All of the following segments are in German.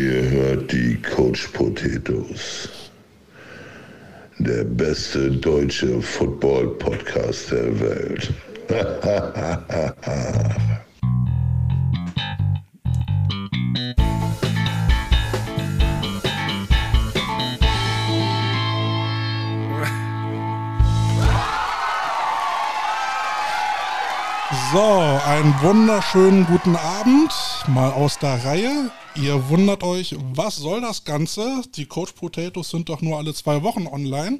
Ihr hört die Coach Potatoes. Der beste deutsche Football-Podcast der Welt. So, einen wunderschönen guten Abend, mal aus der Reihe. Ihr wundert euch, was soll das Ganze? Die Coach Potatoes sind doch nur alle zwei Wochen online.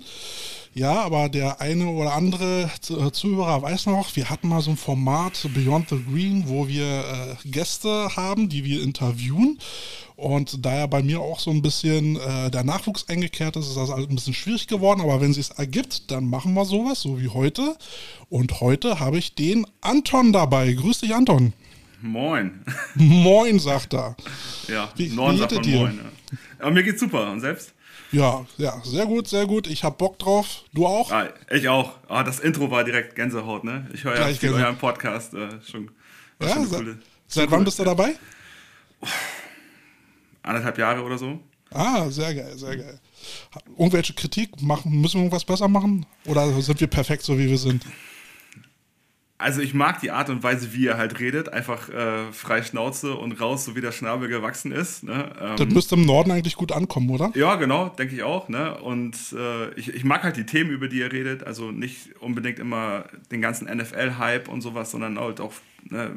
Ja, aber der eine oder andere äh, Zuhörer weiß noch, wir hatten mal so ein Format Beyond the Green, wo wir äh, Gäste haben, die wir interviewen. Und da ja bei mir auch so ein bisschen äh, der Nachwuchs eingekehrt ist, ist das alles ein bisschen schwierig geworden. Aber wenn es sich ergibt, dann machen wir sowas, so wie heute. Und heute habe ich den Anton dabei. Grüß dich, Anton. Moin. Moin, sagt er. Ja, wie, Norden wie sagt man Moin. Ja. Aber mir geht's super. Und selbst? Ja, ja, sehr gut, sehr gut. Ich hab Bock drauf. Du auch? Ah, ich auch. Ah, das Intro war direkt Gänsehaut, ne? Ich höre ja viel euren Podcast. Äh, schon, ja, schon seit, coole, seit wann bist du dabei? anderthalb Jahre oder so. Ah, sehr geil, sehr geil. Irgendwelche Kritik machen, müssen wir irgendwas besser machen? Oder sind wir perfekt so, wie wir sind? Also ich mag die Art und Weise, wie er halt redet, einfach äh, frei Schnauze und raus, so wie der Schnabel gewachsen ist. Ne? Ähm, das müsste im Norden eigentlich gut ankommen, oder? Ja, genau, denke ich auch. Ne? Und äh, ich, ich mag halt die Themen, über die er redet, also nicht unbedingt immer den ganzen NFL-Hype und sowas, sondern halt auch ne,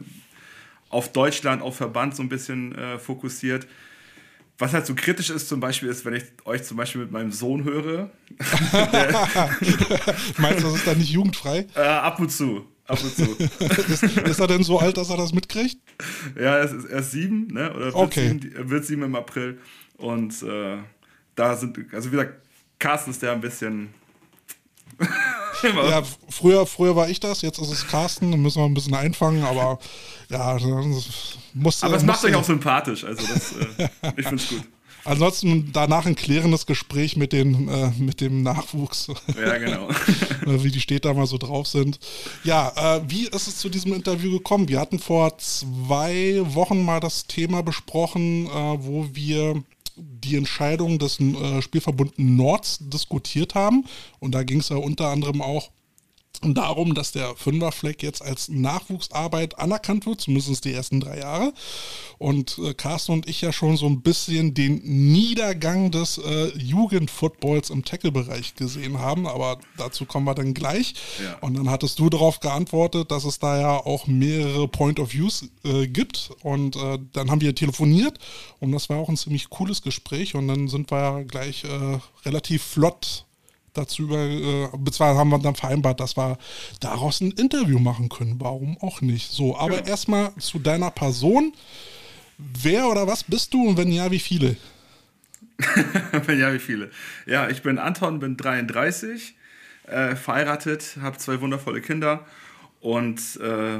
auf Deutschland, auf Verband so ein bisschen äh, fokussiert. Was halt so kritisch ist, zum Beispiel, ist, wenn ich euch zum Beispiel mit meinem Sohn höre. Meinst du, das ist dann nicht jugendfrei? Äh, ab und zu. Ab und zu. ist, ist, er denn so alt, dass er das mitkriegt? Ja, er ist, er ist sieben, ne? Oder wird, okay. sieben, wird sieben im April. Und äh, da sind, also wie gesagt, Carsten ist der ein bisschen. ja, früher, früher war ich das, jetzt ist es Carsten, dann müssen wir ein bisschen einfangen, aber ja, muss. Aber es macht euch auch sympathisch, also das, äh, ich finde es gut. Ansonsten danach ein klärendes Gespräch mit, den, äh, mit dem Nachwuchs. Ja, genau. wie die Städte mal so drauf sind. Ja, äh, wie ist es zu diesem Interview gekommen? Wir hatten vor zwei Wochen mal das Thema besprochen, äh, wo wir die Entscheidung des äh, Spielverbund Nords diskutiert haben. Und da ging es ja unter anderem auch darum, dass der Fünferfleck jetzt als Nachwuchsarbeit anerkannt wird, zumindest die ersten drei Jahre. Und äh, Carsten und ich ja schon so ein bisschen den Niedergang des äh, Jugendfootballs im Tackle-Bereich gesehen haben, aber dazu kommen wir dann gleich. Ja. Und dann hattest du darauf geantwortet, dass es da ja auch mehrere Point of Views äh, gibt. Und äh, dann haben wir telefoniert und das war auch ein ziemlich cooles Gespräch. Und dann sind wir ja gleich äh, relativ flott dazu über, äh, beziehungsweise haben wir dann vereinbart, dass wir daraus ein Interview machen können. Warum auch nicht? So, aber ja. erstmal zu deiner Person. Wer oder was bist du und wenn ja, wie viele? wenn ja, wie viele? Ja, ich bin Anton, bin 33, äh, verheiratet, habe zwei wundervolle Kinder und äh,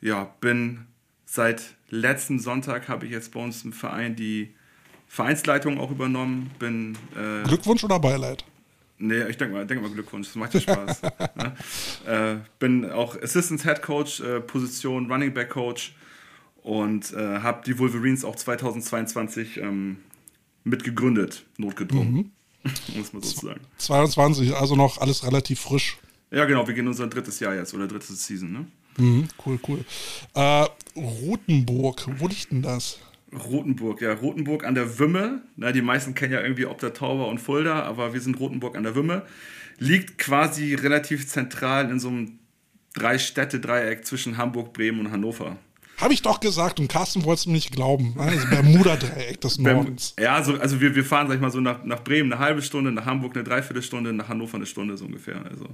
ja, bin seit letzten Sonntag habe ich jetzt bei uns im Verein die Vereinsleitung auch übernommen. Bin, äh, Glückwunsch oder Beileid? Nee, ich denke mal, denk mal Glückwunsch, das macht ja Spaß. ne? äh, bin auch Assistant Head Coach, äh, Position Running Back Coach und äh, habe die Wolverines auch 2022 ähm, mitgegründet, notgedrungen. Mhm. Muss man so sagen. 22, also noch alles relativ frisch. Ja, genau, wir gehen unser drittes Jahr jetzt oder drittes Season, ne? Mhm, cool, cool. Äh, Rotenburg, wo liegt denn das? Rotenburg, ja, Rotenburg an der Wümme. Na, die meisten kennen ja irgendwie Obdertauber und Fulda, aber wir sind Rotenburg an der Wümme. Liegt quasi relativ zentral in so einem Drei-Städte-Dreieck zwischen Hamburg, Bremen und Hannover. Habe ich doch gesagt und Carsten wollte es mir nicht glauben. Also Bermuda-Dreieck des Nordens. Ja, also, also wir, wir fahren, sag ich mal, so nach, nach Bremen eine halbe Stunde, nach Hamburg eine Dreiviertelstunde, nach Hannover eine Stunde so ungefähr. Also.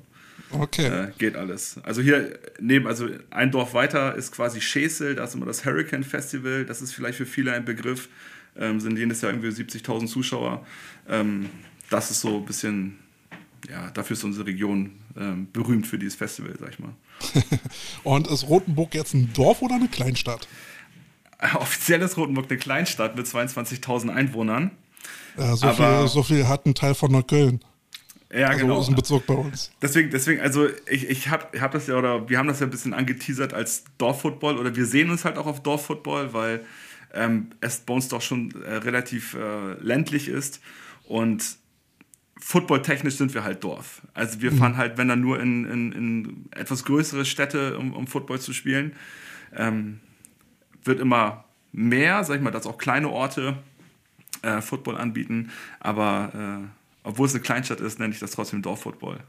Okay. Äh, geht alles. Also hier neben, also ein Dorf weiter ist quasi Schesel, da ist immer das Hurricane Festival, das ist vielleicht für viele ein Begriff, ähm, sind jedes Jahr irgendwie 70.000 Zuschauer. Ähm, das ist so ein bisschen, ja, dafür ist unsere Region ähm, berühmt für dieses Festival, sag ich mal. Und ist Rotenburg jetzt ein Dorf oder eine Kleinstadt? Offiziell ist Rotenburg eine Kleinstadt mit 22.000 Einwohnern. Ja, so, viel, so viel hat ein Teil von Neukölln. Ja, also genau. ist ein Bezug bei uns. Deswegen, deswegen also ich, ich habe hab das ja, oder wir haben das ja ein bisschen angeteasert als Dorffootball oder wir sehen uns halt auch auf Dorffootball, weil ähm, es bei uns doch schon äh, relativ äh, ländlich ist und footballtechnisch sind wir halt Dorf. Also wir fahren halt, wenn dann nur in, in, in etwas größere Städte, um, um Football zu spielen. Ähm, wird immer mehr, sag ich mal, dass auch kleine Orte äh, Football anbieten, aber äh, obwohl es eine Kleinstadt ist, nenne ich das trotzdem Dorffootball.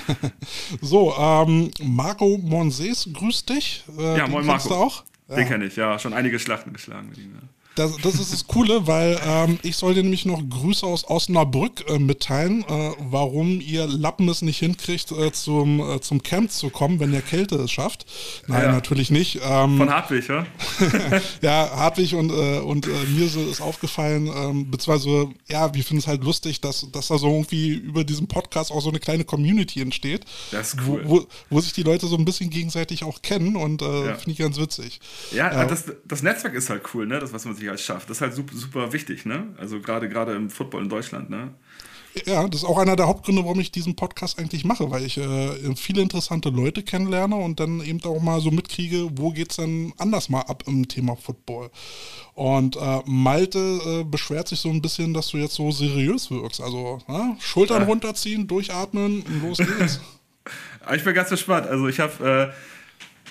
so, ähm, Marco Monses grüßt dich. Äh, ja, moin Marco. Du auch? Den ja. kenne ich, ja. Schon einige Schlachten geschlagen mit ihm. Ja. Das, das ist das Coole, weil ähm, ich soll dir nämlich noch Grüße aus Osnabrück äh, mitteilen, äh, warum ihr Lappen es nicht hinkriegt, äh, zum, äh, zum Camp zu kommen, wenn der Kälte es schafft. Nein, ja. natürlich nicht. Ähm, Von Hartwig, ja? ja, Hartwig und, äh, und äh, mir ist aufgefallen, ähm, beziehungsweise, ja, wir finden es halt lustig, dass, dass da so irgendwie über diesen Podcast auch so eine kleine Community entsteht. Das ist cool. Wo, wo, wo sich die Leute so ein bisschen gegenseitig auch kennen und ja. finde ich ganz witzig. Ja, das, das Netzwerk ist halt cool, ne? Das, was man sich halt schafft. Das ist halt super, super wichtig, ne? Also gerade gerade im Football in Deutschland, ne? Ja, das ist auch einer der Hauptgründe, warum ich diesen Podcast eigentlich mache, weil ich äh, viele interessante Leute kennenlerne und dann eben auch mal so mitkriege, wo geht es denn anders mal ab im Thema Football. Und äh, Malte äh, beschwert sich so ein bisschen, dass du jetzt so seriös wirkst. Also ne? Schultern ja. runterziehen, durchatmen und los geht's. ich bin ganz gespannt. Also ich habe äh,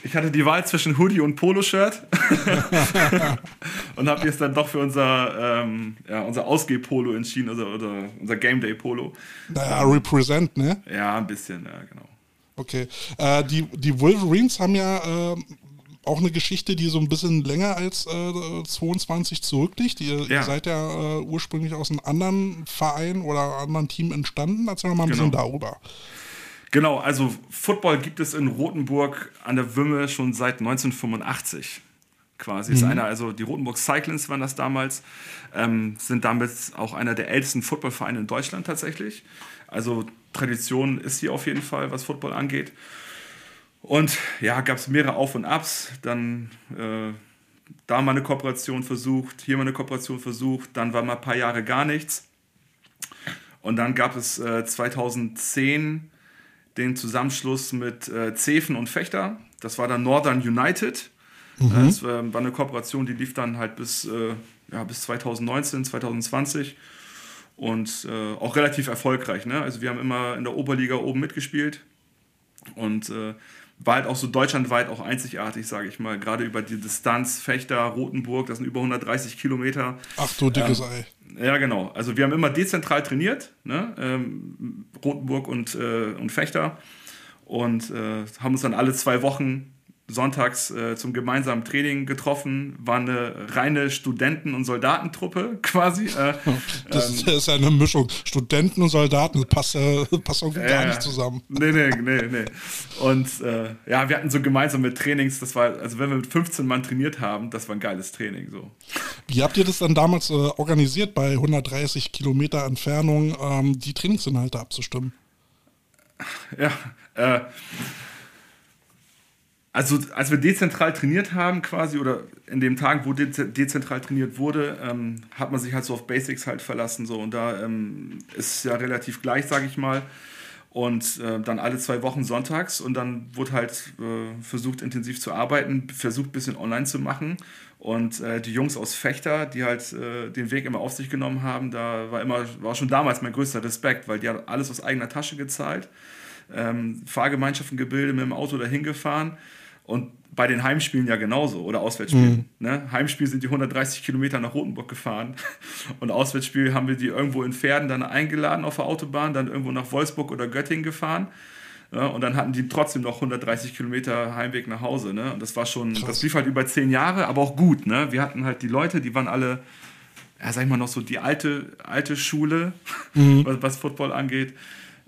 ich hatte die Wahl zwischen Hoodie und Poloshirt und habe jetzt dann doch für unser, ähm, ja, unser Ausgeh-Polo entschieden, also oder unser Game Day-Polo. Naja, Represent, ne? Ja, ein bisschen, ja, genau. Okay. Äh, die, die Wolverines haben ja äh, auch eine Geschichte, die so ein bisschen länger als äh, 22 zurückliegt. Ihr, ja. ihr seid ja äh, ursprünglich aus einem anderen Verein oder anderen Team entstanden. Erzähl mal ein genau. bisschen darüber. Genau, also Football gibt es in Rothenburg an der Wümme schon seit 1985 quasi. Mhm. Ist einer, also die Rotenburg Cyclins waren das damals, ähm, sind damit auch einer der ältesten Footballvereine in Deutschland tatsächlich. Also Tradition ist hier auf jeden Fall, was Football angeht. Und ja, gab es mehrere Auf und Abs. Dann äh, da mal eine Kooperation versucht, hier mal eine Kooperation versucht. Dann war mal ein paar Jahre gar nichts. Und dann gab es äh, 2010 den Zusammenschluss mit äh, Zefen und Fechter. Das war dann Northern United. Mhm. Das war, war eine Kooperation, die lief dann halt bis, äh, ja, bis 2019, 2020 und äh, auch relativ erfolgreich. Ne? Also wir haben immer in der Oberliga oben mitgespielt und äh, war halt auch so deutschlandweit auch einzigartig, sage ich mal. Gerade über die Distanz Fechter, Rotenburg, das sind über 130 Kilometer. Ach du dickes ähm, Ei. Ja, genau. Also wir haben immer dezentral trainiert, ne? ähm, Rotenburg und, äh, und Fechter. Und äh, haben uns dann alle zwei Wochen sonntags äh, zum gemeinsamen Training getroffen, war eine reine Studenten- und Soldatentruppe quasi. Äh, das ähm, ist eine Mischung. Studenten und Soldaten, das passt, äh, passt irgendwie äh, gar nicht zusammen. Nee, nee, nee, nee. Und äh, ja, wir hatten so gemeinsame Trainings, das war, also wenn wir mit 15 Mann trainiert haben, das war ein geiles Training. So. Wie habt ihr das dann damals äh, organisiert, bei 130 Kilometer Entfernung ähm, die Trainingsinhalte abzustimmen? Ja, äh, also als wir dezentral trainiert haben quasi oder in den Tagen, wo de dezentral trainiert wurde, ähm, hat man sich halt so auf Basics halt verlassen so und da ähm, ist ja relativ gleich, sage ich mal. Und äh, dann alle zwei Wochen sonntags und dann wurde halt äh, versucht intensiv zu arbeiten, versucht ein bisschen online zu machen. Und äh, die Jungs aus Fechter, die halt äh, den Weg immer auf sich genommen haben, da war immer, war schon damals mein größter Respekt, weil die haben alles aus eigener Tasche gezahlt, ähm, Fahrgemeinschaften gebildet, mit dem Auto dahin gefahren und bei den Heimspielen ja genauso oder Auswärtsspielen. Mhm. Ne? Heimspiel sind die 130 Kilometer nach Rotenburg gefahren und Auswärtsspiel haben wir die irgendwo in Pferden dann eingeladen auf der Autobahn, dann irgendwo nach Wolfsburg oder Göttingen gefahren. Ja, und dann hatten die trotzdem noch 130 Kilometer Heimweg nach Hause. Ne? Und das war schon, Krass. das lief halt über zehn Jahre, aber auch gut. Ne? Wir hatten halt die Leute, die waren alle, ja, sag ich mal, noch so die alte, alte Schule, mhm. was, was, Football angeht.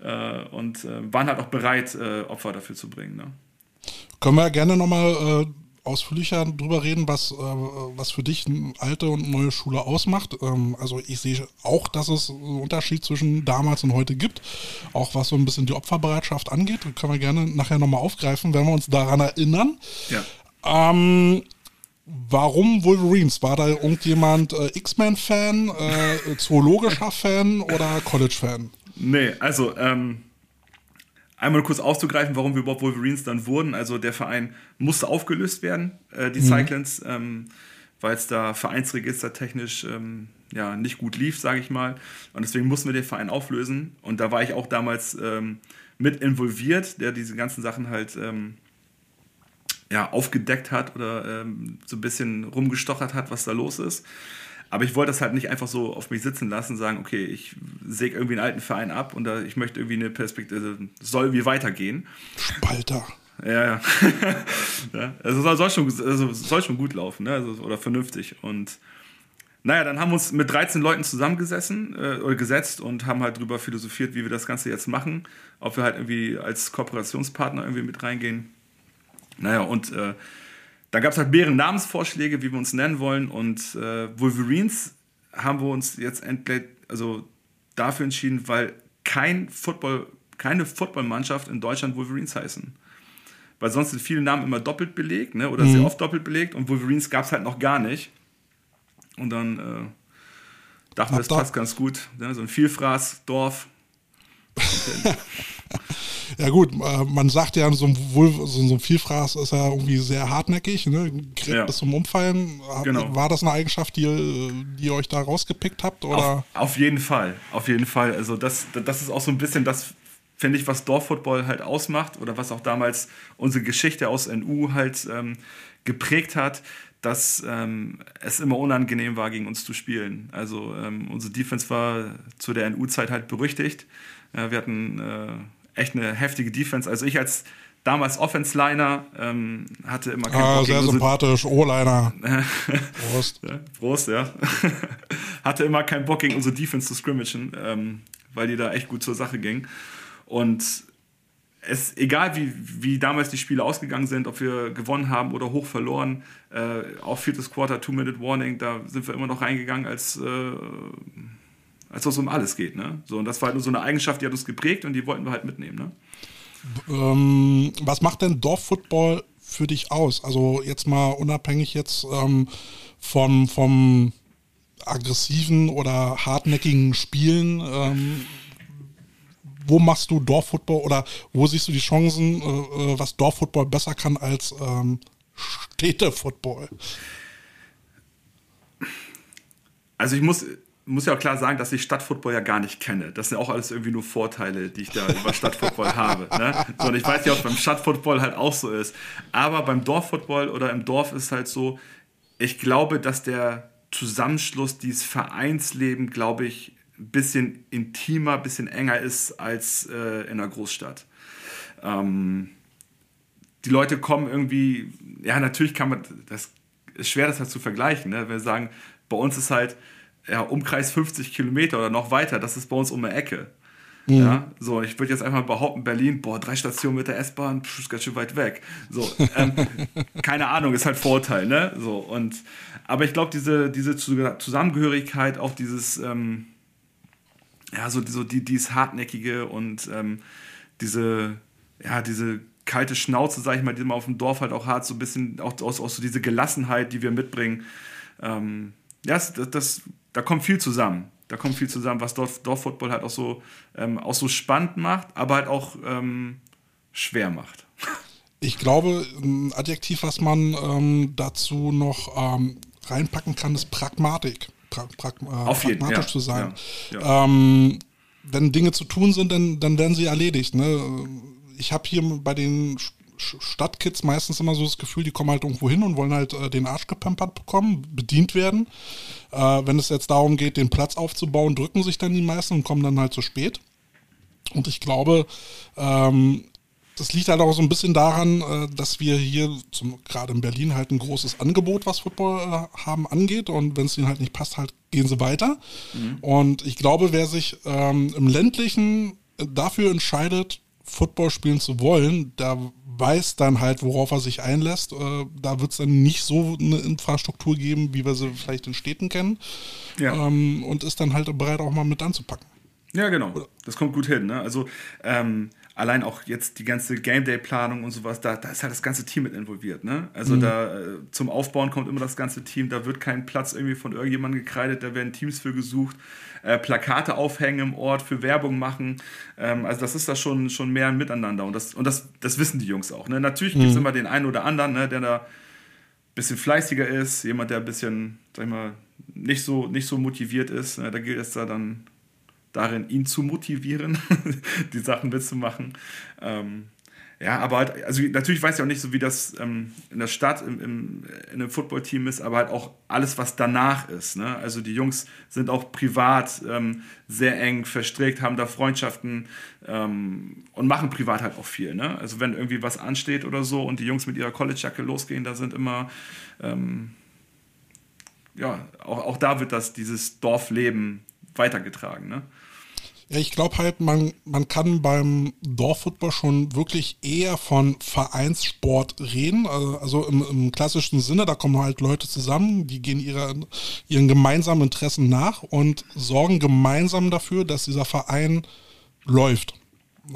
Äh, und äh, waren halt auch bereit, äh, Opfer dafür zu bringen. Ne? Können wir gerne nochmal äh, ausführlicher drüber reden, was, äh, was für dich eine alte und neue Schule ausmacht. Ähm, also ich sehe auch, dass es einen Unterschied zwischen damals und heute gibt. Auch was so ein bisschen die Opferbereitschaft angeht. können wir gerne nachher nochmal aufgreifen, wenn wir uns daran erinnern. Ja. Ähm, Warum Wolverines? War da irgendjemand äh, X-Men-Fan, äh, zoologischer Fan oder College-Fan? Nee, also ähm, Einmal kurz aufzugreifen, warum wir überhaupt Wolverines dann wurden. Also der Verein musste aufgelöst werden, äh, die mhm. Cyclones. Ähm, weil es da vereinsregistertechnisch ähm, ja, nicht gut lief, sage ich mal. Und deswegen mussten wir den Verein auflösen. Und da war ich auch damals ähm, mit involviert, der diese ganzen Sachen halt ähm, ja, aufgedeckt hat oder ähm, so ein bisschen rumgestochert hat, was da los ist. Aber ich wollte das halt nicht einfach so auf mich sitzen lassen, sagen, okay, ich säge irgendwie einen alten Verein ab und da, ich möchte irgendwie eine Perspektive, also soll wie weitergehen. Spalter. Ja, ja. ja also soll, soll, schon, also soll schon gut laufen, ne? Also, oder vernünftig. Und naja, dann haben wir uns mit 13 Leuten zusammengesessen äh, oder gesetzt und haben halt drüber philosophiert, wie wir das Ganze jetzt machen. Ob wir halt irgendwie als Kooperationspartner irgendwie mit reingehen. Naja, und äh, da gab es halt mehrere Namensvorschläge, wie wir uns nennen wollen. Und äh, Wolverines haben wir uns jetzt endlich also dafür entschieden, weil kein Football, keine Footballmannschaft in Deutschland Wolverines heißen. Weil sonst sind viele Namen immer doppelt belegt, ne? oder mhm. sehr oft doppelt belegt. Und Wolverines gab es halt noch gar nicht. Und dann äh, dachten wir, das passt ganz gut. Ne? So ein Vielfraß, Dorf. ja gut, äh, man sagt ja, so ein, so, so ein Vielfraß ist ja irgendwie sehr hartnäckig, ne? ja. bis zum Umfallen. Genau. War das eine Eigenschaft, die, die ihr euch da rausgepickt habt? Oder? Auf, auf jeden Fall, auf jeden Fall. Also das, das ist auch so ein bisschen das, finde ich, was Dorffootball halt ausmacht oder was auch damals unsere Geschichte aus NU halt ähm, geprägt hat dass ähm, es immer unangenehm war, gegen uns zu spielen. Also ähm, unsere Defense war zu der NU-Zeit halt berüchtigt. Äh, wir hatten äh, echt eine heftige Defense. Also ich als damals Offense-Liner ähm, hatte immer keinen ah, Bock sehr sympathisch, O-Liner. Prost. Prost, ja. hatte immer keinen Bock gegen unsere Defense zu scrimmagen, ähm, weil die da echt gut zur Sache ging. Und es, egal wie, wie damals die Spiele ausgegangen sind, ob wir gewonnen haben oder hoch verloren, äh, auch viertes Quarter, Two-Minute-Warning, da sind wir immer noch reingegangen, als, äh, als es um alles geht. Ne? So, und das war halt nur so eine Eigenschaft, die hat uns geprägt und die wollten wir halt mitnehmen. Ne? Ähm, was macht denn Dorffootball für dich aus? Also jetzt mal unabhängig jetzt ähm, vom, vom aggressiven oder hartnäckigen Spielen. Ähm, wo machst du Dorffootball oder wo siehst du die Chancen, äh, äh was Dorffootball besser kann als ähm, Städtefootball? Also ich muss, muss ja auch klar sagen, dass ich Stadtfootball ja gar nicht kenne. Das sind auch alles irgendwie nur Vorteile, die ich da über Stadtfootball habe. Ne? So, und ich weiß ja, ob beim Stadtfootball halt auch so ist. Aber beim Dorffootball oder im Dorf ist halt so, ich glaube, dass der Zusammenschluss dieses Vereinsleben, glaube ich, ein bisschen intimer, ein bisschen enger ist als äh, in einer Großstadt. Ähm, die Leute kommen irgendwie, ja, natürlich kann man, das ist schwer, das halt zu vergleichen. Ne? Wir sagen, bei uns ist halt ja, Umkreis 50 Kilometer oder noch weiter, das ist bei uns um eine Ecke. Mhm. Ja, so, ich würde jetzt einfach behaupten, Berlin, boah, drei Stationen mit der S-Bahn, ist ganz schön weit weg. So, ähm, keine Ahnung, ist halt Vorteil, ne? So, und, aber ich glaube, diese, diese Zusammengehörigkeit, auch dieses, ähm, ja, so, so die, dieses hartnäckige und ähm, diese, ja, diese kalte Schnauze, sag ich mal, die man auf dem Dorf halt auch hat, so ein bisschen auch, auch, auch so diese Gelassenheit, die wir mitbringen. Ähm, ja, das, das, da kommt viel zusammen. Da kommt viel zusammen, was Dorf, Dorffootball halt auch so, ähm, auch so spannend macht, aber halt auch ähm, schwer macht. Ich glaube, ein Adjektiv, was man ähm, dazu noch ähm, reinpacken kann, ist Pragmatik pra, pra, äh, pragmatisch ja, zu sein. Ja, ja. Ähm, wenn Dinge zu tun sind, dann, dann werden sie erledigt. Ne? Ich habe hier bei den Stadtkids meistens immer so das Gefühl, die kommen halt irgendwo hin und wollen halt äh, den Arsch gepampert bekommen, bedient werden. Äh, wenn es jetzt darum geht, den Platz aufzubauen, drücken sich dann die meisten und kommen dann halt zu spät. Und ich glaube, ähm, das liegt halt auch so ein bisschen daran, äh, dass wir hier gerade in Berlin halt ein großes Angebot, was Football äh, haben, angeht. Und wenn es ihnen halt nicht passt, halt gehen sie weiter. Mhm. Und ich glaube, wer sich ähm, im ländlichen dafür entscheidet, Football spielen zu wollen, der weiß dann halt, worauf er sich einlässt. Äh, da wird es dann nicht so eine Infrastruktur geben, wie wir sie vielleicht in Städten kennen. Ja. Ähm, und ist dann halt bereit, auch mal mit anzupacken. Ja, genau. Das kommt gut hin. Ne? Also ähm, allein auch jetzt die ganze Game Day Planung und sowas, da, da ist halt das ganze Team mit involviert. Ne? Also mhm. da äh, zum Aufbauen kommt immer das ganze Team, da wird kein Platz irgendwie von irgendjemandem gekreidet, da werden Teams für gesucht, äh, Plakate aufhängen im Ort, für Werbung machen. Ähm, also das ist da schon, schon mehr ein Miteinander und das, und das, das wissen die Jungs auch. Ne? Natürlich gibt es mhm. immer den einen oder anderen, ne, der da bisschen fleißiger ist, jemand, der ein bisschen, sag ich mal, nicht so, nicht so motiviert ist. Ne? Da gilt es da dann darin, ihn zu motivieren, die Sachen mitzumachen. Ähm, ja, aber halt, also natürlich weiß ich auch nicht so, wie das ähm, in der Stadt, im, im, in einem Footballteam ist, aber halt auch alles, was danach ist. Ne? Also die Jungs sind auch privat ähm, sehr eng verstrickt, haben da Freundschaften ähm, und machen privat halt auch viel. Ne? Also wenn irgendwie was ansteht oder so und die Jungs mit ihrer College-Jacke losgehen, da sind immer, ähm, ja, auch, auch da wird das, dieses Dorfleben weitergetragen. Ne? Ja, ich glaube halt, man, man kann beim Dorffootball schon wirklich eher von Vereinssport reden. Also, also im, im, klassischen Sinne, da kommen halt Leute zusammen, die gehen ihre, ihren gemeinsamen Interessen nach und sorgen gemeinsam dafür, dass dieser Verein läuft.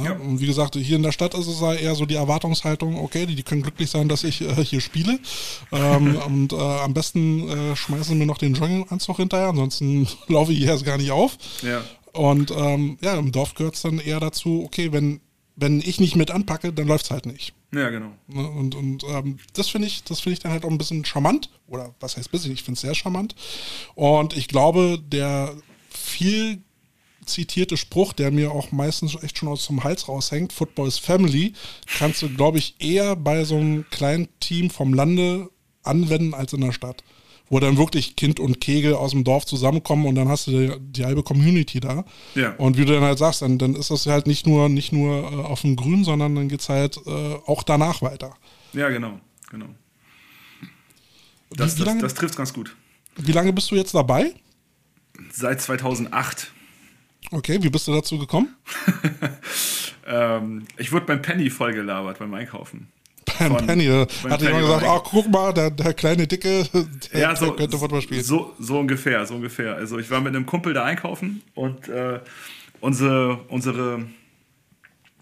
Ja. Und wie gesagt, hier in der Stadt ist es ja eher so die Erwartungshaltung, okay, die, die können glücklich sein, dass ich äh, hier spiele. Ähm, und äh, am besten äh, schmeißen mir noch den Jogginganzug hinterher, ansonsten laufe ich hier erst gar nicht auf. Ja. Und ähm, ja, im Dorf gehört es dann eher dazu, okay, wenn, wenn ich nicht mit anpacke, dann läuft es halt nicht. Ja, genau. Ne, und, und ähm, das finde ich, das finde ich dann halt auch ein bisschen charmant. Oder was heißt bisschen? Ich finde es sehr charmant. Und ich glaube, der viel zitierte Spruch, der mir auch meistens echt schon aus dem Hals raushängt, Football is Family, kannst du, glaube ich, eher bei so einem kleinen Team vom Lande anwenden als in der Stadt wo dann wirklich Kind und Kegel aus dem Dorf zusammenkommen und dann hast du die, die halbe Community da. Ja. Und wie du dann halt sagst, dann, dann ist das halt nicht nur, nicht nur äh, auf dem Grün, sondern dann geht es halt äh, auch danach weiter. Ja, genau, genau. Das, wie, wie das, das trifft ganz gut. Wie lange bist du jetzt dabei? Seit 2008. Okay, wie bist du dazu gekommen? ähm, ich wurde beim Penny vollgelabert beim Einkaufen. Von, Penny, da hat jemand gesagt, ach guck mal, der, der kleine Dicke, der, ja, so, der könnte Football spielen. So, so ungefähr, so ungefähr. Also ich war mit einem Kumpel da einkaufen und äh, unsere, unsere,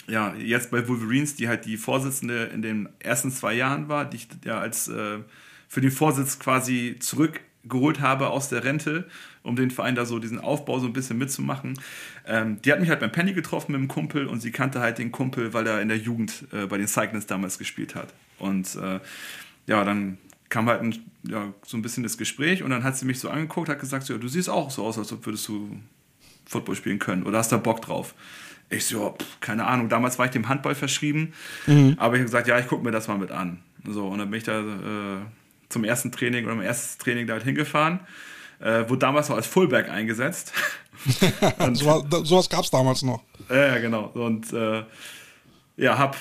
ja, jetzt bei Wolverines, die halt die Vorsitzende in den ersten zwei Jahren war, die ich ja als äh, für den Vorsitz quasi zurückgeholt habe aus der Rente um den Verein da so diesen Aufbau so ein bisschen mitzumachen. Ähm, die hat mich halt beim Penny getroffen mit dem Kumpel und sie kannte halt den Kumpel, weil er in der Jugend äh, bei den Cyclists damals gespielt hat. Und äh, ja, dann kam halt ein, ja, so ein bisschen das Gespräch und dann hat sie mich so angeguckt, hat gesagt, so, ja, du siehst auch so aus, als ob würdest du Football spielen können oder hast da Bock drauf. Ich so, pff, keine Ahnung, damals war ich dem Handball verschrieben, mhm. aber ich habe gesagt, ja, ich gucke mir das mal mit an. So, und dann bin ich da äh, zum ersten Training oder mein erstes Training da halt hingefahren äh, wurde damals noch als Fullback eingesetzt. so, sowas gab es damals noch. Ja, genau. Und äh, ja, hab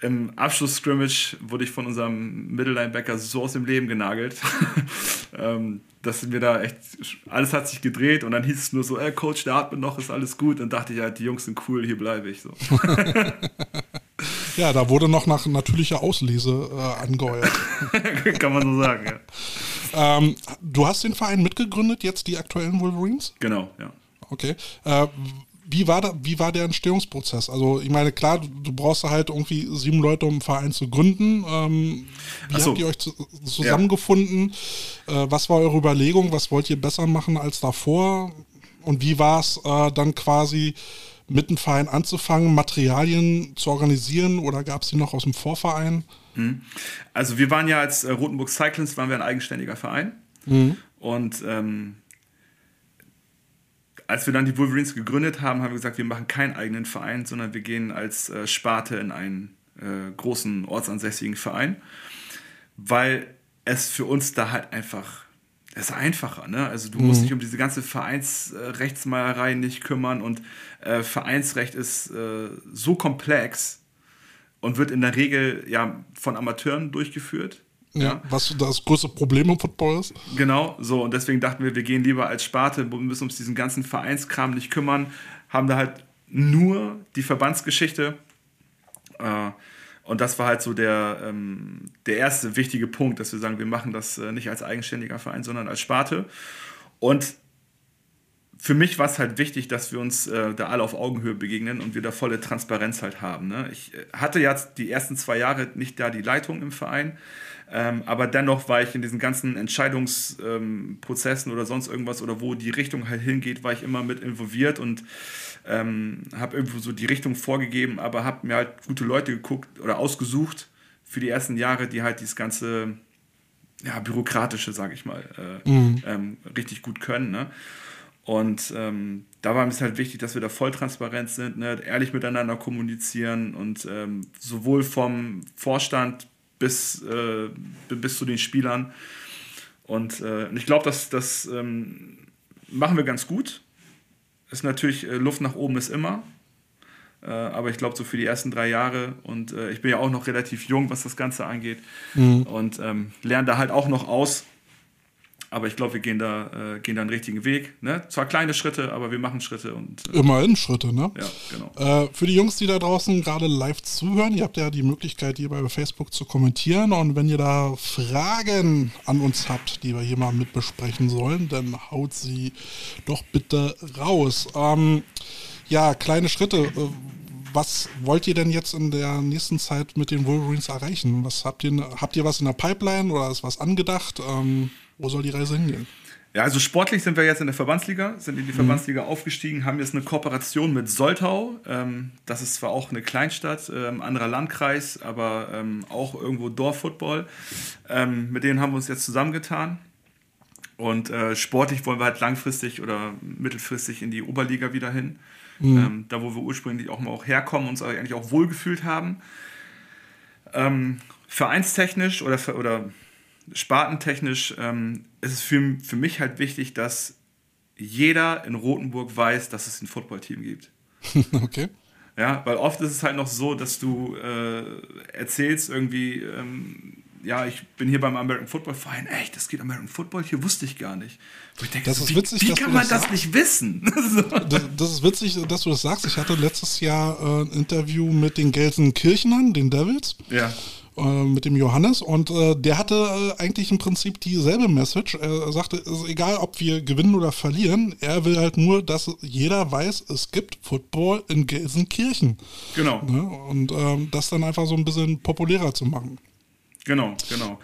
im Abschluss-Scrimmage wurde ich von unserem Mittellinebacker so aus dem Leben genagelt, ähm, dass mir da echt, alles hat sich gedreht und dann hieß es nur so, ey, Coach, der atmet noch, ist alles gut. Und dachte ich halt, die Jungs sind cool, hier bleibe ich so. ja, da wurde noch nach natürlicher Auslese äh, angeheuert. Kann man so sagen, ja. Ähm, du hast den Verein mitgegründet, jetzt die aktuellen Wolverines? Genau, ja. Okay. Äh, wie war, da, wie war der Entstehungsprozess? Also, ich meine, klar, du, du brauchst halt irgendwie sieben Leute, um einen Verein zu gründen. Ähm, wie so. habt ihr euch zu, zusammengefunden? Ja. Äh, was war eure Überlegung? Was wollt ihr besser machen als davor? Und wie war es äh, dann quasi mit dem Verein anzufangen, Materialien zu organisieren oder gab es die noch aus dem Vorverein? Mhm. Also wir waren ja als äh, Rotenburg Cyclins waren wir ein eigenständiger Verein. Mhm. Und ähm, als wir dann die Wolverines gegründet haben, haben wir gesagt, wir machen keinen eigenen Verein, sondern wir gehen als äh, Sparte in einen äh, großen ortsansässigen Verein, weil es für uns da halt einfach es ist einfacher, ne? Also du musst mhm. dich um diese ganze Vereinsrechtsmeierei nicht kümmern und äh, Vereinsrecht ist äh, so komplex, und wird in der Regel ja von Amateuren durchgeführt. Ja, ja, was das größte Problem im Football ist. Genau, so und deswegen dachten wir, wir gehen lieber als Sparte, wir müssen uns diesen ganzen Vereinskram nicht kümmern, haben da halt nur die Verbandsgeschichte. Äh, und das war halt so der, ähm, der erste wichtige Punkt, dass wir sagen, wir machen das äh, nicht als eigenständiger Verein, sondern als Sparte. Und für mich war es halt wichtig, dass wir uns äh, da alle auf Augenhöhe begegnen und wir da volle Transparenz halt haben. Ne? Ich äh, hatte jetzt die ersten zwei Jahre nicht da die Leitung im Verein, ähm, aber dennoch war ich in diesen ganzen Entscheidungsprozessen ähm, oder sonst irgendwas oder wo die Richtung halt hingeht, war ich immer mit involviert und ähm, habe irgendwo so die Richtung vorgegeben, aber habe mir halt gute Leute geguckt oder ausgesucht für die ersten Jahre, die halt dieses ganze ja, bürokratische, sage ich mal, äh, mhm. ähm, richtig gut können. Ne? Und ähm, da war es halt wichtig, dass wir da voll transparent sind, ne? ehrlich miteinander kommunizieren und ähm, sowohl vom Vorstand bis, äh, bis zu den Spielern. Und äh, ich glaube, dass das ähm, machen wir ganz gut. Ist natürlich, äh, Luft nach oben ist immer. Äh, aber ich glaube, so für die ersten drei Jahre und äh, ich bin ja auch noch relativ jung, was das Ganze angeht. Mhm. Und ähm, lerne da halt auch noch aus. Aber ich glaube, wir gehen da, äh, gehen da einen richtigen Weg. Ne? Zwar kleine Schritte, aber wir machen Schritte. Und, äh, Immerhin Schritte, ne? Ja, genau. Äh, für die Jungs, die da draußen gerade live zuhören, ihr habt ja die Möglichkeit, hier bei Facebook zu kommentieren. Und wenn ihr da Fragen an uns habt, die wir hier mal mit besprechen sollen, dann haut sie doch bitte raus. Ähm, ja, kleine Schritte. Äh, was wollt ihr denn jetzt in der nächsten Zeit mit den Wolverines erreichen? Was habt ihr, habt ihr was in der Pipeline oder ist was angedacht? Ähm, wo soll die Reise hingehen? Ja, also sportlich sind wir jetzt in der Verbandsliga, sind in die mhm. Verbandsliga mhm. aufgestiegen, haben jetzt eine Kooperation mit Soltau. Ähm, das ist zwar auch eine Kleinstadt, ähm, anderer Landkreis, aber ähm, auch irgendwo Dorffootball. Ähm, mit denen haben wir uns jetzt zusammengetan. Und äh, sportlich wollen wir halt langfristig oder mittelfristig in die Oberliga wieder hin. Mhm. Ähm, da, wo wir ursprünglich auch mal auch herkommen und uns eigentlich auch wohlgefühlt haben. Ähm, vereinstechnisch oder, oder spartentechnisch ähm, ist es für, für mich halt wichtig, dass jeder in Rothenburg weiß, dass es ein Footballteam gibt. okay. Ja, weil oft ist es halt noch so, dass du äh, erzählst irgendwie, ähm, ja, ich bin hier beim American Football Verein, echt, das geht American Football, hier wusste ich gar nicht. Ich denke, das ist wie, witzig, wie kann man das, das nicht wissen? das, das, ist witzig, dass du das sagst. Ich hatte letztes Jahr äh, ein Interview mit den Gelsenkirchenern, den Devils. Ja. Äh, mit dem Johannes und äh, der hatte äh, eigentlich im Prinzip dieselbe Message. Er sagte, es ist egal, ob wir gewinnen oder verlieren, er will halt nur, dass jeder weiß, es gibt Football in Gelsenkirchen. Genau. Ne? Und ähm, das dann einfach so ein bisschen populärer zu machen. Genau, genau.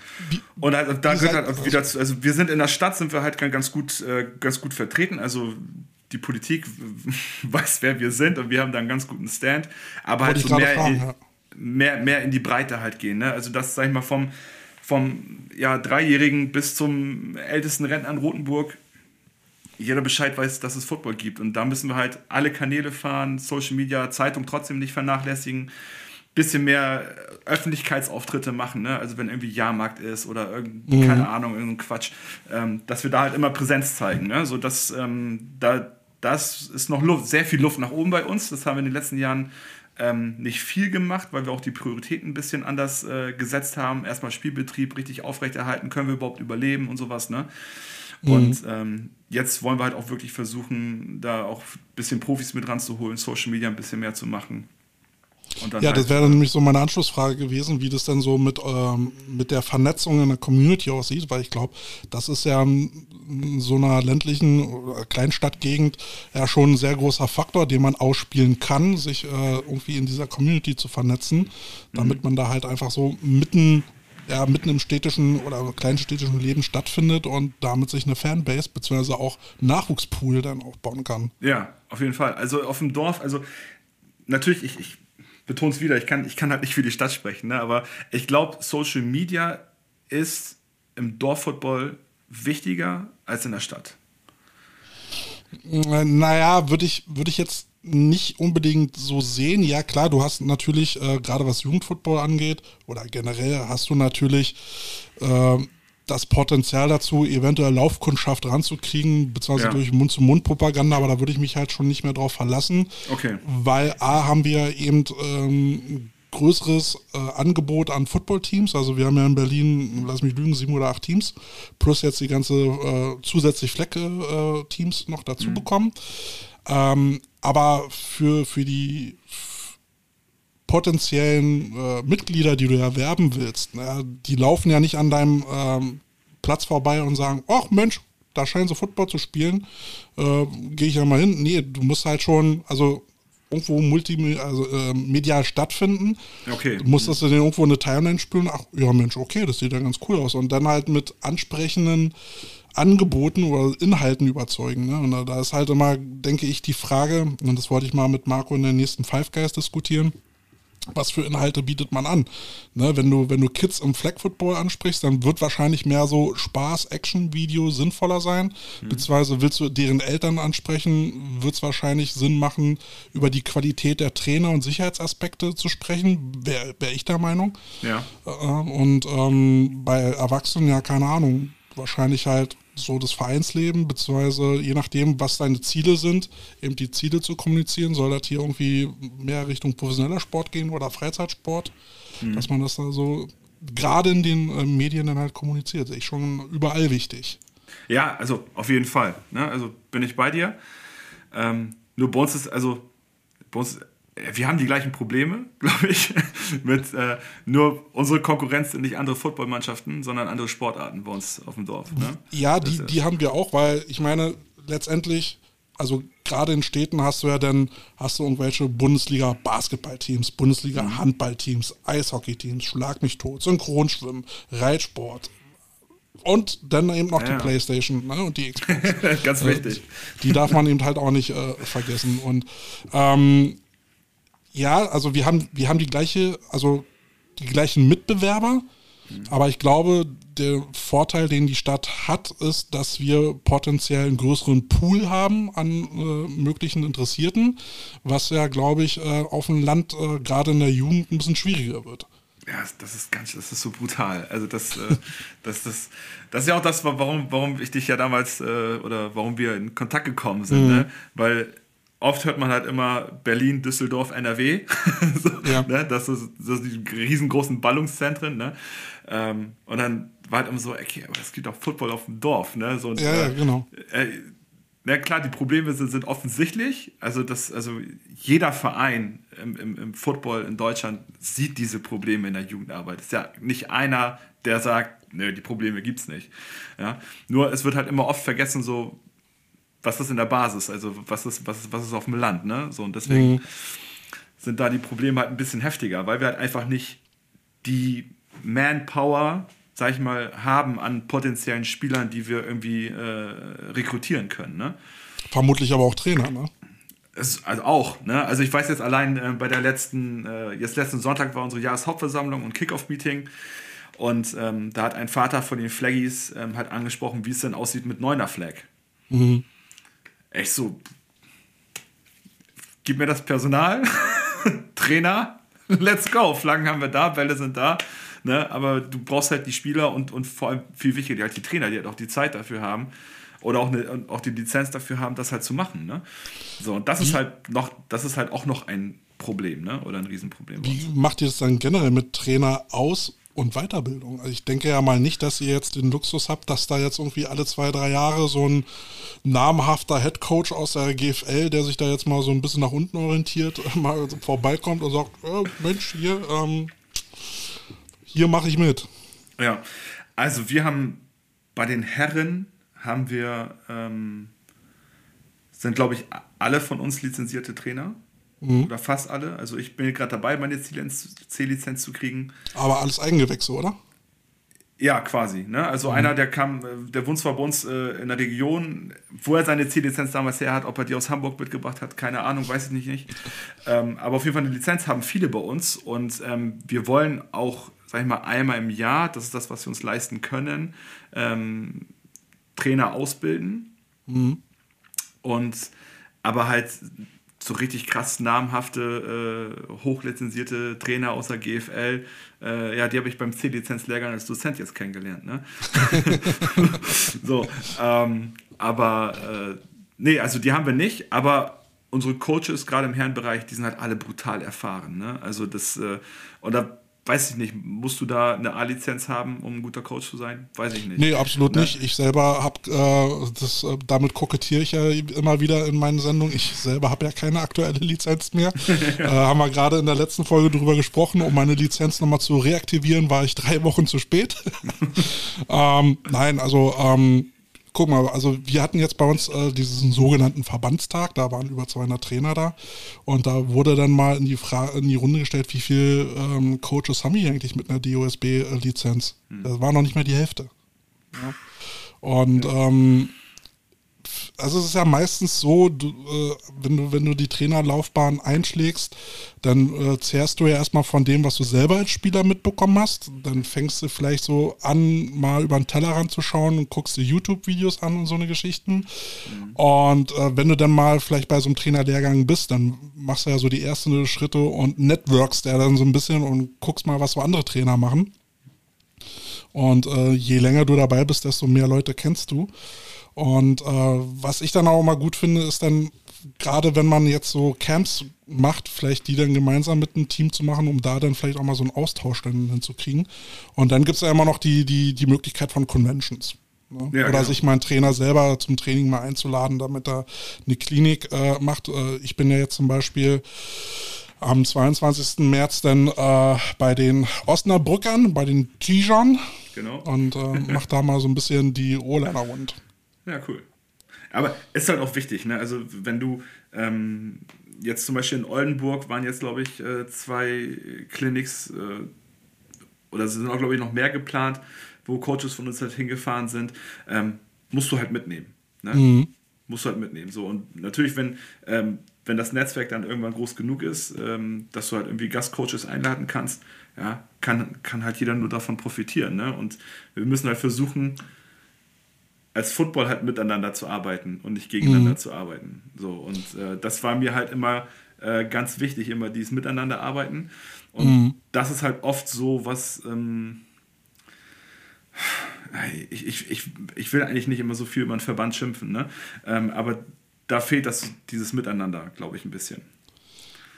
Und halt, da gehört halt auch wieder zu, also wir sind in der Stadt, sind wir halt ganz gut, äh, ganz gut vertreten. Also die Politik weiß, wer wir sind und wir haben da einen ganz guten Stand. Aber Wollte halt so mehr, fragen, ja mehr, mehr in die Breite halt gehen. Ne? Also das, sag ich mal, vom, vom ja, Dreijährigen bis zum ältesten Rentner in Rotenburg jeder Bescheid weiß, dass es Football gibt. Und da müssen wir halt alle Kanäle fahren, Social Media, Zeitung trotzdem nicht vernachlässigen, bisschen mehr Öffentlichkeitsauftritte machen, ne? also wenn irgendwie Jahrmarkt ist oder irgend, mhm. keine Ahnung, irgendein Quatsch, ähm, dass wir da halt immer Präsenz zeigen. Ne? So dass, ähm, da, das ist noch Luft, sehr viel Luft nach oben bei uns. Das haben wir in den letzten Jahren ähm, nicht viel gemacht, weil wir auch die Prioritäten ein bisschen anders äh, gesetzt haben. Erstmal Spielbetrieb richtig aufrechterhalten, können wir überhaupt überleben und sowas. Ne? Mhm. Und ähm, jetzt wollen wir halt auch wirklich versuchen, da auch ein bisschen Profis mit ranzuholen, Social Media ein bisschen mehr zu machen ja, halt das wäre nämlich so meine Anschlussfrage gewesen, wie das denn so mit, ähm, mit der Vernetzung in der Community aussieht, weil ich glaube, das ist ja in so einer ländlichen Kleinstadtgegend ja schon ein sehr großer Faktor, den man ausspielen kann, sich äh, irgendwie in dieser Community zu vernetzen, damit mhm. man da halt einfach so mitten ja, mitten im städtischen oder kleinstädtischen Leben stattfindet und damit sich eine Fanbase bzw. auch Nachwuchspool dann aufbauen kann. Ja, auf jeden Fall. Also auf dem Dorf, also natürlich, ich, ich betone es wieder, ich kann, ich kann halt nicht für die Stadt sprechen, ne? aber ich glaube, Social Media ist im Dorffootball wichtiger als in der Stadt. Naja, würde ich, würd ich jetzt nicht unbedingt so sehen. Ja, klar, du hast natürlich, äh, gerade was Jugendfootball angeht, oder generell hast du natürlich äh, das Potenzial dazu, eventuell Laufkundschaft ranzukriegen, beziehungsweise ja. durch Mund-zu-Mund-Propaganda, aber da würde ich mich halt schon nicht mehr drauf verlassen. Okay. Weil A haben wir eben ähm, größeres äh, Angebot an Footballteams. Also wir haben ja in Berlin, lass mich lügen, sieben oder acht Teams, plus jetzt die ganze äh, zusätzlich Flecke-Teams äh, noch dazu mhm. bekommen. Ähm, aber für, für die potenziellen äh, Mitglieder, die du erwerben willst, na, die laufen ja nicht an deinem ähm, Platz vorbei und sagen, ach Mensch, da scheinen sie Football zu spielen, äh, gehe ich ja mal hin. Nee, du musst halt schon, also irgendwo multimedial also, äh, medial stattfinden. Okay. Du musst das dann irgendwo eine Timeline spielen. Ach, ja Mensch, okay, das sieht ja ganz cool aus. Und dann halt mit ansprechenden Angeboten oder Inhalten überzeugen. Ne? Und da ist halt immer, denke ich, die Frage, und das wollte ich mal mit Marco in den nächsten Five Guys diskutieren, was für Inhalte bietet man an? Ne, wenn du, wenn du Kids im Flag Football ansprichst, dann wird wahrscheinlich mehr so Spaß-Action-Video sinnvoller sein. Mhm. Beziehungsweise willst du deren Eltern ansprechen, wird es wahrscheinlich Sinn machen, über die Qualität der Trainer und Sicherheitsaspekte zu sprechen. Wäre wär ich der Meinung. Ja. Ähm, und ähm, bei Erwachsenen, ja, keine Ahnung, wahrscheinlich halt so das Vereinsleben, beziehungsweise je nachdem, was deine Ziele sind, eben die Ziele zu kommunizieren. Soll das hier irgendwie mehr Richtung professioneller Sport gehen oder Freizeitsport? Mhm. Dass man das da so gerade in den äh, Medien dann halt kommuniziert. Ich schon überall wichtig. Ja, also auf jeden Fall. Ne? Also bin ich bei dir. Ähm, nur bei uns ist, also bei uns wir haben die gleichen Probleme, glaube ich, mit äh, nur unsere Konkurrenz sind nicht andere Footballmannschaften, sondern andere Sportarten bei uns auf dem Dorf. Ne? Ja, die, die haben wir auch, weil ich meine, letztendlich, also gerade in Städten hast du ja dann, hast du irgendwelche Bundesliga-Basketballteams, Bundesliga-Handballteams, Eishockeyteams, Schlag mich tot, Synchronschwimmen, Reitsport, und dann eben noch ja. die Playstation ne, und die Xbox. Ganz wichtig. Äh, die darf man eben halt auch nicht äh, vergessen. Und ähm, ja, also wir haben, wir haben die gleiche, also die gleichen Mitbewerber, mhm. aber ich glaube, der Vorteil, den die Stadt hat, ist, dass wir potenziell einen größeren Pool haben an äh, möglichen Interessierten, was ja, glaube ich, äh, auf dem Land äh, gerade in der Jugend ein bisschen schwieriger wird. Ja, das ist ganz, das ist so brutal. Also das, äh, das, das, das ist ja auch das, warum, warum ich dich ja damals äh, oder warum wir in Kontakt gekommen sind, mhm. ne? weil oft hört man halt immer Berlin, Düsseldorf, NRW. so, ja. ne? Das ist so die riesengroßen Ballungszentren. Ne? Ähm, und dann war halt immer so, okay, aber es gibt auch Football auf dem Dorf. Ne? So, und, ja, ja, genau. Äh, na klar, die Probleme sind, sind offensichtlich. Also, das, also jeder Verein im, im, im Football in Deutschland sieht diese Probleme in der Jugendarbeit. Es ist ja nicht einer, der sagt, nö, die Probleme gibt es nicht. Ja? Nur es wird halt immer oft vergessen, so was ist in der Basis, also was ist, was ist, was ist auf dem Land, ne? So, und deswegen mhm. sind da die Probleme halt ein bisschen heftiger, weil wir halt einfach nicht die Manpower, sag ich mal, haben an potenziellen Spielern, die wir irgendwie äh, rekrutieren können, ne? Vermutlich aber auch Trainer, ne? Es, also auch, ne? Also ich weiß jetzt allein äh, bei der letzten, äh, jetzt letzten Sonntag war unsere Jahreshauptversammlung und Kickoff-Meeting. Und ähm, da hat ein Vater von den Flaggies ähm, halt angesprochen, wie es denn aussieht mit neuner Flag. Mhm echt so, gib mir das Personal, Trainer, let's go. Flaggen haben wir da, Bälle sind da. Ne? Aber du brauchst halt die Spieler und, und vor allem viel wichtiger, halt die Trainer, die halt auch die Zeit dafür haben oder auch, eine, auch die Lizenz dafür haben, das halt zu machen. Ne? So, und das ist halt noch, das ist halt auch noch ein Problem, ne? Oder ein Riesenproblem. Wie macht ihr das dann generell mit Trainer aus und Weiterbildung. Also ich denke ja mal nicht, dass ihr jetzt den Luxus habt, dass da jetzt irgendwie alle zwei, drei Jahre so ein namhafter Headcoach aus der GFL, der sich da jetzt mal so ein bisschen nach unten orientiert, mal vorbeikommt und sagt, oh, Mensch, hier, ähm, hier mache ich mit. Ja, also wir haben bei den Herren haben wir, ähm, sind glaube ich alle von uns lizenzierte Trainer. Mhm. Oder fast alle. Also ich bin gerade dabei, meine C-Lizenz zu kriegen. Aber alles Eigengewächse, oder? Ja, quasi. Ne? Also mhm. einer, der kam, der wohnt zwar bei uns äh, in der Region, wo er seine C-Lizenz damals her hat, ob er die aus Hamburg mitgebracht hat, keine Ahnung, weiß ich nicht. nicht. Ähm, aber auf jeden Fall eine Lizenz haben viele bei uns und ähm, wir wollen auch, sag ich mal, einmal im Jahr, das ist das, was wir uns leisten können, ähm, Trainer ausbilden. Mhm. Und aber halt so richtig krass namhafte, äh, hochlizenzierte Trainer außer GFL, äh, ja, die habe ich beim C-Lizenz-Lehrgang als Dozent jetzt kennengelernt. Ne? so, ähm, aber äh, nee, also die haben wir nicht, aber unsere Coaches, gerade im Herrenbereich, die sind halt alle brutal erfahren. Ne? Also das, äh, und da weiß ich nicht, musst du da eine A-Lizenz haben, um ein guter Coach zu sein? Weiß ich nicht. Nee, absolut ne? nicht. Ich selber habe, äh, das, äh, damit kokettiere ich ja immer wieder in meinen Sendungen. Ich selber habe ja keine aktuelle Lizenz mehr. äh, haben wir gerade in der letzten Folge drüber gesprochen. Um meine Lizenz nochmal zu reaktivieren, war ich drei Wochen zu spät. ähm, nein, also ähm, guck mal, also wir hatten jetzt bei uns äh, diesen sogenannten Verbandstag, da waren über 200 Trainer da und da wurde dann mal in die, Fra in die Runde gestellt, wie viele ähm, Coaches haben die eigentlich mit einer DOSB-Lizenz? Hm. Das war noch nicht mehr die Hälfte. Ja. Und ähm, also es ist ja meistens so, du, äh, wenn, du, wenn du die Trainerlaufbahn einschlägst, dann äh, zehrst du ja erstmal von dem, was du selber als Spieler mitbekommen hast. Dann fängst du vielleicht so an, mal über den Tellerrand zu schauen und guckst dir YouTube-Videos an und so eine Geschichten. Mhm. Und äh, wenn du dann mal vielleicht bei so einem Trainerlehrgang bist, dann machst du ja so die ersten Schritte und networkst ja dann so ein bisschen und guckst mal, was so andere Trainer machen. Und äh, je länger du dabei bist, desto mehr Leute kennst du. Und äh, was ich dann auch mal gut finde, ist dann, gerade wenn man jetzt so Camps macht, vielleicht die dann gemeinsam mit einem Team zu machen, um da dann vielleicht auch mal so einen Austausch dann hinzukriegen. Und dann gibt es ja immer noch die, die, die Möglichkeit von Conventions. Ne? Ja, Oder genau. sich mal einen Trainer selber zum Training mal einzuladen, damit er eine Klinik äh, macht. Äh, ich bin ja jetzt zum Beispiel am 22. März dann äh, bei den Osnabrückern, bei den Tijan. Genau. Und äh, mach da mal so ein bisschen die O-Liner rund. Ja, cool. Aber ist halt auch wichtig, ne? Also wenn du ähm, jetzt zum Beispiel in Oldenburg waren jetzt, glaube ich, äh, zwei Clinics äh, oder sind auch, glaube ich, noch mehr geplant, wo Coaches von uns halt hingefahren sind, ähm, musst du halt mitnehmen. Ne? Mhm. Musst du halt mitnehmen. So, und natürlich, wenn, ähm, wenn das Netzwerk dann irgendwann groß genug ist, ähm, dass du halt irgendwie Gastcoaches einladen kannst, ja, kann, kann halt jeder nur davon profitieren. Ne? Und wir müssen halt versuchen, als Football halt miteinander zu arbeiten und nicht gegeneinander mhm. zu arbeiten. So, und äh, das war mir halt immer äh, ganz wichtig, immer dieses Miteinander arbeiten. Und mhm. das ist halt oft so, was ähm, ich, ich, ich, ich will eigentlich nicht immer so viel über einen Verband schimpfen, ne? Ähm, aber da fehlt das, dieses Miteinander, glaube ich, ein bisschen.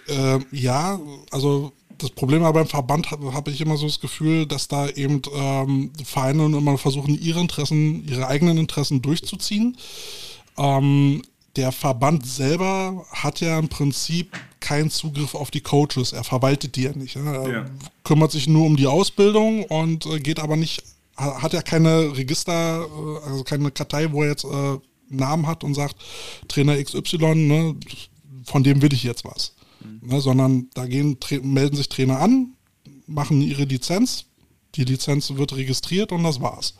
Ähm, ja, also das Problem aber beim Verband habe hab ich immer so das Gefühl, dass da eben ähm, Vereine immer versuchen, ihre Interessen, ihre eigenen Interessen durchzuziehen. Ähm, der Verband selber hat ja im Prinzip keinen Zugriff auf die Coaches. Er verwaltet die ja nicht. Ne? Er ja. kümmert sich nur um die Ausbildung und äh, geht aber nicht, hat ja keine Register, äh, also keine Kartei, wo er jetzt äh, Namen hat und sagt, Trainer XY, ne, von dem will ich jetzt was. Ne, sondern da gehen, melden sich Trainer an, machen ihre Lizenz, die Lizenz wird registriert und das war's.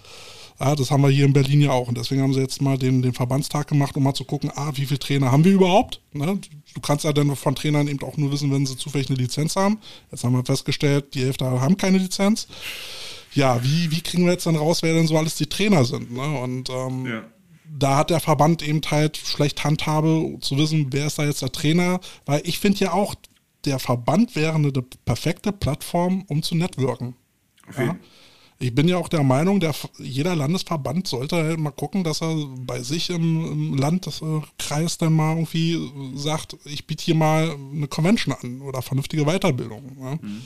Ja, das haben wir hier in Berlin ja auch. Und deswegen haben sie jetzt mal den, den Verbandstag gemacht, um mal zu gucken, ah, wie viele Trainer haben wir überhaupt? Ne? Du kannst ja dann von Trainern eben auch nur wissen, wenn sie zufällig eine Lizenz haben. Jetzt haben wir festgestellt, die Hälfte haben keine Lizenz. Ja, wie, wie kriegen wir jetzt dann raus, wer denn so alles die Trainer sind? Ne? Und ähm, ja da hat der Verband eben halt schlecht Handhabe zu wissen, wer ist da jetzt der Trainer, weil ich finde ja auch, der Verband wäre eine perfekte Plattform, um zu networken. Okay. Ja? Ich bin ja auch der Meinung, der, jeder Landesverband sollte halt mal gucken, dass er bei sich im, im Landkreis dann mal irgendwie sagt, ich biete hier mal eine Convention an oder vernünftige Weiterbildung. Ja? Mhm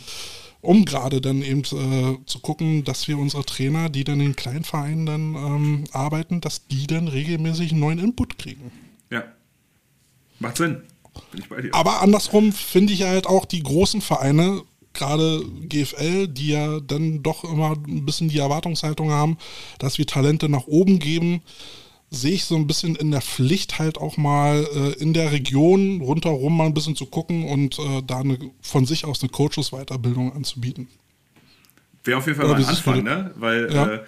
um gerade dann eben äh, zu gucken, dass wir unsere Trainer, die dann in kleinen Vereinen dann ähm, arbeiten, dass die dann regelmäßig einen neuen Input kriegen. Ja. Macht Sinn. Bin ich bei dir. Aber andersrum finde ich halt auch die großen Vereine, gerade GFL, die ja dann doch immer ein bisschen die Erwartungshaltung haben, dass wir Talente nach oben geben, sehe ich so ein bisschen in der Pflicht halt auch mal äh, in der Region rundherum mal ein bisschen zu gucken und äh, da eine, von sich aus eine Coaches-Weiterbildung anzubieten. Wäre auf jeden Fall Oder mal ein Anfang, ne? Weil ja. äh,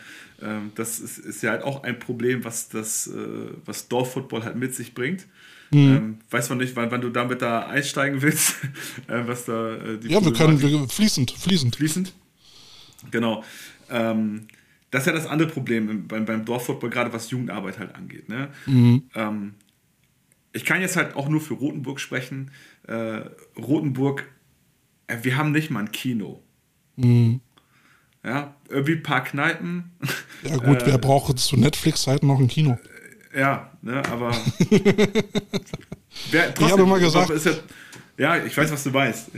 ähm, das ist, ist, ja halt auch ein Problem, was das, äh, was Dorffootball halt mit sich bringt. Mhm. Ähm, weiß man nicht, wann, wann, du damit da einsteigen willst, äh, was da äh, die Ja, wir können wir, fließend, fließend. Fließend. Genau. Ähm, das ist ja das andere Problem beim, beim Dorffootball, gerade was Jugendarbeit halt angeht. Ne? Mhm. Ähm, ich kann jetzt halt auch nur für Rotenburg sprechen. Äh, Rotenburg, äh, wir haben nicht mal ein Kino. Mhm. Ja, irgendwie ein paar Kneipen. Ja gut, äh, wer braucht zu Netflix-Zeiten noch ein Kino? Ja, ne, aber wer, trotzdem, ich habe immer gesagt, ist ja, ja, ich weiß, was du weißt.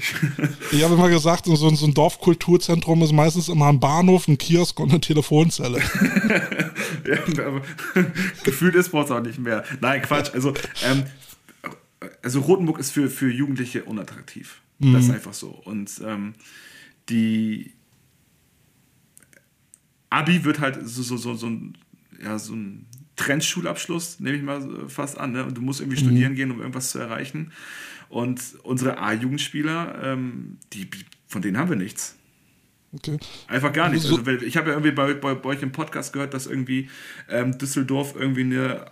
ich habe immer gesagt, so, so ein Dorfkulturzentrum ist meistens immer ein Bahnhof, ein Kiosk und eine Telefonzelle. ja, aber gefühlt ist es auch nicht mehr. Nein, Quatsch. Also, ähm, also Rotenburg ist für, für Jugendliche unattraktiv. Mhm. Das ist einfach so. Und ähm, die Abi wird halt so, so, so, so ein, ja, so ein Trendschulabschluss, nehme ich mal fast an. Ne? Und du musst irgendwie mhm. studieren gehen, um irgendwas zu erreichen. Und unsere A-Jugendspieler, ähm, die, von denen haben wir nichts. Okay. Einfach gar nichts. Also, ich habe ja irgendwie bei, bei, bei, euch im Podcast gehört, dass irgendwie ähm, Düsseldorf irgendwie eine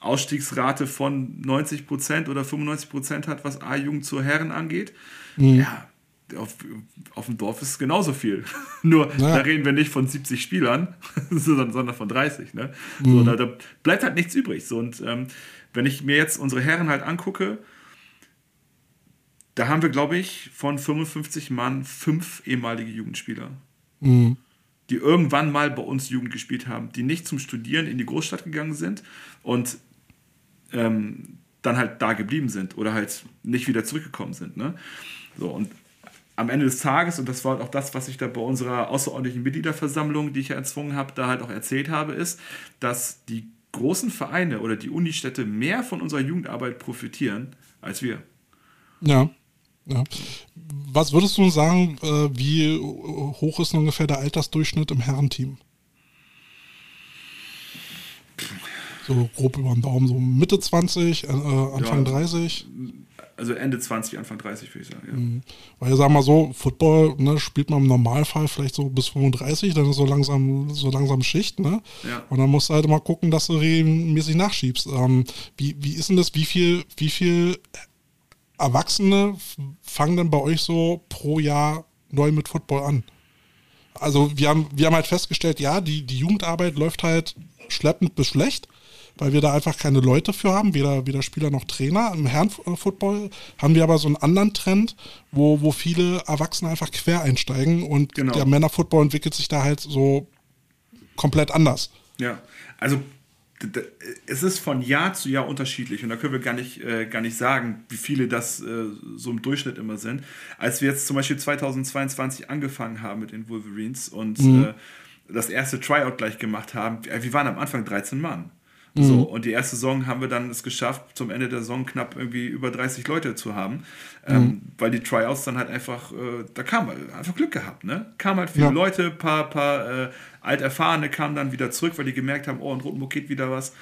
Ausstiegsrate von 90 Prozent oder 95 Prozent hat, was A-Jugend zur Herren angeht. Mhm. Ja, auf, auf dem Dorf ist es genauso viel. Nur ja. da reden wir nicht von 70 Spielern, sondern von 30. Ne? Mhm. So, da, da, bleibt halt nichts übrig. So, und ähm, wenn ich mir jetzt unsere Herren halt angucke, da haben wir, glaube ich, von 55 Mann fünf ehemalige Jugendspieler. Mhm. Die irgendwann mal bei uns Jugend gespielt haben, die nicht zum Studieren in die Großstadt gegangen sind und ähm, dann halt da geblieben sind oder halt nicht wieder zurückgekommen sind. Ne? So, und am Ende des Tages, und das war auch das, was ich da bei unserer außerordentlichen Mitgliederversammlung, die ich ja erzwungen habe, da halt auch erzählt habe, ist, dass die großen Vereine oder die Unistädte mehr von unserer Jugendarbeit profitieren als wir. Ja. Ja. Was würdest du sagen, äh, wie hoch ist ungefähr der Altersdurchschnitt im Herrenteam? So grob über den Daumen, so Mitte 20, äh, Anfang ja, 30? Also Ende 20, Anfang 30 würde ich sagen. Ja. Mhm. Weil ja, sag mal so, Football ne, spielt man im Normalfall vielleicht so bis 35, dann ist so langsam, so langsam Schicht, ne? Ja. Und dann musst du halt mal gucken, dass du regelmäßig nachschiebst. Ähm, wie, wie ist denn das? Wie viel, wie viel Erwachsene fangen denn bei euch so pro Jahr neu mit Football an? Also wir haben, wir haben halt festgestellt, ja, die, die Jugendarbeit läuft halt schleppend bis schlecht weil wir da einfach keine Leute für haben, weder, weder Spieler noch Trainer. Im Herrenfootball haben wir aber so einen anderen Trend, wo, wo viele Erwachsene einfach quer einsteigen und genau. der Männerfootball entwickelt sich da halt so komplett anders. Ja, also es ist von Jahr zu Jahr unterschiedlich und da können wir gar nicht, äh, gar nicht sagen, wie viele das äh, so im Durchschnitt immer sind. Als wir jetzt zum Beispiel 2022 angefangen haben mit den Wolverines und mhm. äh, das erste Tryout gleich gemacht haben, wir waren am Anfang 13 Mann. Mhm. So, und die erste Saison haben wir dann es geschafft, zum Ende der Saison knapp irgendwie über 30 Leute zu haben. Ähm, mhm. weil die Tryouts dann halt einfach, äh, da kam halt einfach Glück gehabt, ne? Kamen halt viele ja. Leute, paar, paar äh, Alterfahrene kamen dann wieder zurück, weil die gemerkt haben, oh, in Rotenburg geht wieder was.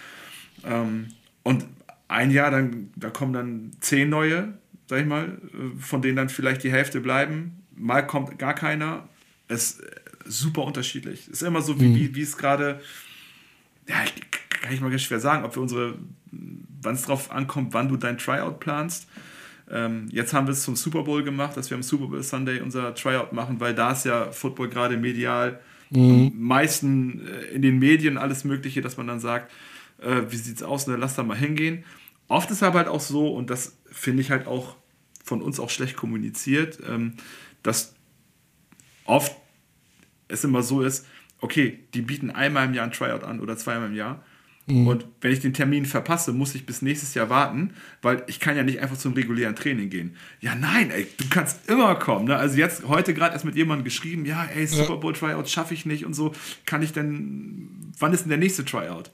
Ähm, und ein Jahr, dann, da kommen dann zehn neue, sag ich mal, äh, von denen dann vielleicht die Hälfte bleiben. Mal kommt gar keiner. Es ist super unterschiedlich. Es ist immer so, wie, mhm. wie es gerade, ja, ich kann ich mal ganz schwer sagen, ob wir unsere, wann es drauf ankommt, wann du dein Tryout planst. Ähm, jetzt haben wir es zum Super Bowl gemacht, dass wir am Super Bowl Sunday unser Tryout machen, weil da ist ja Football gerade medial mhm. meisten äh, in den Medien alles Mögliche, dass man dann sagt, äh, wie es aus, ne, lass da mal hingehen. Oft ist aber halt auch so, und das finde ich halt auch von uns auch schlecht kommuniziert, ähm, dass oft es immer so ist, okay, die bieten einmal im Jahr ein Tryout an oder zweimal im Jahr Mhm. Und wenn ich den Termin verpasse, muss ich bis nächstes Jahr warten, weil ich kann ja nicht einfach zum regulären Training gehen. Ja, nein, ey, du kannst immer kommen. Ne? Also jetzt heute gerade erst mit jemandem geschrieben, ja, ey, Super Bowl Tryout schaffe ich nicht und so. Kann ich denn, wann ist denn der nächste Tryout?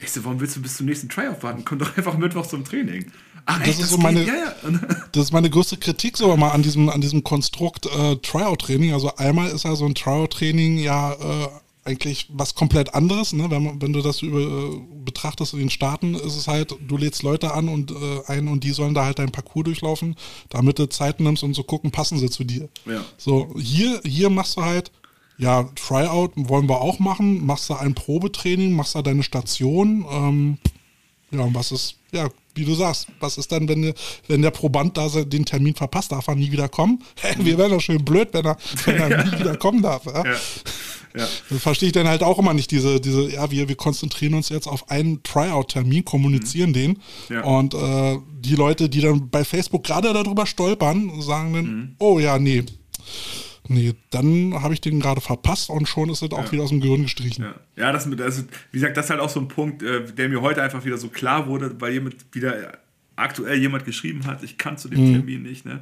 Ich so, warum willst du bis zum nächsten Tryout warten? Komm doch einfach Mittwoch zum Training. Ach, das, echt, ist das so meine, ja, ja. das ist meine größte Kritik so immer an diesem, an diesem Konstrukt äh, Tryout-Training. Also einmal ist ja so ein Tryout-Training ja äh, eigentlich was komplett anderes. Ne? Wenn, wenn du das über, äh, betrachtest in den Staaten, ist es halt, du lädst Leute an und äh, ein und die sollen da halt dein Parcours durchlaufen, damit du Zeit nimmst und so gucken, passen sie zu dir. Ja. So, hier, hier machst du halt, ja, Tryout wollen wir auch machen, machst du ein Probetraining, machst da deine Station. Ähm, ja, und was ist, ja, wie du sagst, was ist dann, wenn, wenn der Proband da den Termin verpasst, darf er nie wieder kommen? Wir wären doch schön blöd, wenn er, wenn er nie wieder kommen darf. Ja? ja. Ja. Das verstehe ich dann halt auch immer nicht, diese, diese, ja, wir, wir konzentrieren uns jetzt auf einen Tryout-Termin, kommunizieren mhm. den. Ja. Und äh, die Leute, die dann bei Facebook gerade darüber stolpern, sagen dann, mhm. oh ja, nee. Nee, dann habe ich den gerade verpasst und schon ist es auch ja. wieder aus dem Gehirn gestrichen. Ja, ja das, das, wie gesagt, das ist halt auch so ein Punkt, äh, der mir heute einfach wieder so klar wurde, weil jemand wieder aktuell jemand geschrieben hat, ich kann zu dem mhm. Termin nicht. Ne?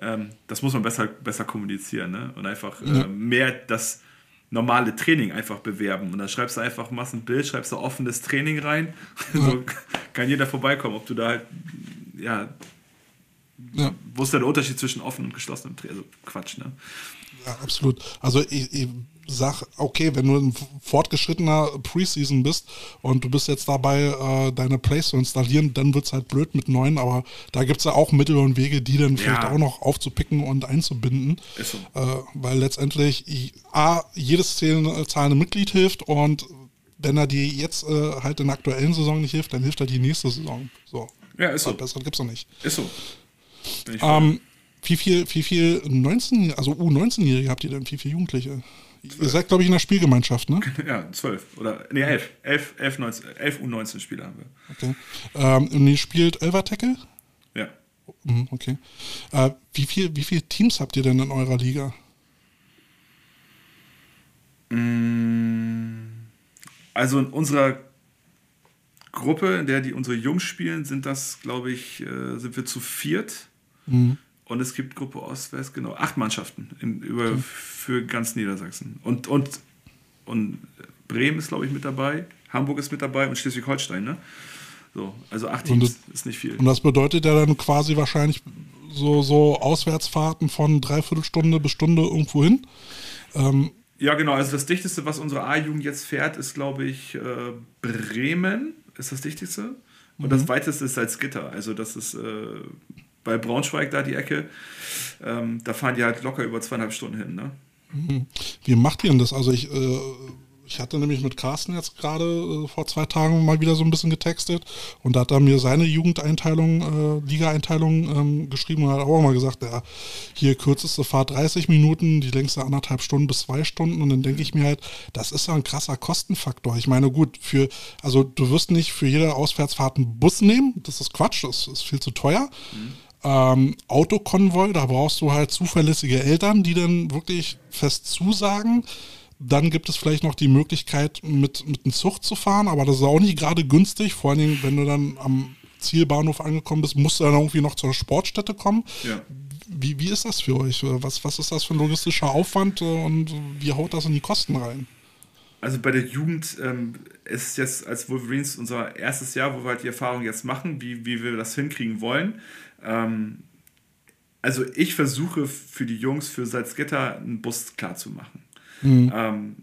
Ähm, das muss man besser, besser kommunizieren ne? und einfach äh, mehr das normale Training einfach bewerben. Und dann schreibst du einfach, machst ein Bild, schreibst du offenes Training rein. Ja. so kann jeder vorbeikommen, ob du da halt, ja, ja. Wo ist der Unterschied zwischen offen und geschlossenem Training? Also Quatsch, ne? Ja, absolut. Also ich, ich sag, okay, wenn du ein fortgeschrittener Preseason bist und du bist jetzt dabei, äh, deine Plays zu installieren, dann wird es halt blöd mit neuen, aber da gibt es ja auch Mittel und Wege, die dann vielleicht auch noch aufzupicken und einzubinden. So. Äh, weil letztendlich A, jedes zahlende Mitglied hilft und wenn er dir jetzt äh, halt in der aktuellen Saison nicht hilft, dann hilft er die nächste Saison. So. Ja, ist so. Besseren gibt's doch nicht. Ist so. Ähm, wie viel, wie viel 19, also U19-Jährige habt ihr denn? Wie viele Jugendliche? Ihr seid, glaube ich, in der Spielgemeinschaft, ne? Ja, zwölf. Oder, nee, elf. Elf, elf, 19, elf U19-Spieler haben wir. Okay. Ähm, und ihr spielt Elver-Tackle? Ja. Mhm, okay. Äh, wie, viel, wie viele Teams habt ihr denn in eurer Liga? Mm, also in unserer Gruppe, in der die unsere Jungs spielen, sind das, glaube ich, äh, sind wir zu viert. Mhm. Und es gibt Gruppe Ost-West, genau, acht Mannschaften in, über, für ganz Niedersachsen. Und, und, und Bremen ist, glaube ich, mit dabei, Hamburg ist mit dabei und Schleswig-Holstein, ne? So, also acht Teams das, ist nicht viel. Und das bedeutet ja dann quasi wahrscheinlich so, so Auswärtsfahrten von dreiviertel Stunde bis Stunde irgendwo hin. Ähm, ja, genau. Also das Dichteste, was unsere A-Jugend jetzt fährt, ist, glaube ich, äh, Bremen. Ist das Dichteste. Und mhm. das weiteste ist Salzgitter. Also das ist äh, bei Braunschweig da die Ecke. Ähm, da fahren die halt locker über zweieinhalb Stunden hin. Ne? Mhm. Wie macht ihr denn das? Also ich äh, ich hatte nämlich mit Carsten jetzt gerade äh, vor zwei Tagen mal wieder so ein bisschen getextet und da hat er mir seine Jugendeinteilung, äh, Liga-Einteilung ähm, geschrieben und hat auch mal gesagt, ja, hier kürzeste Fahrt 30 Minuten, die längste anderthalb Stunden bis zwei Stunden und dann denke ich mir halt, das ist ja ein krasser Kostenfaktor. Ich meine, gut, für, also du wirst nicht für jede Auswärtsfahrt einen Bus nehmen, das ist Quatsch, das ist viel zu teuer. Mhm. Ähm, Autokonvoi, da brauchst du halt zuverlässige Eltern, die dann wirklich fest zusagen. Dann gibt es vielleicht noch die Möglichkeit, mit, mit einem Zug zu fahren, aber das ist auch nicht gerade günstig. Vor allen Dingen, wenn du dann am Zielbahnhof angekommen bist, musst du dann irgendwie noch zur Sportstätte kommen. Ja. Wie, wie ist das für euch? Was, was ist das für ein logistischer Aufwand äh, und wie haut das in die Kosten rein? Also bei der Jugend ähm, ist jetzt als Wolverines unser erstes Jahr, wo wir halt die Erfahrung jetzt machen, wie, wie wir das hinkriegen wollen. Ähm, also ich versuche für die Jungs für Salzgitter einen Bus klar zu machen. Mhm. Ähm,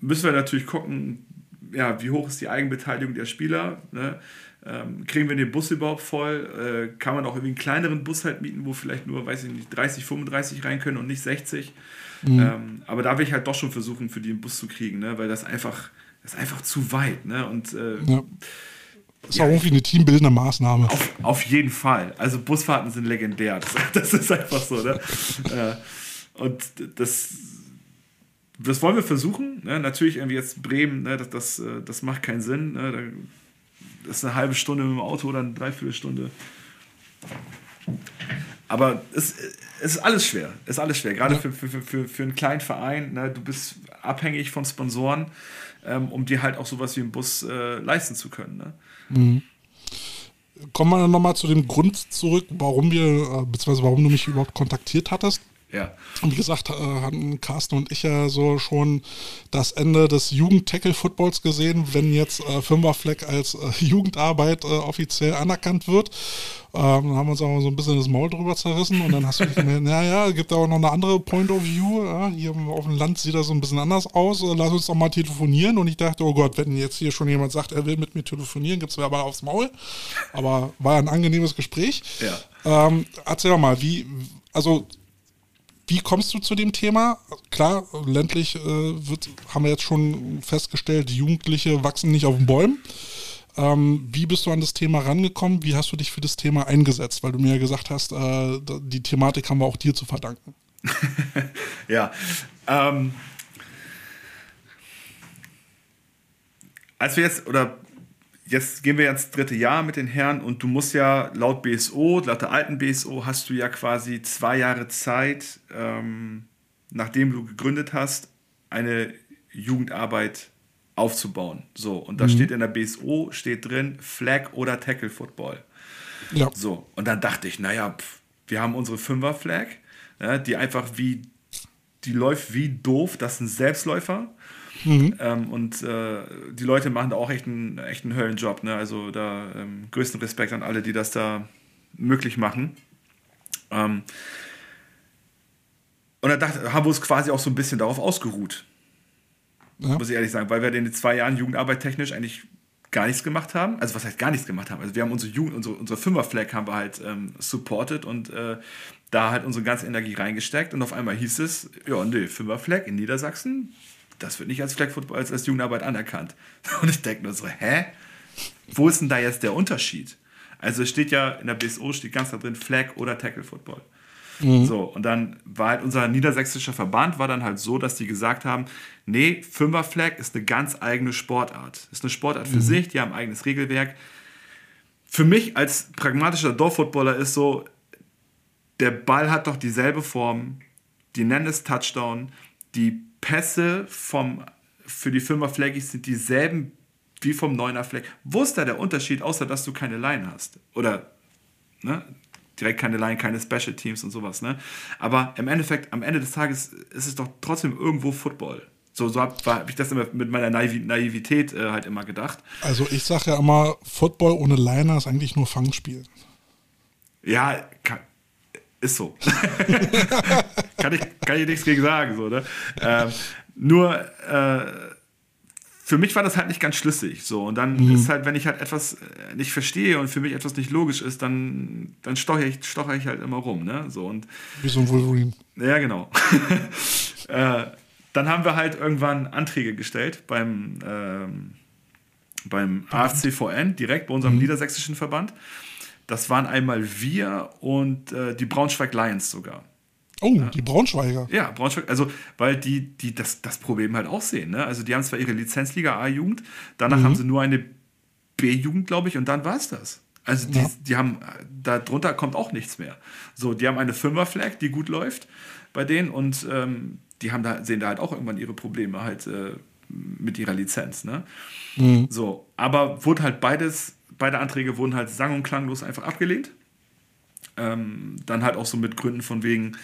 müssen wir natürlich gucken, ja, wie hoch ist die Eigenbeteiligung der Spieler. Ne? Ähm, kriegen wir den Bus überhaupt voll? Äh, kann man auch irgendwie einen kleineren Bus halt mieten, wo vielleicht nur, weiß ich nicht, 30, 35 rein können und nicht 60? Mhm. Ähm, aber da will ich halt doch schon versuchen, für die einen Bus zu kriegen, ne? weil das einfach, das ist einfach zu weit. Ne? Und äh, ja. Ist ja, auch irgendwie eine teambildende Maßnahme. Auf, auf, jeden Fall. Also Busfahrten sind legendär. Das, das ist einfach so. Ne? äh, und das, das wollen wir versuchen. Ne? Natürlich irgendwie jetzt Bremen, ne? das, das, äh, das macht keinen Sinn. Ne? Das ist eine halbe Stunde mit dem Auto oder eine Dreiviertelstunde. Aber es, es ist alles schwer. Es ist alles schwer. Gerade ja. für, für, für, für einen kleinen Verein. Ne? Du bist abhängig von Sponsoren, ähm, um dir halt auch sowas wie einen Bus äh, leisten zu können. Ne? Mhm. Kommen wir nochmal zu dem Grund zurück, warum wir, äh, beziehungsweise warum du mich überhaupt kontaktiert hattest. Ja. Und wie gesagt, äh, hatten Carsten und ich ja so schon das Ende des Jugend-Tackle-Footballs gesehen, wenn jetzt äh, Fünferfleck als äh, Jugendarbeit äh, offiziell anerkannt wird. Ähm, dann haben wir uns auch so ein bisschen das Maul drüber zerrissen und dann hast du gemerkt, naja, gibt auch noch eine andere Point of View. Ja, hier auf dem Land sieht das so ein bisschen anders aus. Äh, lass uns doch mal telefonieren. Und ich dachte, oh Gott, wenn jetzt hier schon jemand sagt, er will mit mir telefonieren, gibt es mir aber aufs Maul. Aber war ein angenehmes Gespräch. Ja. Ähm, erzähl doch mal, wie, also wie kommst du zu dem Thema? Klar, ländlich äh, wird, haben wir jetzt schon festgestellt, Jugendliche wachsen nicht auf den Bäumen. Ähm, wie bist du an das Thema rangekommen? Wie hast du dich für das Thema eingesetzt? Weil du mir ja gesagt hast, äh, die Thematik haben wir auch dir zu verdanken. ja. Ähm, als wir jetzt, oder jetzt gehen wir ins dritte Jahr mit den Herren und du musst ja laut BSO, laut der alten BSO, hast du ja quasi zwei Jahre Zeit, ähm, nachdem du gegründet hast, eine Jugendarbeit aufzubauen. So, und da mhm. steht in der BSO, steht drin, Flag oder Tackle Football. Ja. So, und dann dachte ich, naja, pff, wir haben unsere Fünfer-Flag, ja, die einfach wie, die läuft wie doof, das ist ein Selbstläufer. Mhm. Ähm, und äh, die Leute machen da auch echt einen, echt einen Höllenjob. Ne? Also da ähm, größten Respekt an alle, die das da möglich machen. Ähm, und da dachte, haben wir uns quasi auch so ein bisschen darauf ausgeruht. Ja. Muss ich ehrlich sagen, weil wir in den zwei Jahren Jugendarbeit technisch eigentlich gar nichts gemacht haben. Also was heißt gar nichts gemacht haben? Also wir haben unsere Jugend, unsere, unsere Fünfer-Flag haben wir halt ähm, supported und äh, da halt unsere ganze Energie reingesteckt und auf einmal hieß es, ja, nee, Fünfer-Flag in Niedersachsen, das wird nicht als Flag Football, als, als Jugendarbeit anerkannt. Und ich denke nur so, hä? Wo ist denn da jetzt der Unterschied? Also es steht ja in der BSO steht ganz da drin Flag oder Tackle Football. Mhm. So, und dann war halt unser niedersächsischer Verband war dann halt so, dass die gesagt haben, nee, Fünfer Flag ist eine ganz eigene Sportart. Ist eine Sportart für mhm. sich, die haben ein eigenes Regelwerk. Für mich als pragmatischer Dorffootballer ist so, der Ball hat doch dieselbe Form, die nennen es Touchdown, die Pässe vom, für die Fünfer Flaggies sind dieselben wie vom Neuner Flag. Wo ist da der Unterschied, außer dass du keine Line hast? Oder ne, direkt keine Line, keine Special Teams und sowas. Ne? Aber im Endeffekt, am Ende des Tages ist es doch trotzdem irgendwo Football. So, so habe hab ich das immer mit meiner Naiv Naivität äh, halt immer gedacht. Also ich sage ja immer, Football ohne Liner ist eigentlich nur Fangspiel. Ja, kann, ist so. kann, ich, kann ich nichts gegen sagen. So, ne? Ähm, nur äh, für mich war das halt nicht ganz schlüssig. So. Und dann mhm. ist halt, wenn ich halt etwas äh, nicht verstehe und für mich etwas nicht logisch ist, dann, dann stocher ich, stocher ich halt immer rum. Ne? So, und, Wie so ein Wolverine. Ja, genau. äh, dann haben wir halt irgendwann Anträge gestellt beim, ähm, beim AFCVN, direkt bei unserem mhm. niedersächsischen Verband. Das waren einmal wir und äh, die Braunschweig Lions sogar. Oh, die Braunschweiger. Ja, Braunschweig, also weil die, die das, das Problem halt auch sehen. Ne? Also die haben zwar ihre Lizenzliga A-Jugend, danach mhm. haben sie nur eine B-Jugend, glaube ich, und dann war es das. Also die, ja. die haben, darunter kommt auch nichts mehr. So, die haben eine Fünfer-Flag, die gut läuft bei denen und ähm, die haben da, sehen da halt auch irgendwann ihre Probleme halt äh, mit ihrer Lizenz. Ne? Mhm. So, aber wurde halt beides, beide Anträge wurden halt sang- und klanglos einfach abgelehnt. Ähm, dann halt auch so mit Gründen von wegen,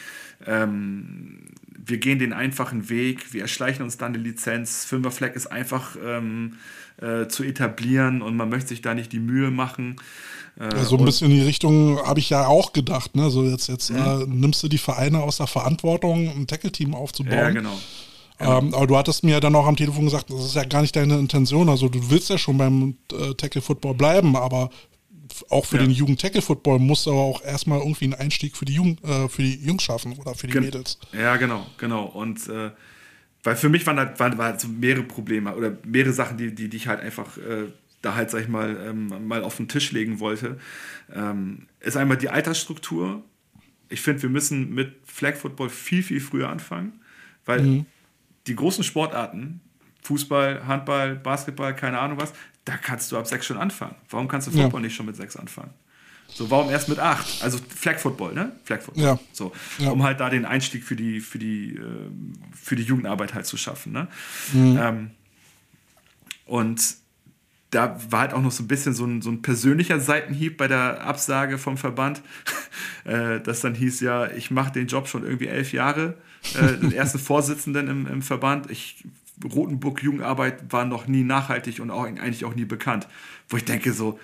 ähm, wir gehen den einfachen Weg, wir erschleichen uns dann eine Lizenz. Fünfer Flag ist einfach ähm, äh, zu etablieren und man möchte sich da nicht die Mühe machen. Äh, ja, so ein bisschen in die Richtung habe ich ja auch gedacht. Ne? So jetzt, jetzt mhm. äh, nimmst du die Vereine aus der Verantwortung, ein Tackle-Team aufzubauen. Ja, genau. Genau. Ähm, aber du hattest mir ja dann auch am Telefon gesagt, das ist ja gar nicht deine Intention. Also du willst ja schon beim äh, Tackle Football bleiben, aber auch für ja. den Jugend-Tackle-Football muss aber auch erstmal irgendwie einen Einstieg für die, Jugend, äh, für die Jungs schaffen oder für die Gen Mädels. Ja, genau, genau. Und äh, weil für mich waren da waren, waren so mehrere Probleme oder mehrere Sachen, die, die, die ich halt einfach äh, da halt, sag ich mal, ähm, mal auf den Tisch legen wollte. Ähm, ist einmal die Altersstruktur. Ich finde, wir müssen mit Flag Football viel, viel früher anfangen, weil mhm. Die großen Sportarten, Fußball, Handball, Basketball, keine Ahnung was, da kannst du ab sechs schon anfangen. Warum kannst du Football ja. nicht schon mit sechs anfangen? So, warum erst mit acht? Also Flag Football, ne? Flag Football. Ja. So, ja. um halt da den Einstieg für die, für die, äh, für die Jugendarbeit halt zu schaffen. Ne? Mhm. Ähm, und da war halt auch noch so ein bisschen so ein, so ein persönlicher Seitenhieb bei der Absage vom Verband, äh, das dann hieß ja, ich mache den Job schon irgendwie elf Jahre, äh, den ersten Vorsitzenden im, im Verband. Ich Rotenburg Jugendarbeit war noch nie nachhaltig und auch eigentlich auch nie bekannt. Wo ich denke so,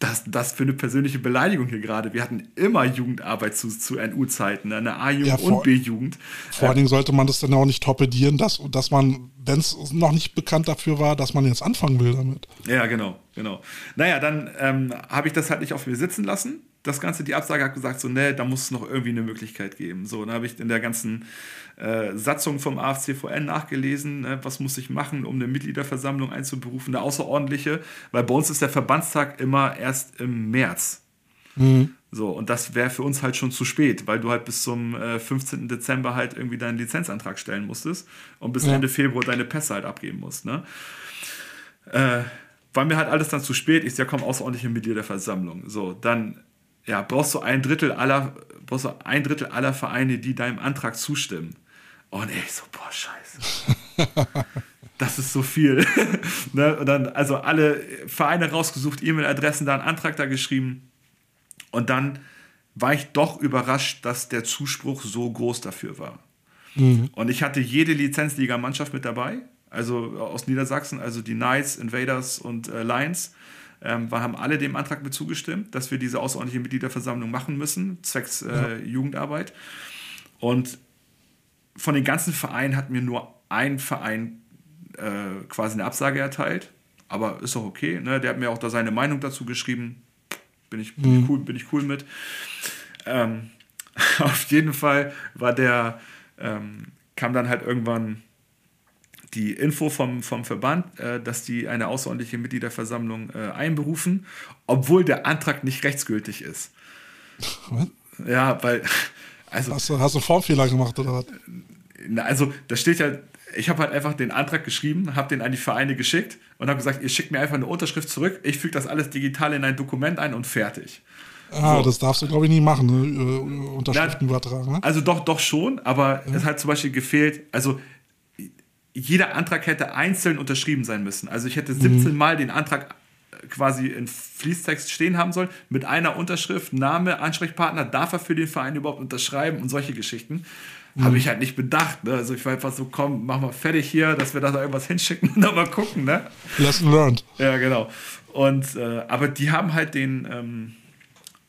das, das für eine persönliche Beleidigung hier gerade. Wir hatten immer Jugendarbeit zu, zu NU-Zeiten, ne? eine A-Jugend ja, und B-Jugend. Vor allen Dingen sollte man das dann auch nicht torpedieren, dass, dass man, wenn es noch nicht bekannt dafür war, dass man jetzt anfangen will damit. Ja, genau, genau. Naja, dann ähm, habe ich das halt nicht auf mir sitzen lassen das Ganze, die Absage hat gesagt, so, ne, da muss es noch irgendwie eine Möglichkeit geben. So, dann habe ich in der ganzen äh, Satzung vom AFCVN nachgelesen, ne, was muss ich machen, um eine Mitgliederversammlung einzuberufen, eine außerordentliche, weil bei uns ist der Verbandstag immer erst im März. Mhm. So, und das wäre für uns halt schon zu spät, weil du halt bis zum äh, 15. Dezember halt irgendwie deinen Lizenzantrag stellen musstest und bis ja. Ende Februar deine Pässe halt abgeben musst. Ne? Äh, war mir halt alles dann zu spät, ist ja kaum außerordentliche Mitgliederversammlung. So, dann ja, brauchst du ein Drittel aller, brauchst du ein Drittel aller Vereine, die deinem Antrag zustimmen. Und ich so, boah, scheiße. das ist so viel. ne? Und dann also alle Vereine rausgesucht, E-Mail-Adressen, da einen Antrag da geschrieben. Und dann war ich doch überrascht, dass der Zuspruch so groß dafür war. Mhm. Und ich hatte jede Lizenzliga-Mannschaft mit dabei, also aus Niedersachsen, also die Knights, Invaders und äh, Lions ähm, wir haben alle dem Antrag mit zugestimmt, dass wir diese außerordentliche Mitgliederversammlung machen müssen, zwecks äh, ja. Jugendarbeit. Und von den ganzen Vereinen hat mir nur ein Verein äh, quasi eine Absage erteilt. Aber ist auch okay. Ne? Der hat mir auch da seine Meinung dazu geschrieben. Bin ich, bin mhm. ich, cool, bin ich cool mit. Ähm, auf jeden Fall war der, ähm, kam dann halt irgendwann die Info vom, vom Verband, äh, dass die eine außerordentliche Mitgliederversammlung äh, einberufen, obwohl der Antrag nicht rechtsgültig ist. Was? Ja, weil. Also, hast, du, hast du Formfehler gemacht oder was? Also, da steht ja, ich habe halt einfach den Antrag geschrieben, habe den an die Vereine geschickt und habe gesagt, ihr schickt mir einfach eine Unterschrift zurück, ich füge das alles digital in ein Dokument ein und fertig. Ah, so. das darfst du, glaube ich, nie machen, ne? Unterschriften übertragen. Ne? Also doch, doch schon, aber ja. es hat zum Beispiel gefehlt, also jeder Antrag hätte einzeln unterschrieben sein müssen. Also ich hätte 17 mhm. Mal den Antrag quasi in Fließtext stehen haben sollen, mit einer Unterschrift, Name, Ansprechpartner, darf er für den Verein überhaupt unterschreiben und solche Geschichten. Mhm. Habe ich halt nicht bedacht. Ne? Also ich war einfach so, komm, mach mal fertig hier, dass wir da irgendwas hinschicken und dann mal gucken. Ne? Lesson learned. Ja, genau. Und, äh, aber die haben halt den, ähm,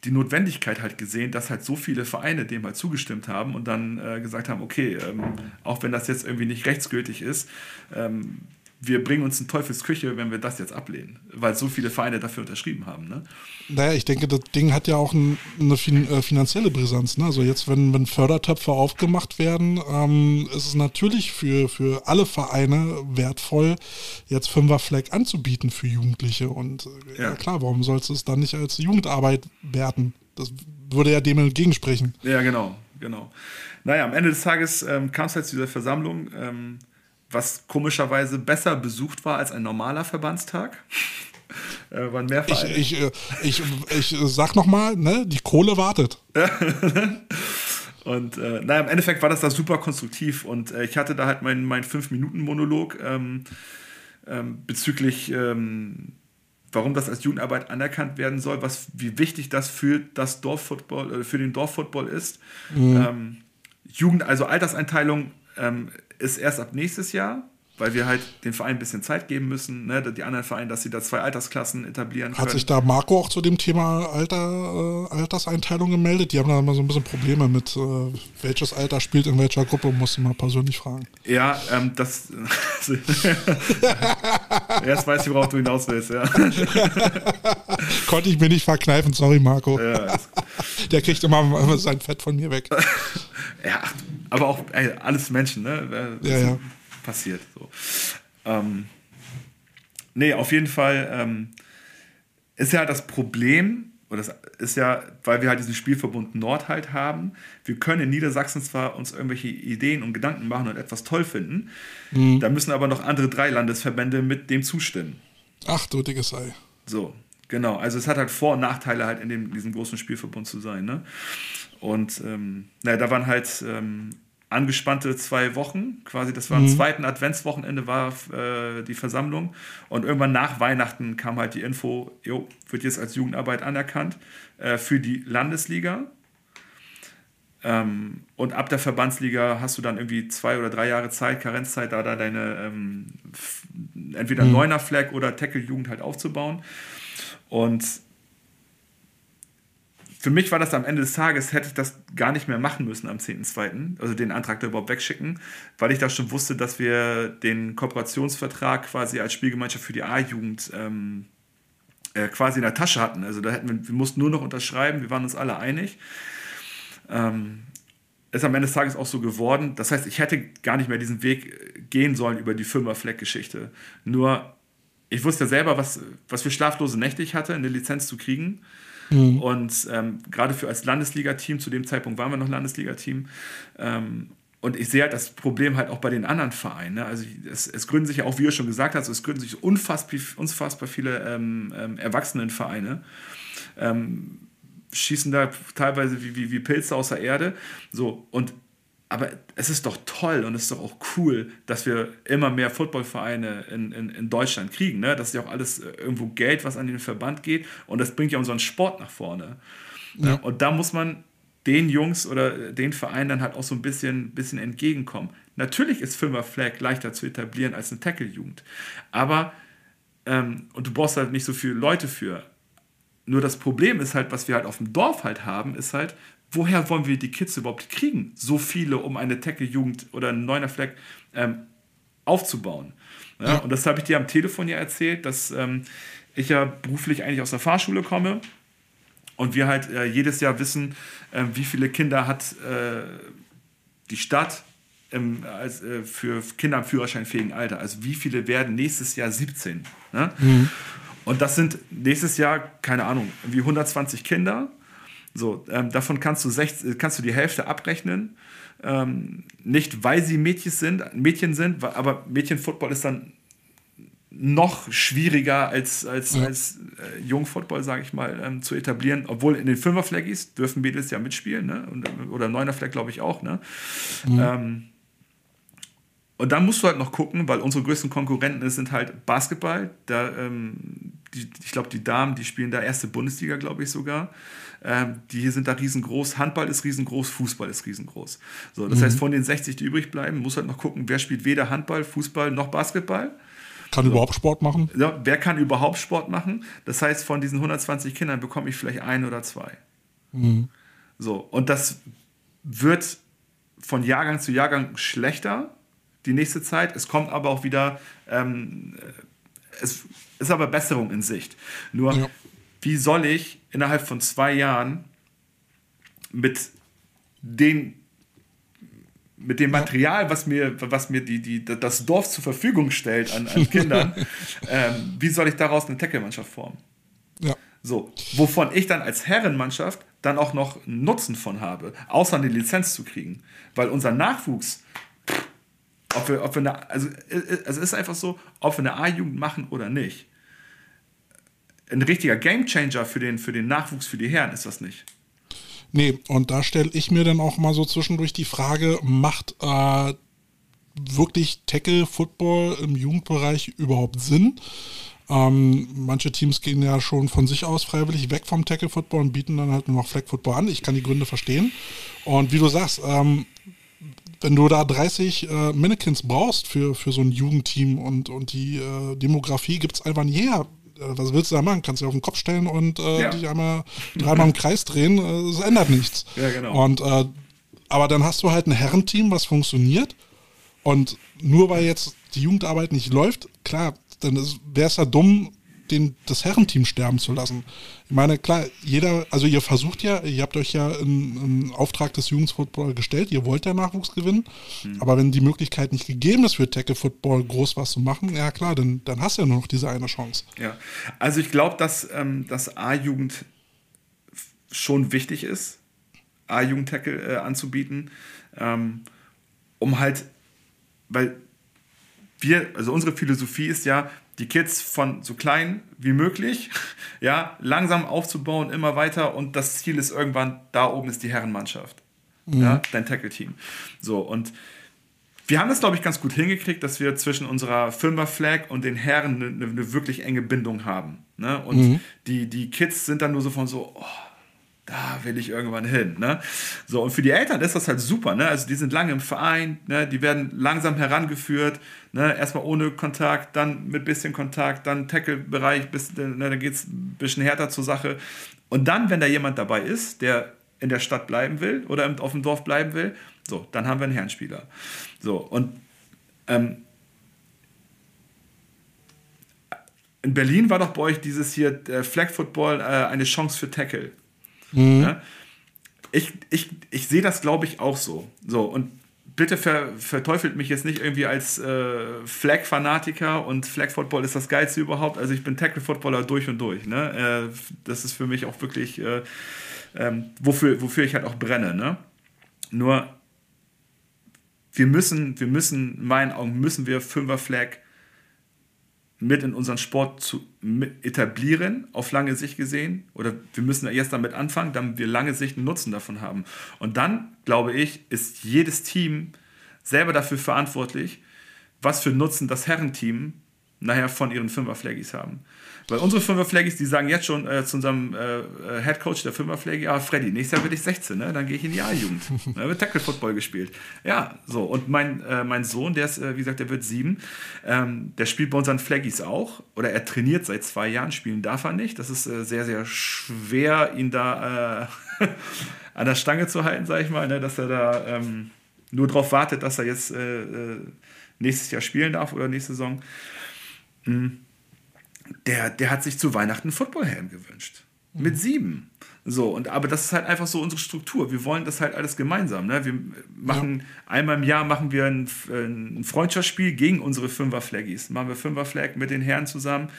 die Notwendigkeit halt gesehen, dass halt so viele Vereine dem halt zugestimmt haben und dann äh, gesagt haben, okay, ähm, auch wenn das jetzt irgendwie nicht rechtsgültig ist, ähm, wir bringen uns in Teufels Küche, wenn wir das jetzt ablehnen, weil so viele Vereine dafür unterschrieben haben. Ne? Naja, ich denke, das Ding hat ja auch ein, eine fin äh, finanzielle Brisanz. Ne? Also jetzt, wenn, wenn Fördertöpfe aufgemacht werden, ähm, ist es natürlich für, für alle Vereine wertvoll, jetzt Fünferfleck anzubieten für Jugendliche. Und äh, ja. ja klar, warum sollst du es dann nicht als Jugendarbeit werten? Das würde ja dem entgegensprechen. Ja, genau, genau. Naja, am Ende des Tages ähm, kam es halt zu dieser Versammlung. Ähm, was komischerweise besser besucht war als ein normaler Verbandstag. äh, waren mehr Vereine. Ich, ich, äh, ich, ich sag nochmal, ne, die Kohle wartet. und äh, naja, im Endeffekt war das da super konstruktiv und äh, ich hatte da halt meinen mein 5-Minuten-Monolog ähm, ähm, bezüglich, ähm, warum das als Jugendarbeit anerkannt werden soll, was, wie wichtig das für das Dorffootball, äh, für den Dorffootball ist. Mhm. Ähm, Jugend, also Alterseinteilung ähm, ist erst ab nächstes Jahr, weil wir halt den Verein ein bisschen Zeit geben müssen, ne, die anderen Vereine, dass sie da zwei Altersklassen etablieren können. Hat sich da Marco auch zu dem Thema Alter, äh, Alterseinteilung gemeldet? Die haben da immer so ein bisschen Probleme mit, äh, welches Alter spielt in welcher Gruppe, muss ich mal persönlich fragen. Ja, ähm, das. Erst weiß ich, worauf du hinaus willst, ja. Konnte ich mir nicht verkneifen, sorry, Marco. Ja, Der kriegt immer sein Fett von mir weg. ja, aber auch ey, alles Menschen, ne? Ja, ja. Passiert. So. Ähm, nee, auf jeden Fall ähm, ist ja das Problem, oder das ist ja, weil wir halt diesen Spielverbund Nord halt haben, wir können in Niedersachsen zwar uns irgendwelche Ideen und Gedanken machen und etwas toll finden, mhm. da müssen aber noch andere drei Landesverbände mit dem zustimmen. Ach du dickes Ei. So, genau. Also es hat halt Vor- und Nachteile halt in dem, diesem großen Spielverbund zu sein. Ne? Und ähm, naja, da waren halt ähm, angespannte zwei Wochen, quasi das war am mhm. zweiten Adventswochenende war äh, die Versammlung und irgendwann nach Weihnachten kam halt die Info, jo, wird jetzt als Jugendarbeit anerkannt äh, für die Landesliga ähm, und ab der Verbandsliga hast du dann irgendwie zwei oder drei Jahre Zeit, Karenzzeit, da, da deine ähm, entweder mhm. Neuner Flag oder Tackle-Jugend halt aufzubauen und für mich war das am Ende des Tages, hätte ich das gar nicht mehr machen müssen am 10.2., also den Antrag da überhaupt wegschicken, weil ich da schon wusste, dass wir den Kooperationsvertrag quasi als Spielgemeinschaft für die A-Jugend ähm, äh, quasi in der Tasche hatten. Also da hätten wir, wir mussten nur noch unterschreiben, wir waren uns alle einig. Ähm, ist am Ende des Tages auch so geworden. Das heißt, ich hätte gar nicht mehr diesen Weg gehen sollen über die Firma-Fleck-Geschichte. Nur, ich wusste ja selber, was, was für schlaflose Nächte ich hatte, eine Lizenz zu kriegen. Mhm. Und ähm, gerade für als Landesliga-Team, zu dem Zeitpunkt waren wir noch Landesliga-Team, ähm, und ich sehe halt das Problem halt auch bei den anderen Vereinen. Ne? Also es, es, gründen sich ja auch, wie ihr schon gesagt habt, es gründen sich unfassbar, unfassbar viele ähm, ähm, Erwachsenenvereine. Ähm, schießen da teilweise wie, wie, wie Pilze aus der Erde. So, und aber es ist doch toll und es ist doch auch cool, dass wir immer mehr Footballvereine in, in, in Deutschland kriegen. Ne? Das ist ja auch alles äh, irgendwo Geld, was an den Verband geht und das bringt ja unseren Sport nach vorne. Ja. Und da muss man den Jungs oder den Vereinen dann halt auch so ein bisschen, bisschen entgegenkommen. Natürlich ist Firma Flag leichter zu etablieren als eine Tackle-Jugend. Aber, ähm, und du brauchst halt nicht so viele Leute für. Nur das Problem ist halt, was wir halt auf dem Dorf halt haben, ist halt, woher wollen wir die Kids überhaupt kriegen? So viele, um eine Tackle-Jugend oder einen Neuner Fleck ähm, aufzubauen. Ja? Ja. Und das habe ich dir am Telefon ja erzählt, dass ähm, ich ja beruflich eigentlich aus der Fahrschule komme und wir halt äh, jedes Jahr wissen, äh, wie viele Kinder hat äh, die Stadt im, als, äh, für Kinder im führerscheinfähigen Alter. Also wie viele werden nächstes Jahr 17? Ne? Mhm. Und das sind nächstes Jahr, keine Ahnung, wie 120 Kinder. So, ähm, davon kannst du, 60, kannst du die Hälfte abrechnen. Ähm, nicht, weil sie Mädchen sind, Mädchen sind, aber Mädchenfootball ist dann noch schwieriger als, als, ja. als äh, Jungfootball, sage ich mal, ähm, zu etablieren. Obwohl in den Fünfer-Flaggis dürfen Mädels ja mitspielen, ne? Und, oder Neuner-Flag, glaube ich, auch. Ne? Mhm. Ähm, und dann musst du halt noch gucken, weil unsere größten Konkurrenten sind halt Basketball. Da, ähm, die, ich glaube, die Damen, die spielen da erste Bundesliga, glaube ich sogar. Ähm, die sind da riesengroß. Handball ist riesengroß, Fußball ist riesengroß. So, das mhm. heißt, von den 60, die übrig bleiben, muss halt noch gucken, wer spielt weder Handball, Fußball noch Basketball. Kann so. überhaupt Sport machen? Ja, wer kann überhaupt Sport machen? Das heißt, von diesen 120 Kindern bekomme ich vielleicht ein oder zwei. Mhm. So, und das wird von Jahrgang zu Jahrgang schlechter die nächste Zeit. Es kommt aber auch wieder, ähm, es ist aber Besserung in Sicht. Nur, ja. Wie soll ich innerhalb von zwei Jahren mit den mit dem Material, was mir, was mir die, die, das Dorf zur Verfügung stellt an, an Kindern, ähm, wie soll ich daraus eine Tackle-Mannschaft formen? Ja. So, wovon ich dann als Herrenmannschaft dann auch noch Nutzen von habe, außer eine Lizenz zu kriegen. Weil unser Nachwuchs, ob wir, ob wir eine, also, äh, äh, also es ist einfach so, ob wir eine A-Jugend machen oder nicht. Ein richtiger Gamechanger für den, für den Nachwuchs, für die Herren ist das nicht. Nee, und da stelle ich mir dann auch mal so zwischendurch die Frage, macht äh, wirklich Tackle-Football im Jugendbereich überhaupt Sinn? Ähm, manche Teams gehen ja schon von sich aus freiwillig weg vom Tackle-Football und bieten dann halt nur noch Flag-Football an. Ich kann die Gründe verstehen. Und wie du sagst, ähm, wenn du da 30 äh, Mannequins brauchst für, für so ein Jugendteam und, und die äh, Demografie gibt es einfach nie her. Äh, was willst du da machen? Kannst du auf den Kopf stellen und äh, ja. dich einmal dreimal im Kreis drehen. Äh, es ändert nichts. Ja, genau. Und, äh, aber dann hast du halt ein Herrenteam, was funktioniert. Und nur weil jetzt die Jugendarbeit nicht läuft, klar, dann wäre es ja dumm, den, das Herrenteam sterben zu lassen. Ich meine, klar, jeder, also ihr versucht ja, ihr habt euch ja einen Auftrag des Jugendfootball gestellt, ihr wollt ja Nachwuchs gewinnen, mhm. aber wenn die Möglichkeit nicht gegeben ist für Tackle Football groß was zu machen, ja klar, dann, dann hast du ja nur noch diese eine Chance. Ja, also ich glaube, dass ähm, das A-Jugend schon wichtig ist, A-Jugend-Tackle äh, anzubieten, ähm, um halt, weil wir, also unsere Philosophie ist ja, die Kids von so klein wie möglich, ja, langsam aufzubauen, immer weiter und das Ziel ist irgendwann, da oben ist die Herrenmannschaft, mhm. ja, dein Tackle-Team. So, und wir haben das, glaube ich, ganz gut hingekriegt, dass wir zwischen unserer Firma-Flag und den Herren eine, eine, wirklich enge Bindung haben. Ne? Und mhm. die, die Kids sind dann nur so von so, oh, da will ich irgendwann hin. Ne? So, und für die Eltern ist das halt super. Ne? Also die sind lange im Verein, ne? die werden langsam herangeführt, ne? erstmal ohne Kontakt, dann mit bisschen Kontakt, dann Tackle-Bereich, ne? dann geht es ein bisschen härter zur Sache. Und dann, wenn da jemand dabei ist, der in der Stadt bleiben will oder auf dem Dorf bleiben will, so, dann haben wir einen Herrenspieler. So, und ähm, in Berlin war doch bei euch dieses hier äh, Flag Football äh, eine Chance für Tackle. Mhm. Ja? Ich, ich, ich sehe das, glaube ich, auch so. So, und bitte ver, verteufelt mich jetzt nicht irgendwie als äh, Flag-Fanatiker und Flag-Football ist das Geilste überhaupt. Also ich bin Tackle-Footballer durch und durch. Ne? Äh, das ist für mich auch wirklich, äh, ähm, wofür, wofür ich halt auch brenne. Ne? Nur, wir müssen, wir müssen, in meinen Augen, müssen wir Fünfer-Flag mit in unseren Sport zu etablieren, auf lange Sicht gesehen. Oder wir müssen erst damit anfangen, damit wir lange Sicht einen Nutzen davon haben. Und dann, glaube ich, ist jedes Team selber dafür verantwortlich, was für Nutzen das Herrenteam nachher von ihren Fünfer-Flaggis haben. Weil unsere Fünfer-Flaggis, die sagen jetzt schon äh, zu unserem äh, äh Headcoach der Fünfer-Flaggy, ja, Freddy, nächstes Jahr werde ich 16, ne? dann gehe ich in die A-Jugend. da wird Tackle-Football gespielt. Ja, so. Und mein, äh, mein Sohn, der ist, äh, wie gesagt, der wird sieben, ähm, der spielt bei unseren Flaggis auch. Oder er trainiert seit zwei Jahren, spielen darf er nicht. Das ist äh, sehr, sehr schwer, ihn da an der Stange zu halten, sage ich mal, ne? dass er da ähm, nur darauf wartet, dass er jetzt nächstes Jahr spielen darf oder nächste Saison. Mhm der, der hat sich zu Weihnachten einen Footballhelm gewünscht. Mhm. Mit sieben. So, und aber das ist halt einfach so unsere Struktur. Wir wollen das halt alles gemeinsam. Ne? Wir machen ja. einmal im Jahr machen wir ein, ein Freundschaftsspiel gegen unsere Fünfer-Flaggies. Machen wir Fünfer-Flag mit den Herren zusammen.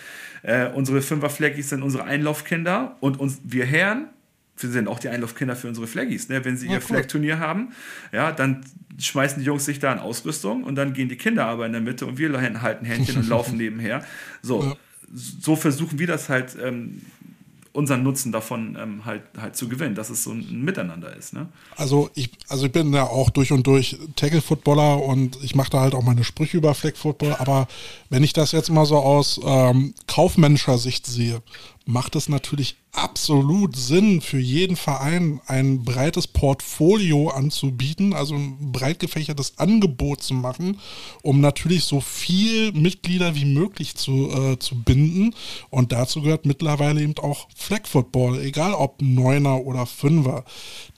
Äh, unsere Fünfer-Flaggies sind unsere Einlaufkinder und uns, wir Herren, wir sind auch die Einlaufkinder für unsere Flaggies. Ne? Wenn sie ja, ihr cool. Flag-Turnier haben, ja, dann schmeißen die Jungs sich da in Ausrüstung und dann gehen die Kinder aber in der Mitte und wir halten Händchen und laufen nebenher. So, ja. So versuchen wir das halt ähm, unseren Nutzen davon ähm, halt, halt zu gewinnen, dass es so ein Miteinander ist. Ne? Also ich, also ich bin ja auch durch und durch Tackle-Footballer und ich mache da halt auch meine Sprüche über Flag-Football, aber wenn ich das jetzt mal so aus ähm, kaufmännischer Sicht sehe, macht es natürlich absolut Sinn, für jeden Verein ein breites Portfolio anzubieten, also ein breit gefächertes Angebot zu machen, um natürlich so viel Mitglieder wie möglich zu, äh, zu binden. Und dazu gehört mittlerweile eben auch Flag Football, egal ob Neuner oder Fünfer.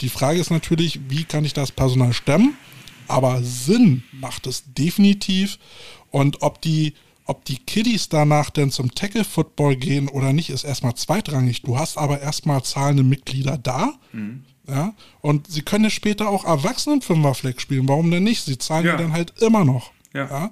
Die Frage ist natürlich, wie kann ich das Personal stemmen? Aber Sinn macht es definitiv. Und ob die ob die Kiddies danach denn zum Tackle-Football gehen oder nicht, ist erstmal zweitrangig. Du hast aber erstmal zahlende Mitglieder da. Mhm. Ja, und sie können ja später auch Erwachsenen-Fünferfleck spielen. Warum denn nicht? Sie zahlen ja dann halt immer noch. Ja. ja?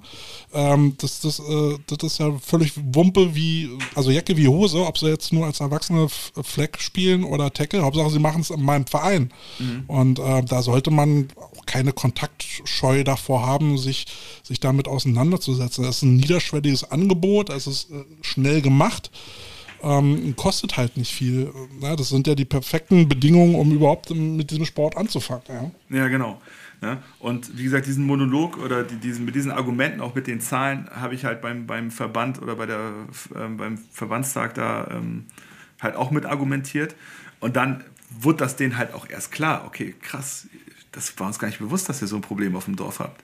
Ähm, das, das, äh, das ist ja völlig Wumpe wie, also Jacke wie Hose, ob sie jetzt nur als Erwachsene Fleck spielen oder Tackle. Hauptsache, sie machen es in meinem Verein. Mhm. Und äh, da sollte man auch keine Kontaktscheu davor haben, sich, sich damit auseinanderzusetzen. Das ist ein niederschwelliges Angebot, es ist äh, schnell gemacht. Ähm, kostet halt nicht viel. Ja, das sind ja die perfekten Bedingungen, um überhaupt mit diesem Sport anzufangen. Ja, ja genau. Ne? Und wie gesagt, diesen Monolog oder die, diesen, mit diesen Argumenten, auch mit den Zahlen, habe ich halt beim, beim Verband oder bei der, äh, beim Verbandstag da ähm, halt auch mit argumentiert. Und dann wurde das denen halt auch erst klar, okay, krass, das war uns gar nicht bewusst, dass ihr so ein Problem auf dem Dorf habt.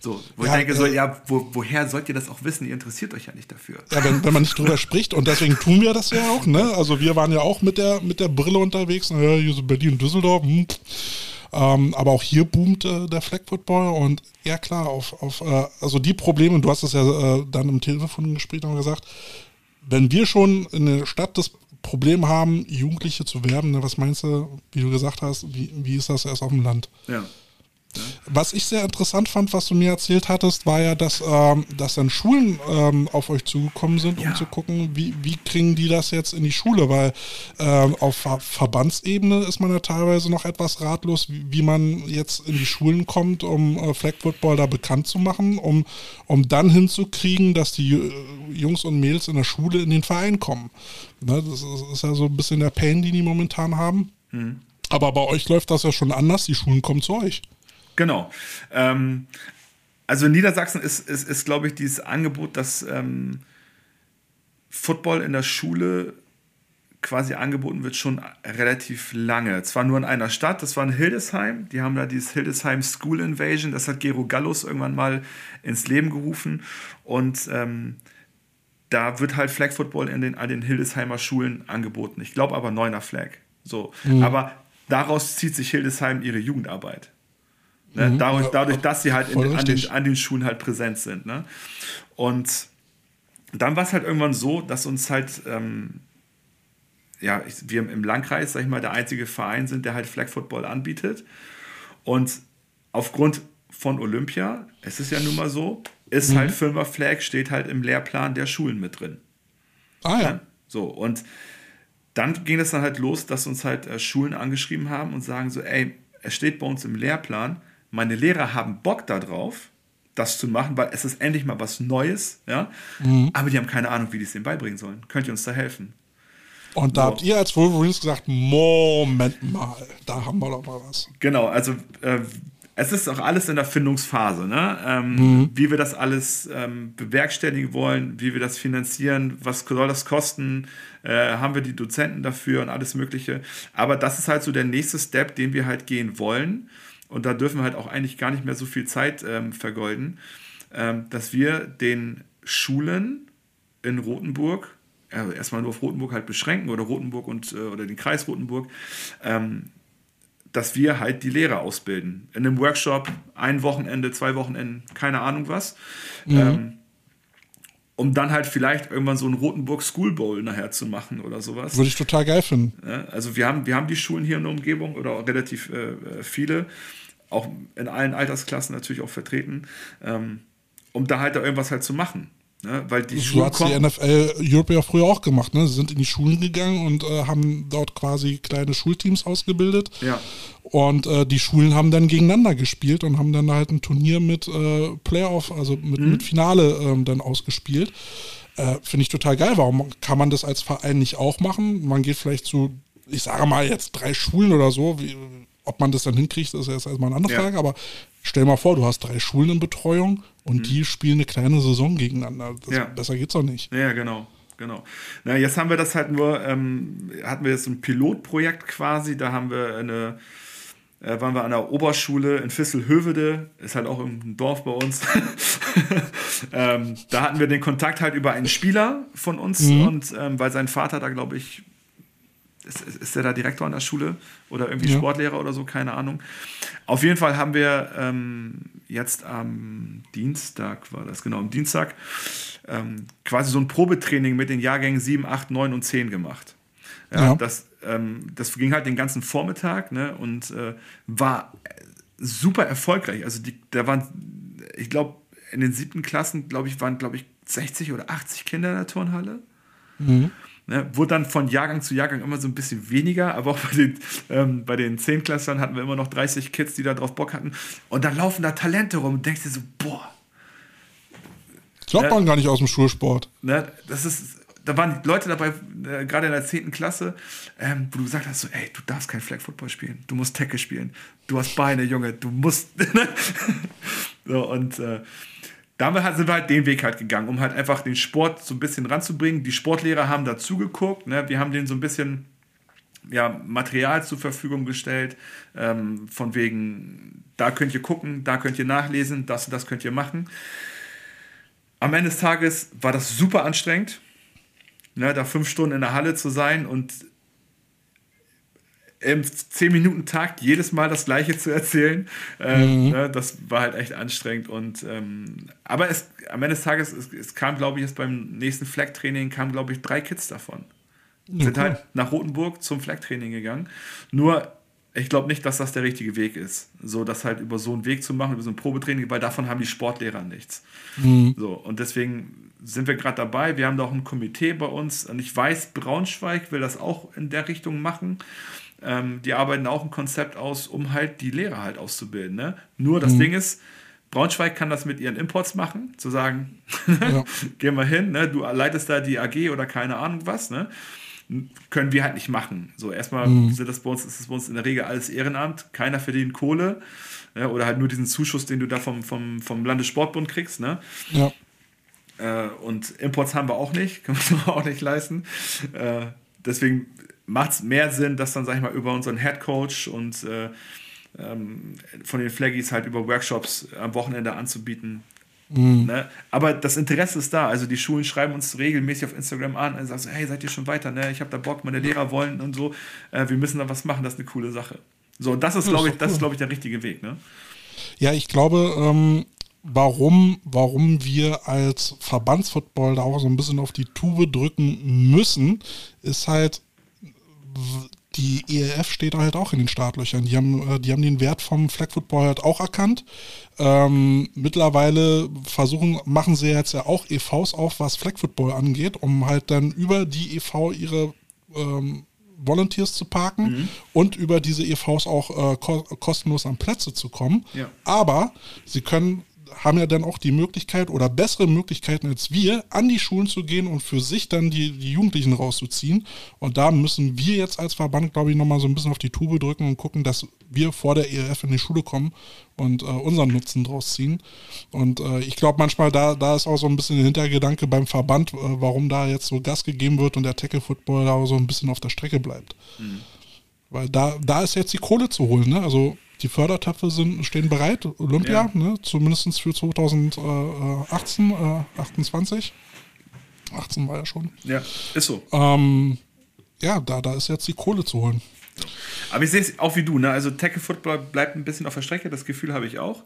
So, wo ja, ich denke, so, äh, ja, wo, woher sollt ihr das auch wissen? Ihr interessiert euch ja nicht dafür. Ja, wenn, wenn man nicht drüber spricht und deswegen tun wir das ja auch, ne? Also wir waren ja auch mit der, mit der Brille unterwegs, naja, hier so Berlin und Düsseldorf, hm. Ähm, aber auch hier boomt äh, der Flag Football und ja klar, auf, auf äh, also die Probleme, du hast es ja äh, dann im Telefongespräch noch gesagt, wenn wir schon in der Stadt das Problem haben, Jugendliche zu werben, ne, was meinst du, wie du gesagt hast, wie, wie ist das erst auf dem Land? Ja. Was ich sehr interessant fand, was du mir erzählt hattest, war ja, dass, ähm, dass dann Schulen ähm, auf euch zugekommen sind, um ja. zu gucken, wie, wie kriegen die das jetzt in die Schule, weil ähm, auf Ver Verbandsebene ist man ja teilweise noch etwas ratlos, wie, wie man jetzt in die Schulen kommt, um äh, Flag Football da bekannt zu machen, um, um dann hinzukriegen, dass die äh, Jungs und Mädels in der Schule in den Verein kommen. Ne, das ist, ist, ja so ein bisschen der Pain, den die momentan haben. Mhm. Aber bei euch läuft das ja schon anders, die Schulen kommen zu euch. Genau. Ähm, also in Niedersachsen ist, ist, ist glaube ich, dieses Angebot, dass ähm, Football in der Schule quasi angeboten wird, schon relativ lange. Zwar nur in einer Stadt, das war in Hildesheim. Die haben da dieses Hildesheim School Invasion, das hat Gero Gallus irgendwann mal ins Leben gerufen. Und ähm, da wird halt Flag Football in den, an den Hildesheimer Schulen angeboten. Ich glaube aber neuner Flag. So. Mhm. Aber daraus zieht sich Hildesheim ihre Jugendarbeit. Ne? Mhm. Dadurch, dadurch, dass sie halt in, an, den, an, den, Schulen halt präsent sind. Ne? Und dann war es halt irgendwann so, dass uns halt, ähm, ja, wir im Landkreis, sag ich mal, der einzige Verein sind, der halt Flag Football anbietet. Und aufgrund von Olympia, es ist ja nun mal so, ist mhm. halt Firma Flag, steht halt im Lehrplan der Schulen mit drin. Ah ja. Ne? So, und dann ging es dann halt los, dass uns halt äh, Schulen angeschrieben haben und sagen so, ey, es steht bei uns im Lehrplan, meine Lehrer haben Bock darauf, das zu machen, weil es ist endlich mal was Neues, ja. Mhm. Aber die haben keine Ahnung, wie die es denen beibringen sollen. Könnt ihr uns da helfen? Und da so. habt ihr als Wolverines gesagt, Moment mal, da haben wir doch mal was. Genau, also äh, es ist auch alles in der Findungsphase, ne? Ähm, mhm. wie wir das alles ähm, bewerkstelligen wollen, wie wir das finanzieren, was soll das kosten, äh, haben wir die Dozenten dafür und alles Mögliche. Aber das ist halt so der nächste Step, den wir halt gehen wollen und da dürfen wir halt auch eigentlich gar nicht mehr so viel Zeit ähm, vergeuden, ähm, dass wir den Schulen in Rothenburg, also erstmal nur auf Rothenburg halt beschränken oder Rothenburg und äh, oder den Kreis Rothenburg, ähm, dass wir halt die Lehrer ausbilden. In einem Workshop, ein Wochenende, zwei Wochenenden, keine Ahnung was. Mhm. Um dann halt vielleicht irgendwann so einen Rotenburg School Bowl nachher zu machen oder sowas. Würde ich total geil finden. Ja, also wir haben, wir haben die Schulen hier in der Umgebung oder auch relativ äh, viele, auch in allen Altersklassen natürlich auch vertreten, ähm, um da halt da irgendwas halt zu machen. Ne? Weil die so hat die NFL Europe ja früher auch gemacht. Ne? Sie sind in die Schulen gegangen und äh, haben dort quasi kleine Schulteams ausgebildet. Ja. Und äh, die Schulen haben dann gegeneinander gespielt und haben dann halt ein Turnier mit äh, Playoff, also mit, mhm. mit Finale ähm, dann ausgespielt. Äh, finde ich total geil. Warum kann man das als Verein nicht auch machen? Man geht vielleicht zu, ich sage mal jetzt drei Schulen oder so. Wie, ob man das dann hinkriegt, ist jetzt erstmal eine andere ja. Frage. Aber stell mal vor, du hast drei Schulen in Betreuung und mhm. die spielen eine kleine Saison gegeneinander. Das, ja. Besser geht's doch nicht. Ja, genau. Genau. Na, jetzt haben wir das halt nur, ähm, hatten wir jetzt ein Pilotprojekt quasi, da haben wir eine, äh, waren wir an der Oberschule in Visselhövede, ist halt auch im Dorf bei uns. ähm, da hatten wir den Kontakt halt über einen Spieler von uns mhm. und ähm, weil sein Vater da, glaube ich, ist, ist der da Direktor an der Schule oder irgendwie ja. Sportlehrer oder so, keine Ahnung. Auf jeden Fall haben wir ähm, jetzt am Dienstag, war das genau, am Dienstag, ähm, quasi so ein Probetraining mit den Jahrgängen 7, 8, 9 und 10 gemacht. Ja, ja. Das, ähm, das ging halt den ganzen Vormittag ne, und äh, war super erfolgreich. Also die, da waren, ich glaube, in den siebten Klassen, glaube ich, waren, glaube ich, 60 oder 80 Kinder in der Turnhalle. Mhm. Ne, wurde dann von Jahrgang zu Jahrgang immer so ein bisschen weniger, aber auch bei den, ähm, bei den Zehnklässlern hatten wir immer noch 30 Kids, die da drauf Bock hatten. Und dann laufen da Talente rum und denkst dir so, boah. Glaubt ne, man gar nicht aus dem Schulsport. Ne, das ist, da waren Leute dabei, äh, gerade in der 10. Klasse, ähm, wo du gesagt hast, so, ey, du darfst kein Flag Football spielen, du musst Tackle spielen, du hast Beine, Junge, du musst. so, und äh, damit sind wir halt den Weg halt gegangen, um halt einfach den Sport so ein bisschen ranzubringen. Die Sportlehrer haben dazu geguckt, ne? wir haben denen so ein bisschen ja, Material zur Verfügung gestellt, ähm, von wegen, da könnt ihr gucken, da könnt ihr nachlesen, das und das könnt ihr machen. Am Ende des Tages war das super anstrengend, ne, da fünf Stunden in der Halle zu sein und im 10-Minuten-Takt jedes Mal das Gleiche zu erzählen. Ähm, mhm. ne, das war halt echt anstrengend. Und, ähm, aber es, am Ende des Tages, es, es kam, glaube ich, jetzt beim nächsten Flag-Training kamen, glaube ich, drei Kids davon. Ja, Sind halt nach Rotenburg zum Flag-Training gegangen. Nur, ich glaube nicht, dass das der richtige Weg ist. So, das halt über so einen Weg zu machen, über so ein Probetraining, weil davon haben die Sportlehrer nichts. Mhm. So, und deswegen sind wir gerade dabei. Wir haben da auch ein Komitee bei uns. Und ich weiß, Braunschweig will das auch in der Richtung machen. Ähm, die arbeiten auch ein Konzept aus, um halt die Lehrer halt auszubilden. Ne? Nur das mhm. Ding ist, Braunschweig kann das mit ihren Imports machen, zu sagen, ja. geh mal hin, ne? du leitest da die AG oder keine Ahnung was, ne? können wir halt nicht machen. So, erstmal mhm. sind das bei uns, ist das bei uns in der Regel alles Ehrenamt, keiner verdient Kohle ne? oder halt nur diesen Zuschuss, den du da vom, vom, vom Landessportbund kriegst. Ne? Ja. Äh, und Imports haben wir auch nicht, können wir auch nicht leisten. Äh, deswegen macht es mehr Sinn, das dann, sag ich mal, über unseren Head Coach und äh, ähm, von den Flaggies halt über Workshops am Wochenende anzubieten. Mhm. Ne? Aber das Interesse ist da. Also die Schulen schreiben uns regelmäßig auf Instagram an und sagen so, hey, seid ihr schon weiter? Ne? Ich habe da Bock, meine Lehrer wollen und so. Äh, wir müssen da was machen, das ist eine coole Sache. So, das ist, glaube ich, das ist, glaube ich, der richtige Weg. Ne? Ja, ich glaube, ähm, warum, warum wir als Verbandsfootball da auch so ein bisschen auf die Tube drücken müssen, ist halt, die ELF steht halt auch in den Startlöchern. Die haben, äh, die haben den Wert vom Flag Football halt auch erkannt. Ähm, mittlerweile versuchen, machen sie jetzt ja auch EVs auf, was Flag Football angeht, um halt dann über die EV ihre ähm, Volunteers zu parken mhm. und über diese EVs auch äh, ko kostenlos an Plätze zu kommen. Ja. Aber sie können haben ja dann auch die Möglichkeit oder bessere Möglichkeiten als wir, an die Schulen zu gehen und für sich dann die, die Jugendlichen rauszuziehen. Und da müssen wir jetzt als Verband, glaube ich, nochmal so ein bisschen auf die Tube drücken und gucken, dass wir vor der ERF in die Schule kommen und äh, unseren Nutzen draus ziehen. Und äh, ich glaube manchmal, da, da ist auch so ein bisschen der Hintergedanke beim Verband, äh, warum da jetzt so Gas gegeben wird und der Tackle-Football da so ein bisschen auf der Strecke bleibt. Mhm. Weil da, da ist jetzt die Kohle zu holen. Ne? Also die Fördertöpfe sind, stehen bereit, Olympia, ja. ne, zumindest für 2018, äh, 28. 18 war ja schon. Ja, ist so. Ähm, ja, da, da ist jetzt die Kohle zu holen. Aber ich sehe es auch wie du, ne? Also Tackle Football bleibt ein bisschen auf der Strecke, das Gefühl habe ich auch.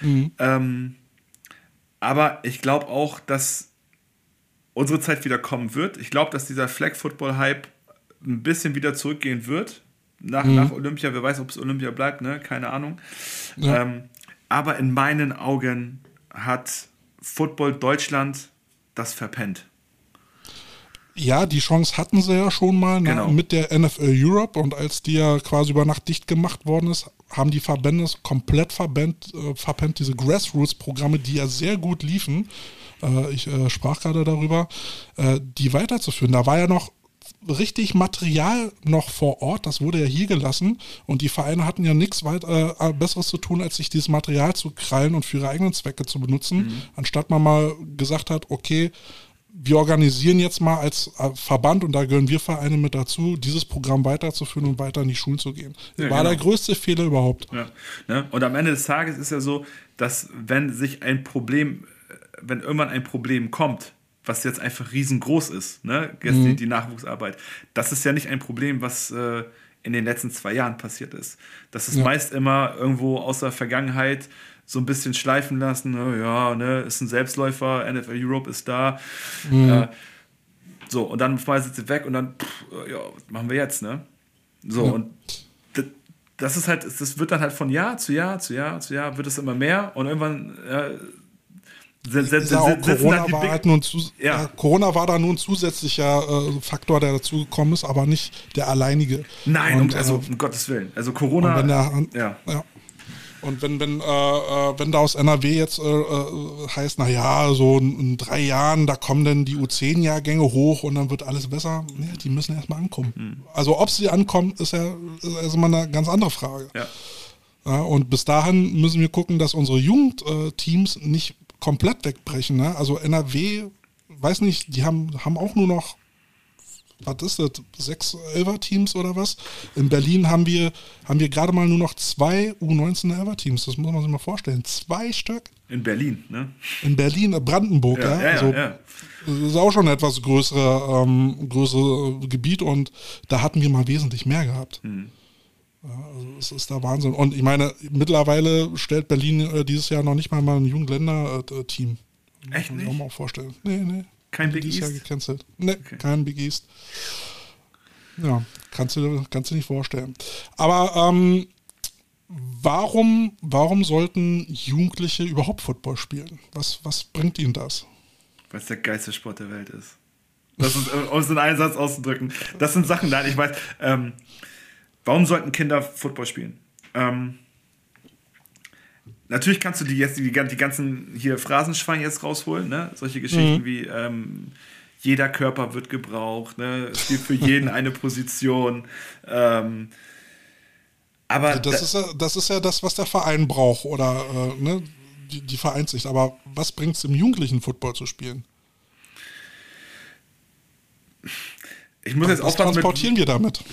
Mhm. Ähm, aber ich glaube auch, dass unsere Zeit wieder kommen wird. Ich glaube, dass dieser Flag Football Hype ein bisschen wieder zurückgehen wird. Nach, mhm. nach Olympia, wer weiß, ob es Olympia bleibt, ne? Keine Ahnung. Ja. Ähm, aber in meinen Augen hat Football Deutschland das verpennt. Ja, die Chance hatten sie ja schon mal ne, genau. mit der NFL Europe und als die ja quasi über Nacht dicht gemacht worden ist, haben die Verbände komplett verbannt, äh, verpennt, diese Grassroots-Programme, die ja sehr gut liefen, äh, ich äh, sprach gerade darüber, äh, die weiterzuführen. Da war ja noch richtig Material noch vor Ort, das wurde ja hier gelassen und die Vereine hatten ja nichts weiter äh, Besseres zu tun, als sich dieses Material zu krallen und für ihre eigenen Zwecke zu benutzen, mhm. anstatt man mal gesagt hat, okay, wir organisieren jetzt mal als äh, Verband und da gehören wir Vereine mit dazu, dieses Programm weiterzuführen und weiter in die Schulen zu gehen. Ja, War genau. der größte Fehler überhaupt. Ja. Ne? Und am Ende des Tages ist ja so, dass wenn sich ein Problem, äh, wenn irgendwann ein Problem kommt, was jetzt einfach riesengroß ist, ne? Jetzt mhm. die, die, Nachwuchsarbeit, das ist ja nicht ein Problem, was äh, in den letzten zwei Jahren passiert ist. Das ist ja. meist immer irgendwo aus der Vergangenheit so ein bisschen schleifen lassen. Ne? Ja, ne, ist ein Selbstläufer, NFL Europe ist da. Mhm. Äh, so, und dann schmeißt sie weg und dann, pff, ja, was machen wir jetzt, ne? So, ja. und das ist halt, das wird dann halt von Jahr zu Jahr zu Jahr zu Jahr wird es immer mehr und irgendwann äh, Corona, war halt nun zu, ja. Ja, Corona war da nun ein zusätzlicher äh, Faktor, der dazugekommen ist, aber nicht der alleinige. Nein, und, also äh, um Gottes Willen. Also Corona. Der, ja. ja. Und wenn, wenn, äh, äh, wenn da aus NRW jetzt äh, äh heißt, naja, so in, in, drei Jahren, da kommen dann die U10-Jahrgänge hoch und dann wird alles besser, nee, die müssen erstmal ankommen. Mhm. Also ob sie ankommen, ist ja ist erstmal eine ganz andere Frage. Ja. ja. und bis dahin müssen wir gucken, dass unsere Jugendteams nicht komplett wegbrechen. Ne? Also NRW, weiß nicht, die haben, haben auch nur noch was ist das, sechs Elver-Teams oder was? In Berlin haben wir, haben wir gerade mal nur noch zwei U19 Elver-Teams. Das muss man sich mal vorstellen. Zwei Stück. In Berlin, ne? In Berlin, äh, Brandenburg, ja. ja. ja, also, ja das ist auch schon ein etwas größere, ähm, größere Gebiet und da hatten wir mal wesentlich mehr gehabt. Hm. Also es ist der Wahnsinn. Und ich meine, mittlerweile stellt Berlin äh, dieses Jahr noch nicht mal, mal ein Jugendländer-Team. Äh, Echt nicht? Kann ich auch mal vorstellen. Nee, nee. Kein Big East? Jahr gecancelt. Nee, okay. kein Big East. Ja, kannst du, kannst du nicht vorstellen. Aber ähm, warum, warum sollten Jugendliche überhaupt Football spielen? Was, was bringt ihnen das? Weil es der geilste Sport der Welt ist. Das ist, um es in einen Satz auszudrücken. Das sind Sachen, nein, ich weiß. Ähm, warum sollten Kinder Football spielen? Ähm, Natürlich kannst du die jetzt die, die ganzen hier Phrasenschwein jetzt rausholen, ne? Solche Geschichten mhm. wie ähm, jeder Körper wird gebraucht, ne? Es gibt für jeden eine Position. Ähm, aber das, da, ist ja, das ist ja das, was der Verein braucht oder äh, ne? die, die Vereinssicht. Aber was bringt es im jugendlichen Football zu spielen? Ich muss jetzt was aufpassen. Was transportieren mit, wir damit?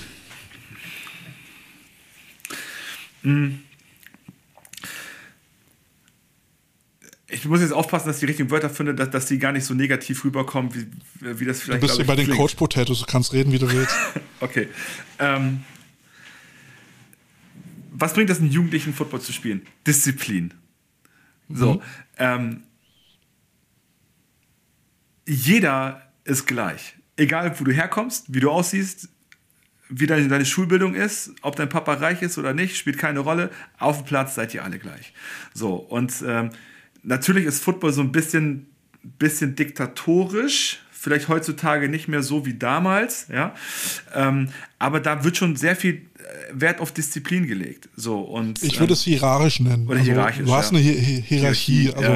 Mh. ich muss jetzt aufpassen, dass ich die richtigen Wörter finde, dass, dass die gar nicht so negativ rüberkommen, wie, wie das vielleicht. Du bist ja bei den Coach Potatoes, du kannst reden, wie du willst. okay. Ähm, was bringt das einen Jugendlichen, Football zu spielen? Disziplin. So. Mhm. Ähm, jeder ist gleich. Egal, wo du herkommst, wie du aussiehst, wie deine, deine, Schulbildung ist, ob dein Papa reich ist oder nicht, spielt keine Rolle. Auf dem Platz seid ihr alle gleich. So, und ähm, natürlich ist Football so ein bisschen, bisschen diktatorisch, vielleicht heutzutage nicht mehr so wie damals, ja. Ähm, aber da wird schon sehr viel äh, Wert auf Disziplin gelegt. So, und, ich würde ähm, es hierarchisch nennen. Oder also, hierarchisch. Du hast ja. eine Hierarchie. Hierarchie also,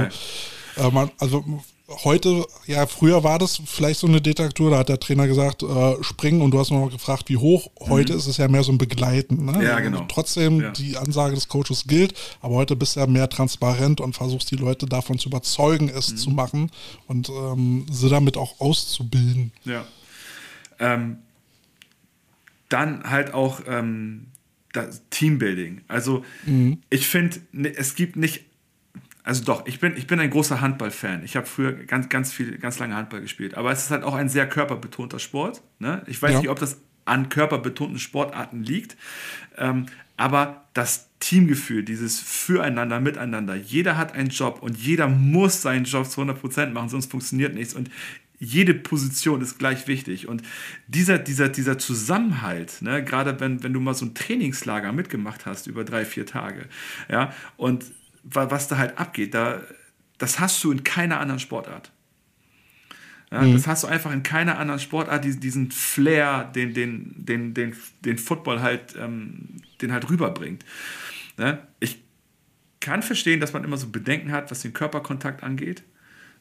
ja. äh, man, also heute, ja, früher war das vielleicht so eine Diktatur, da hat der Trainer gesagt, äh, springen und du hast noch gefragt, wie hoch. Heute mhm. ist es ja mehr so ein Begleiten. Ne? Ja, genau. trotzdem, ja. die Ansage des Coaches gilt, aber heute bist du ja mehr transparent und versuchst die Leute davon zu überzeugen, es mhm. zu machen und ähm, sie damit auch auszubilden. Ja. Ähm, dann halt auch ähm, Teambuilding. Also mhm. ich finde, es gibt nicht also doch, ich bin, ich bin ein großer Handballfan. Ich habe früher ganz, ganz viel, ganz lange Handball gespielt. Aber es ist halt auch ein sehr körperbetonter Sport. Ne? Ich weiß ja. nicht, ob das an körperbetonten Sportarten liegt. Ähm, aber das Teamgefühl, dieses Füreinander, Miteinander, jeder hat einen Job und jeder muss seinen Job zu 100% machen, sonst funktioniert nichts. Und jede Position ist gleich wichtig. Und dieser, dieser, dieser Zusammenhalt, ne, gerade wenn, wenn du mal so ein Trainingslager mitgemacht hast über drei, vier Tage, ja, und was da halt abgeht, da, das hast du in keiner anderen Sportart. Ja, mhm. Das hast du einfach in keiner anderen Sportart, diesen Flair, den, den, den, den, den Football halt, ähm, den halt rüberbringt. Ja, ich kann verstehen, dass man immer so Bedenken hat, was den Körperkontakt angeht.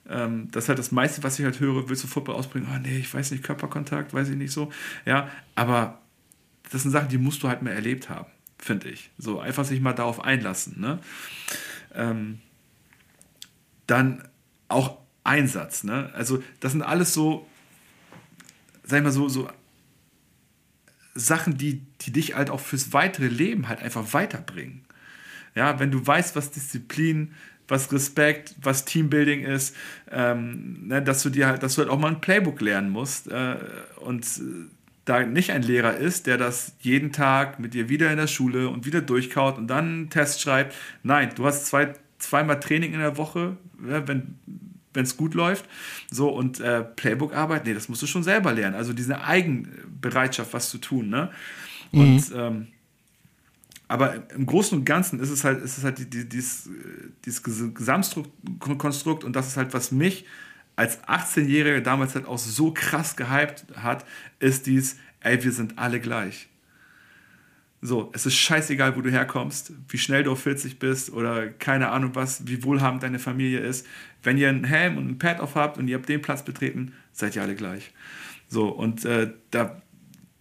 Ähm, das ist halt das meiste, was ich halt höre, willst du Football ausbringen? Oh nee, ich weiß nicht, Körperkontakt, weiß ich nicht so. Ja, aber das sind Sachen, die musst du halt mehr erlebt haben, finde ich. So, einfach sich mal darauf einlassen. Ne? Ähm, dann auch Einsatz. Ne? Also, das sind alles so, sag ich mal, so, so Sachen, die, die dich halt auch fürs weitere Leben halt einfach weiterbringen. Ja, wenn du weißt, was Disziplin, was Respekt, was Teambuilding ist, ähm, ne, dass du dir halt, dass du halt auch mal ein Playbook lernen musst äh, und äh, da nicht ein Lehrer ist, der das jeden Tag mit dir wieder in der Schule und wieder durchkaut und dann einen Test schreibt. Nein, du hast zwei, zweimal Training in der Woche, wenn wenn es gut läuft. So, und äh, Playbook-Arbeit, nee, das musst du schon selber lernen. Also diese Eigenbereitschaft, was zu tun. Ne? Und mhm. ähm, aber im Großen und Ganzen ist es halt, ist es halt die, die, dieses, dieses Gesamtkonstrukt und das ist halt, was mich als 18-Jähriger damals halt auch so krass gehypt hat, ist dies, ey, wir sind alle gleich. So, es ist scheißegal, wo du herkommst, wie schnell du auf 40 bist oder keine Ahnung was, wie wohlhabend deine Familie ist. Wenn ihr einen Helm und ein Pad auf habt und ihr habt den Platz betreten, seid ihr alle gleich. So, und äh, da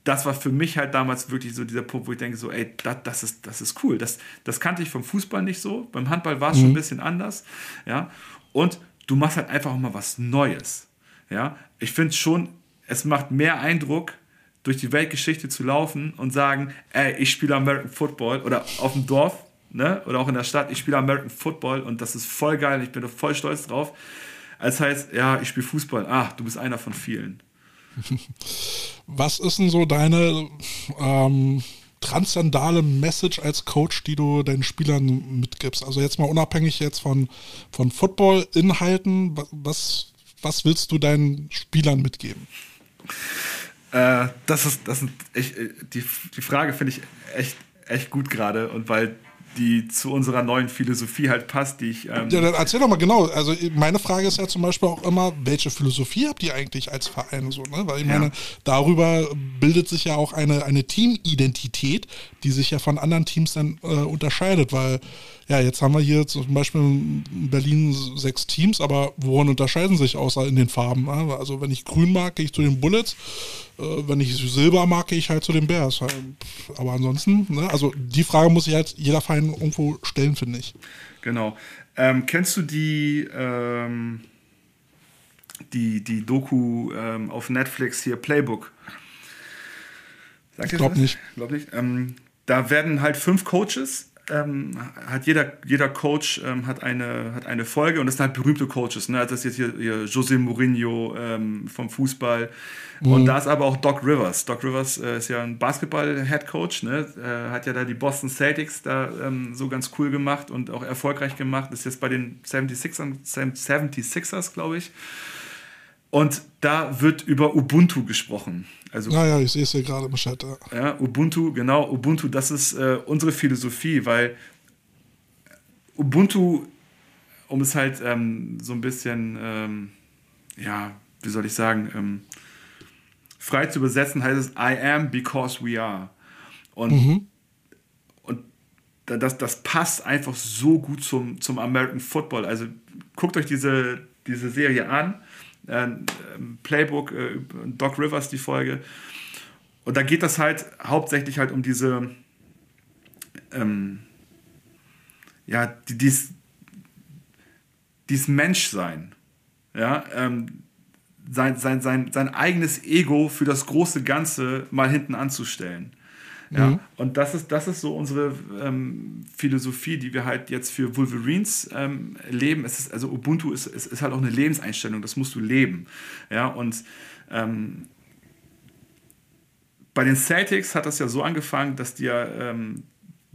das war für mich halt damals wirklich so dieser Punkt, wo ich denke, so, ey, dat, das, ist, das ist cool. Das, das kannte ich vom Fußball nicht so. Beim Handball war es mhm. schon ein bisschen anders. Ja. Und du machst halt einfach mal was Neues. Ja. Ich finde schon, es macht mehr Eindruck, durch die Weltgeschichte zu laufen und sagen, ey, ich spiele American Football oder auf dem Dorf, ne, oder auch in der Stadt, ich spiele American Football und das ist voll geil, ich bin da voll stolz drauf. Als heißt, ja, ich spiele Fußball, ah, du bist einer von vielen. Was ist denn so deine ähm, transzendale Message als Coach, die du deinen Spielern mitgibst? Also jetzt mal unabhängig jetzt von, von Football-Inhalten, was, was willst du deinen Spielern mitgeben? Äh, das ist, das sind echt, die, die Frage finde ich echt, echt gut gerade und weil die zu unserer neuen Philosophie halt passt, die ich. Ähm ja, dann erzähl doch mal genau. Also meine Frage ist ja zum Beispiel auch immer, welche Philosophie habt ihr eigentlich als Verein so, ne? Weil ich ja. meine, darüber bildet sich ja auch eine, eine Teamidentität, die sich ja von anderen Teams dann äh, unterscheidet, weil ja, jetzt haben wir hier zum Beispiel in Berlin sechs Teams, aber worin unterscheiden sich außer in den Farben? Also wenn ich grün mag, gehe ich zu den Bullets. Äh, wenn ich Silber mag, gehe ich halt zu den Bears. Aber ansonsten, ne? also die Frage muss sich halt jeder Verein irgendwo stellen, finde ich. Genau. Ähm, kennst du die, ähm, die, die Doku ähm, auf Netflix hier, Playbook? Sagt ich glaube nicht. Glaub nicht. Ähm, da werden halt fünf Coaches ähm, hat jeder, jeder Coach ähm, hat, eine, hat eine Folge und das sind halt berühmte Coaches. Ne? Das ist jetzt hier, hier José Mourinho ähm, vom Fußball. Mhm. Und da ist aber auch Doc Rivers. Doc Rivers äh, ist ja ein Basketball-Head-Coach, ne? äh, hat ja da die Boston Celtics da ähm, so ganz cool gemacht und auch erfolgreich gemacht. Ist jetzt bei den 76ers, 76ers glaube ich. Und da wird über Ubuntu gesprochen. Also, naja, ich sehe es hier gerade im Chat. Ja. ja, Ubuntu, genau, Ubuntu, das ist äh, unsere Philosophie, weil Ubuntu, um es halt ähm, so ein bisschen, ähm, ja, wie soll ich sagen, ähm, frei zu übersetzen, heißt es I am because we are. Und, mhm. und das, das passt einfach so gut zum, zum American Football. Also guckt euch diese, diese Serie an äh, Playbook, äh, Doc Rivers die Folge. Und da geht das halt hauptsächlich halt um diese, ähm, ja, die, dies, dies Menschsein. Ja, ähm, sein, sein, sein, sein eigenes Ego für das große Ganze mal hinten anzustellen. Ja, mhm. und das ist, das ist so unsere ähm, Philosophie, die wir halt jetzt für Wolverines ähm, leben. Es ist, also Ubuntu ist, ist, ist, halt auch eine Lebenseinstellung, das musst du leben. Ja, und ähm, bei den Celtics hat das ja so angefangen, dass die ja ähm,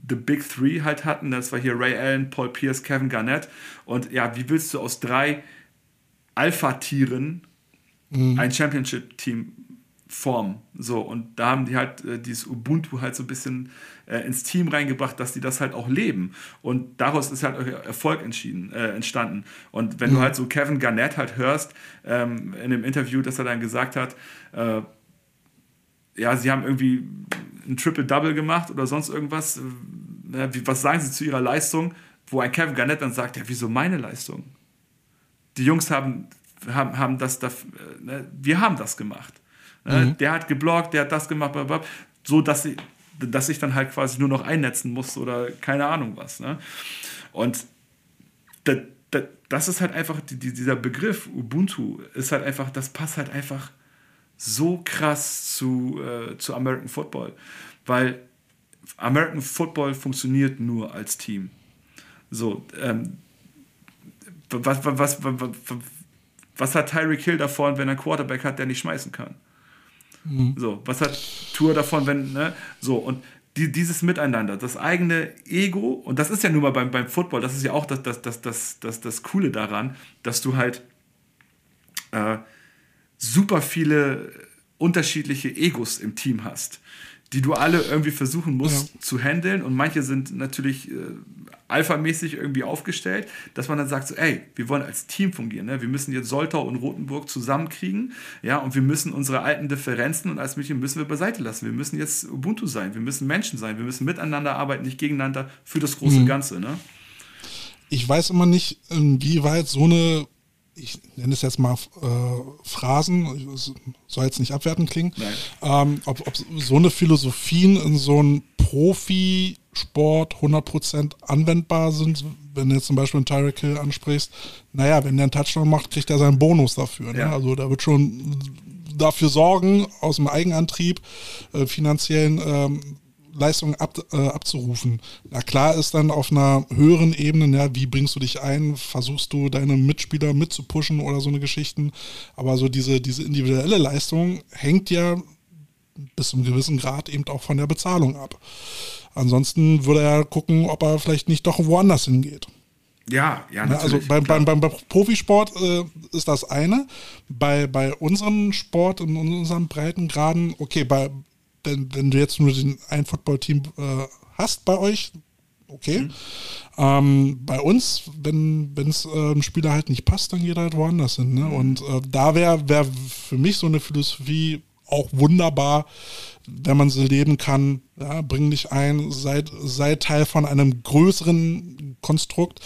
The Big Three halt hatten. Das war hier Ray Allen, Paul Pierce, Kevin Garnett. Und ja, wie willst du aus drei Alpha-Tieren mhm. ein Championship-Team formen. So, und da haben die halt äh, dieses Ubuntu halt so ein bisschen äh, ins Team reingebracht, dass die das halt auch leben. Und daraus ist halt Erfolg entschieden, äh, entstanden. Und wenn mhm. du halt so Kevin Garnett halt hörst, ähm, in dem Interview, dass er dann gesagt hat, äh, ja, sie haben irgendwie ein Triple-Double gemacht oder sonst irgendwas. Äh, wie, was sagen sie zu ihrer Leistung? Wo ein Kevin Garnett dann sagt, ja, wieso meine Leistung? Die Jungs haben, haben, haben das, das äh, ne, wir haben das gemacht. Ne, mhm. Der hat geblockt, der hat das gemacht, blablabla, so dass ich, dass ich dann halt quasi nur noch einnetzen muss oder keine Ahnung was. Ne? Und das, das, das ist halt einfach, die, dieser Begriff Ubuntu ist halt einfach, das passt halt einfach so krass zu, äh, zu American Football, weil American Football funktioniert nur als Team. So, ähm, was, was, was, was, was hat Tyreek Hill davon, wenn er einen Quarterback hat, der nicht schmeißen kann? Mhm. So, was hat Tour davon, wenn, ne? So, und die, dieses Miteinander, das eigene Ego, und das ist ja nun mal beim, beim Football, das ist ja auch das, das, das, das, das, das Coole daran, dass du halt äh, super viele unterschiedliche Egos im Team hast die du alle irgendwie versuchen musst ja. zu handeln. Und manche sind natürlich äh, alphamäßig irgendwie aufgestellt, dass man dann sagt, so, ey, wir wollen als Team fungieren. Ne? Wir müssen jetzt Soltau und Rothenburg zusammenkriegen. Ja, und wir müssen unsere alten Differenzen und alles Mögliche müssen wir beiseite lassen. Wir müssen jetzt Ubuntu sein. Wir müssen Menschen sein. Wir müssen miteinander arbeiten, nicht gegeneinander für das große mhm. Ganze. Ne? Ich weiß immer nicht, inwieweit so eine ich nenne es jetzt mal äh, Phrasen, soll jetzt nicht abwertend klingen, ähm, ob, ob, so eine Philosophien in so einem Profisport 100% anwendbar sind, wenn du jetzt zum Beispiel einen Tyreek Hill ansprichst, naja, wenn der einen Touchdown macht, kriegt er seinen Bonus dafür. Ne? Ja. Also da wird schon dafür sorgen, aus dem Eigenantrieb, äh, finanziellen ähm, Leistungen ab, äh, abzurufen. Na klar ist dann auf einer höheren Ebene, ja, wie bringst du dich ein, versuchst du deine Mitspieler mitzupushen oder so eine Geschichten. Aber so diese, diese individuelle Leistung hängt ja bis zu einem gewissen Grad eben auch von der Bezahlung ab. Ansonsten würde er gucken, ob er vielleicht nicht doch woanders hingeht. Ja, ja, natürlich. Also beim, beim, beim, beim Profisport äh, ist das eine. Bei, bei unserem Sport, in unseren Breitengraden, okay, bei, wenn, wenn du jetzt nur den, ein Footballteam äh, hast bei euch, okay. Mhm. Ähm, bei uns, wenn es äh, Spieler halt nicht passt, dann geht er halt woanders hin. Ne? Mhm. Und äh, da wäre wär für mich so eine Philosophie auch wunderbar, wenn man sie leben kann. Ja, bring dich ein, sei, sei Teil von einem größeren Konstrukt.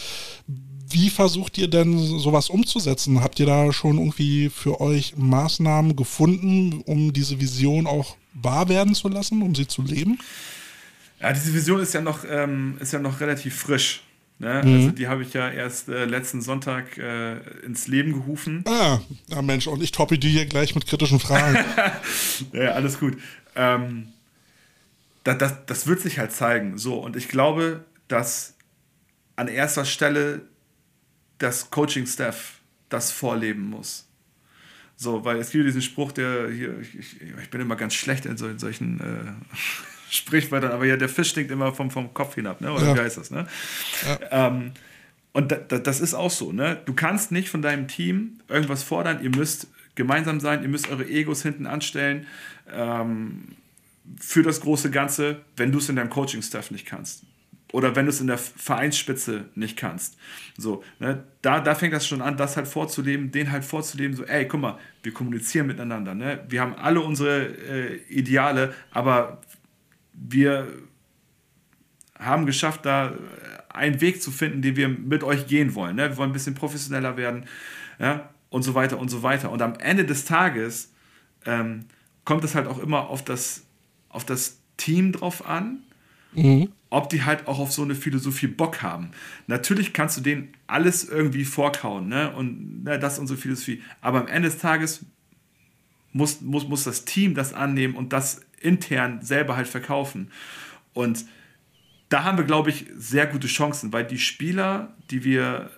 Wie versucht ihr denn sowas umzusetzen? Habt ihr da schon irgendwie für euch Maßnahmen gefunden, um diese Vision auch wahr werden zu lassen, um sie zu leben? Ja, diese Vision ist ja noch, ähm, ist ja noch relativ frisch. Ne? Mhm. Also die habe ich ja erst äh, letzten Sonntag äh, ins Leben gerufen. Ah, ja Mensch, und ich toppe die hier gleich mit kritischen Fragen. ja, alles gut. Ähm, das, das, das wird sich halt zeigen. So, und ich glaube, dass an erster Stelle das Coaching-Staff das vorleben muss. So, weil es gibt diesen Spruch, der hier, ich, ich bin immer ganz schlecht in, so, in solchen äh, Sprichwörtern, aber ja, der Fisch stinkt immer vom, vom Kopf hinab, ne? Oder ja. wie heißt das, ne? Ja. Ähm, und da, da, das ist auch so, ne? Du kannst nicht von deinem Team irgendwas fordern, ihr müsst gemeinsam sein, ihr müsst eure Egos hinten anstellen ähm, für das große Ganze, wenn du es in deinem Coaching-Staff nicht kannst oder wenn du es in der Vereinsspitze nicht kannst. So, ne, da, da fängt das schon an, das halt vorzuleben, den halt vorzuleben, so, ey, guck mal, wir kommunizieren miteinander, ne? Wir haben alle unsere äh, Ideale, aber wir haben geschafft, da einen Weg zu finden, den wir mit euch gehen wollen. Ne? Wir wollen ein bisschen professioneller werden, ja, und so weiter und so weiter. Und am Ende des Tages ähm, kommt es halt auch immer auf das, auf das Team drauf an. Mhm ob die halt auch auf so eine Philosophie Bock haben. Natürlich kannst du denen alles irgendwie vorkauen, ne? Und ne, das und so Philosophie. Aber am Ende des Tages muss, muss, muss das Team das annehmen und das intern selber halt verkaufen. Und da haben wir, glaube ich, sehr gute Chancen, weil die Spieler, die wir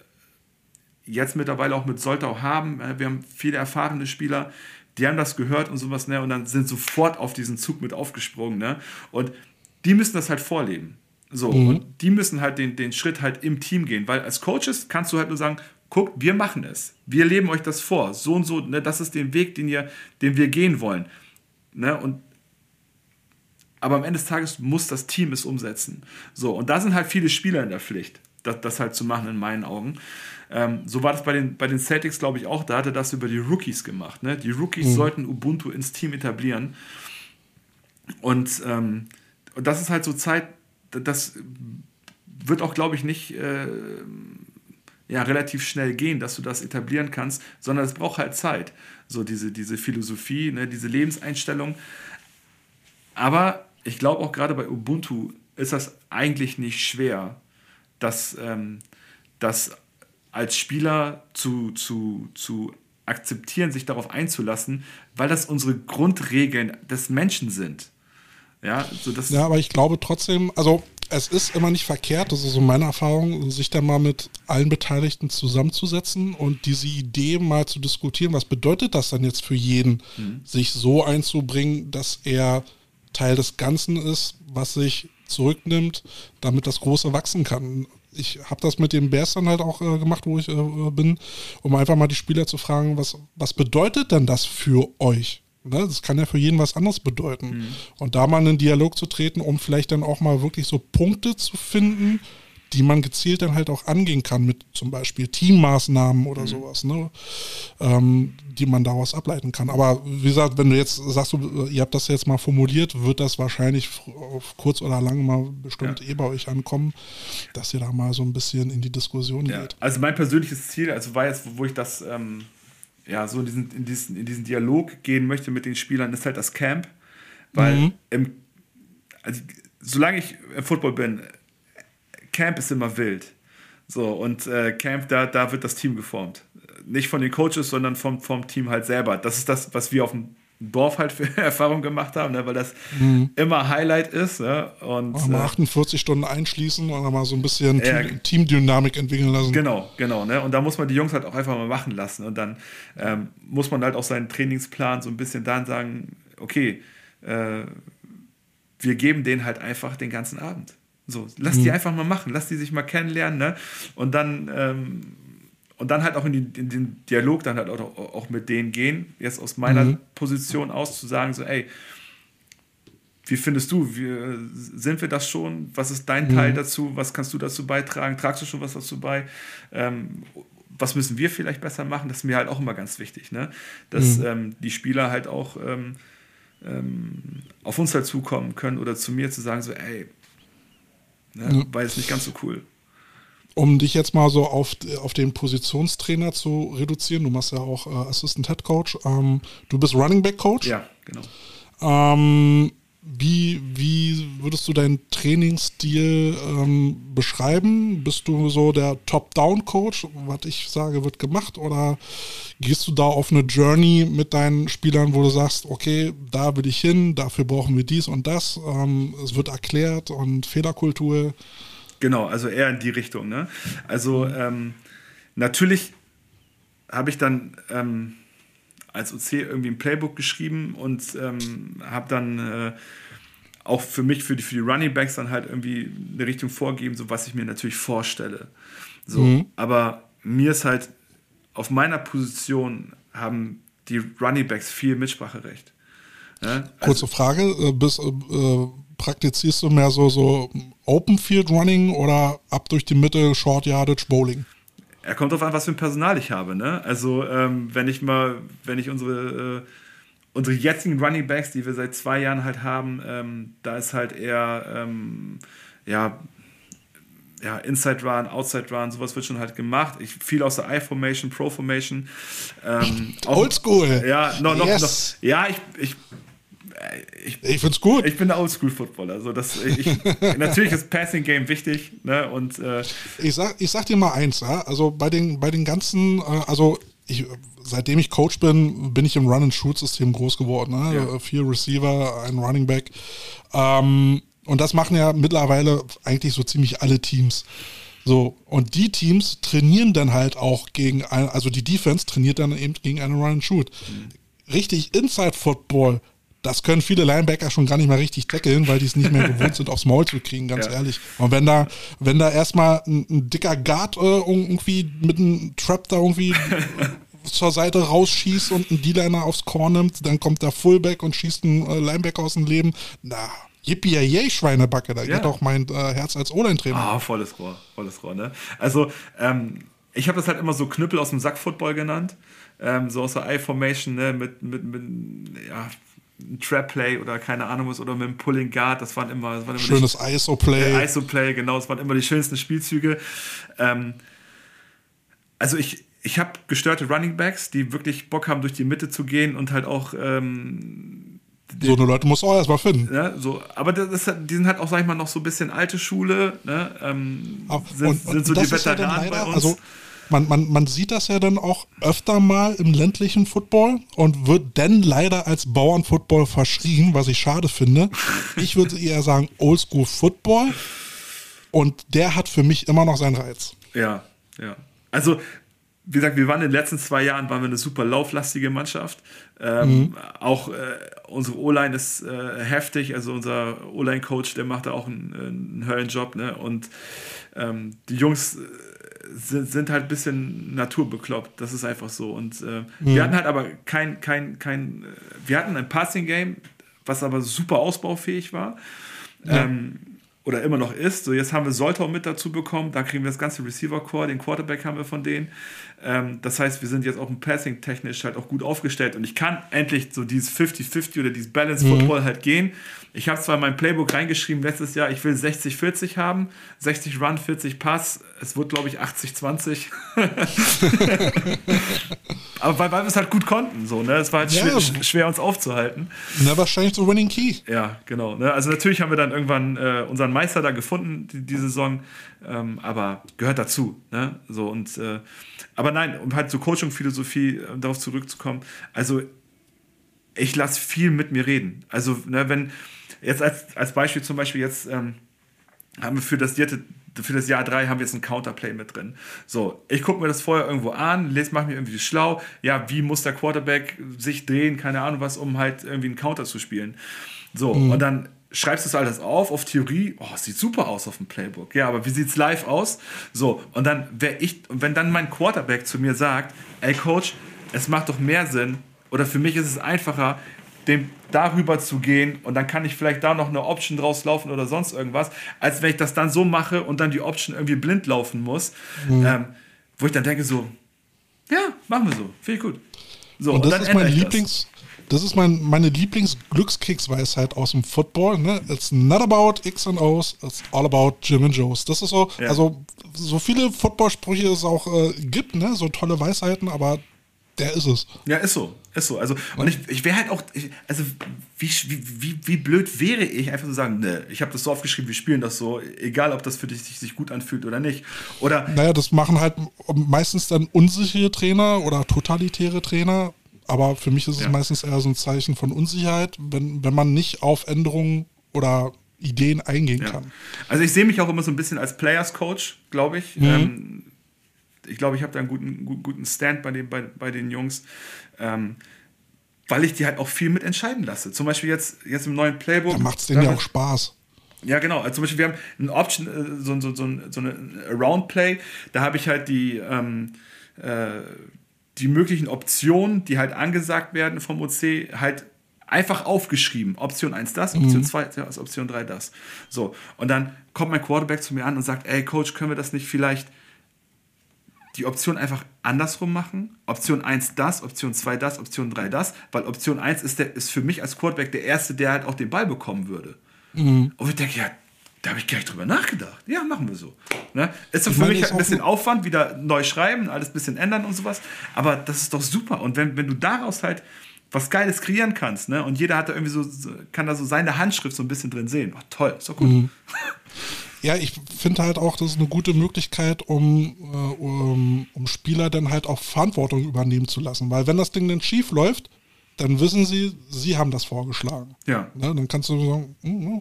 jetzt mittlerweile auch mit Soltau haben, äh, wir haben viele erfahrene Spieler, die haben das gehört und sowas, ne? Und dann sind sofort auf diesen Zug mit aufgesprungen, ne? Und die müssen das halt vorleben. So, mhm. und die müssen halt den, den Schritt halt im Team gehen, weil als Coaches kannst du halt nur sagen, guckt, wir machen es. Wir leben euch das vor. So und so, ne, das ist der Weg, den, ihr, den wir gehen wollen. Ne, und aber am Ende des Tages muss das Team es umsetzen. So, und da sind halt viele Spieler in der Pflicht, das, das halt zu machen, in meinen Augen. Ähm, so war das bei den, bei den Celtics, glaube ich, auch. Da hat er das über die Rookies gemacht. Ne? Die Rookies mhm. sollten Ubuntu ins Team etablieren. Und, ähm, und das ist halt so Zeit, das wird auch, glaube ich, nicht äh, ja, relativ schnell gehen, dass du das etablieren kannst, sondern es braucht halt Zeit. So diese, diese Philosophie, ne, diese Lebenseinstellung. Aber ich glaube auch gerade bei Ubuntu ist das eigentlich nicht schwer, das, ähm, das als Spieler zu, zu, zu akzeptieren, sich darauf einzulassen, weil das unsere Grundregeln des Menschen sind. Ja, so das ja, aber ich glaube trotzdem, also es ist immer nicht verkehrt, das ist so meine Erfahrung, sich da mal mit allen Beteiligten zusammenzusetzen und diese Idee mal zu diskutieren, was bedeutet das dann jetzt für jeden, mhm. sich so einzubringen, dass er Teil des Ganzen ist, was sich zurücknimmt, damit das Große wachsen kann. Ich habe das mit den Bears dann halt auch äh, gemacht, wo ich äh, bin, um einfach mal die Spieler zu fragen, was, was bedeutet denn das für euch? Ne? Das kann ja für jeden was anderes bedeuten. Mhm. Und da mal in einen Dialog zu treten, um vielleicht dann auch mal wirklich so Punkte zu finden, die man gezielt dann halt auch angehen kann mit zum Beispiel Teammaßnahmen oder mhm. sowas, ne? Ähm, die man daraus ableiten kann. Aber wie gesagt, wenn du jetzt sagst, du, ihr habt das jetzt mal formuliert, wird das wahrscheinlich auf kurz oder lang mal bestimmt ja. eh bei euch ankommen, dass ihr da mal so ein bisschen in die Diskussion ja. geht. Also mein persönliches Ziel, also war jetzt, wo ich das ähm, ja so in diesen, in, diesen, in diesen Dialog gehen möchte mit den Spielern, ist halt das Camp. Weil mhm. im, also, solange ich im Football bin, Camp ist immer wild. So, und äh, Camp, da, da wird das Team geformt. Nicht von den Coaches, sondern vom, vom Team halt selber. Das ist das, was wir auf dem Dorf halt für Erfahrungen gemacht haben, ne? weil das mhm. immer Highlight ist. Ne? Und, Auch mal 48 äh, Stunden einschließen und dann mal so ein bisschen äh, Team, Teamdynamik entwickeln lassen. Genau, genau. Ne? Und da muss man die Jungs halt auch einfach mal machen lassen. Und dann ähm, muss man halt auch seinen Trainingsplan so ein bisschen dann sagen, okay, äh, wir geben denen halt einfach den ganzen Abend. So, lass mhm. die einfach mal machen, lass die sich mal kennenlernen, ne? Und dann, ähm, und dann halt auch in, die, in, den Dialog dann halt auch, auch mit denen gehen, jetzt aus meiner mhm. Position aus zu sagen, so, ey, wie findest du, wir, sind wir das schon? Was ist dein mhm. Teil dazu? Was kannst du dazu beitragen? Tragst du schon was dazu bei? Ähm, was müssen wir vielleicht besser machen? Das ist mir halt auch immer ganz wichtig, ne? dass mhm. ähm, die Spieler halt auch ähm, ähm auf uns halt zukommen können oder zu mir zu sagen, so, ey, Ne? War jetzt nicht ganz so cool. Um dich jetzt mal so auf, auf den Positionstrainer zu reduzieren, du machst ja auch äh, Assistant Head Coach. Ähm, du bist Running Back Coach. Ja, genau. Ähm, wie, wie würdest du deinen Trainingsstil ähm, beschreiben? Bist du so der Top-Down-Coach? Was ich sage, wird gemacht? Oder gehst du da auf eine Journey mit deinen Spielern, wo du sagst, okay, da will ich hin, dafür brauchen wir dies und das. Ähm, es wird erklärt und Fehlerkultur. Genau, also eher in die Richtung. Ne? Also ähm, natürlich habe ich dann ähm, als OC irgendwie ein Playbook geschrieben und ähm, habe dann äh, auch für mich, für die, für die Running Backs dann halt irgendwie eine Richtung vorgeben, so was ich mir natürlich vorstelle. So, mhm. aber mir ist halt auf meiner Position haben die Running Backs viel Mitspracherecht. Ja? Also, Kurze Frage, äh, bis, äh, praktizierst du mehr so, so Open Field Running oder ab durch die Mitte Short Yardage Bowling? Er kommt darauf an, was für ein Personal ich habe. Ne? Also ähm, wenn ich mal, wenn ich unsere, äh, unsere jetzigen Running Backs, die wir seit zwei Jahren halt haben, ähm, da ist halt eher ähm, ja, ja, Inside Run, Outside Run, sowas wird schon halt gemacht. Ich viel aus der I-Formation, Pro-Formation. Ähm, Oldschool. Ja, noch, noch, yes. noch, ja, ich, ich ich, ich finde es gut. Ich bin Oldschool-Footballer. Also natürlich ist Passing Game wichtig. Ne? Und, äh, ich, sag, ich sag dir mal eins, ja? also bei den, bei den ganzen, äh, also ich, seitdem ich Coach bin, bin ich im Run-and-Shoot-System groß geworden. Ne? Ja. Vier Receiver, ein Running Back. Ähm, und das machen ja mittlerweile eigentlich so ziemlich alle Teams. So, und die Teams trainieren dann halt auch gegen, ein, also die Defense trainiert dann eben gegen einen Run and Shoot. Mhm. Richtig Inside Football das können viele Linebacker schon gar nicht mehr richtig tackeln, weil die es nicht mehr gewohnt sind, aufs Maul zu kriegen, ganz ja. ehrlich. Und wenn da, wenn da erstmal ein, ein dicker Guard äh, irgendwie mit einem Trap da irgendwie zur Seite rausschießt und einen D-Liner aufs Korn nimmt, dann kommt der Fullback und schießt einen äh, Linebacker aus dem Leben. Na, yippie yay Schweinebacke, da ja. geht auch mein äh, Herz als O-Line-Trainer. Ah, volles Rohr, volles Rohr, ne? Also, ähm, ich habe das halt immer so Knüppel aus dem Sack-Football genannt. Ähm, so aus der I-Formation, ne, mit, mit, mit, ja, ein Trap-Play oder keine Ahnung was oder mit einem Pulling Guard, das waren immer, das waren immer schönes ISO-Play. ISO-Play, genau, das waren immer die schönsten Spielzüge. Ähm, also ich, ich habe gestörte Running Backs, die wirklich Bock haben, durch die Mitte zu gehen und halt auch. Ähm, die, so eine Leute muss auch erstmal finden. Ja, so, aber das, die sind halt auch, sag ich mal, noch so ein bisschen alte Schule, ne? Ähm, sind, und, und sind so die Veteranen ja bei uns. Also, man, man, man sieht das ja dann auch öfter mal im ländlichen Football und wird dann leider als Bauernfootball verschrien, was ich schade finde. Ich würde eher sagen Oldschool Football und der hat für mich immer noch seinen Reiz. Ja, ja. Also wie gesagt, wir waren in den letzten zwei Jahren waren wir eine super lauflastige Mannschaft. Ähm, mhm. Auch äh, unsere O-Line ist äh, heftig, also unser O-Line-Coach, der macht da auch einen, einen Höllenjob. Ne? Und ähm, die Jungs äh, sind, sind, halt ein bisschen naturbekloppt, das ist einfach so. Und äh, mhm. wir hatten halt aber kein, kein, kein, äh, wir hatten ein Passing-Game, was aber super ausbaufähig war. Ja. Ähm, oder immer noch ist. So, jetzt haben wir Soltau mit dazu bekommen, da kriegen wir das ganze Receiver-Core, den Quarterback haben wir von denen. Ähm, das heißt, wir sind jetzt auch im Passing technisch halt auch gut aufgestellt und ich kann endlich so dieses 50-50 oder dieses Balance-Football mhm. halt gehen. Ich habe zwar in mein Playbook reingeschrieben letztes Jahr, ich will 60-40 haben, 60 Run, 40 Pass. Es wird, glaube ich, 80-20. Aber weil, weil wir es halt gut konnten, so, ne? Es war halt ja. schwer, schwer, uns aufzuhalten. Na, wahrscheinlich so Winning Key. Ja, genau. Ne? Also natürlich haben wir dann irgendwann äh, unseren Meister da gefunden, die, die Saison. Ähm, aber gehört dazu. Ne? So, und, äh, aber nein, um halt zur Coaching-Philosophie äh, darauf zurückzukommen. Also ich lasse viel mit mir reden. Also, ne, wenn, jetzt als, als Beispiel zum Beispiel jetzt ähm, haben wir für das Diete für das Jahr 3 haben wir jetzt ein Counterplay mit drin. So, ich gucke mir das vorher irgendwo an, lese, mache mir irgendwie schlau, ja, wie muss der Quarterback sich drehen, keine Ahnung was, um halt irgendwie einen Counter zu spielen. So, mhm. und dann schreibst du das alles auf, auf Theorie, oh, sieht super aus auf dem Playbook. Ja, aber wie sieht es live aus? So, und dann wäre ich, wenn dann mein Quarterback zu mir sagt, ey Coach, es macht doch mehr Sinn, oder für mich ist es einfacher, dem darüber zu gehen und dann kann ich vielleicht da noch eine Option draus laufen oder sonst irgendwas, als wenn ich das dann so mache und dann die Option irgendwie blind laufen muss. Mhm. Ähm, wo ich dann denke so, ja, machen wir so, finde ich gut. So, und, und das ist mein Lieblings, das. das ist mein, meine Lieblings-Glückskeksweisheit aus dem Football. Ne? It's not about X and O's, it's all about Jim and Joes. Das ist so, ja. also so viele Football-Sprüche es auch äh, gibt, ne? so tolle Weisheiten, aber der ist es. Ja, ist so. Ist so. Also, und ich, ich wäre halt auch, ich, also wie, wie, wie blöd wäre ich, einfach zu sagen, ne, ich habe das so aufgeschrieben, wir spielen das so, egal ob das für dich sich gut anfühlt oder nicht. Oder. Naja, das machen halt meistens dann unsichere Trainer oder totalitäre Trainer. Aber für mich ist es ja. meistens eher so ein Zeichen von Unsicherheit, wenn, wenn man nicht auf Änderungen oder Ideen eingehen ja. kann. Also ich sehe mich auch immer so ein bisschen als Players Coach, glaube ich. Mhm. Ähm, ich glaube, ich habe da einen guten, guten Stand bei den, bei, bei den Jungs. Ähm, weil ich die halt auch viel mit entscheiden lasse. Zum Beispiel jetzt, jetzt im neuen Playbook. Da macht es denen ja auch Spaß. Ja, genau. Also zum Beispiel, wir haben ein Option, äh, so, so, so, so eine Around Play. Da habe ich halt die, ähm, äh, die möglichen Optionen, die halt angesagt werden vom OC, halt einfach aufgeschrieben. Option 1 das, Option mhm. 2 das, Option 3 das. So. Und dann kommt mein Quarterback zu mir an und sagt, ey Coach, können wir das nicht vielleicht die Option einfach andersrum machen. Option 1 das, Option 2 das, Option 3 das, weil Option 1 ist, der, ist für mich als Quarterback der Erste, der halt auch den Ball bekommen würde. Mhm. Und ich denke, ja, da habe ich gar nicht drüber nachgedacht. Ja, machen wir so. Ne? Ist doch für mich halt ein bisschen Aufwand, wieder neu schreiben, alles ein bisschen ändern und sowas. Aber das ist doch super. Und wenn, wenn du daraus halt was Geiles kreieren kannst, ne? Und jeder hat da irgendwie so, kann da so seine Handschrift so ein bisschen drin sehen. Oh, toll, ist doch gut. Mhm. Ja, ich finde halt auch, das ist eine gute Möglichkeit, um, äh, um, um Spieler dann halt auch Verantwortung übernehmen zu lassen. Weil wenn das Ding dann schief läuft, dann wissen sie, sie haben das vorgeschlagen. Ja. Ne, dann kannst du sagen, mm,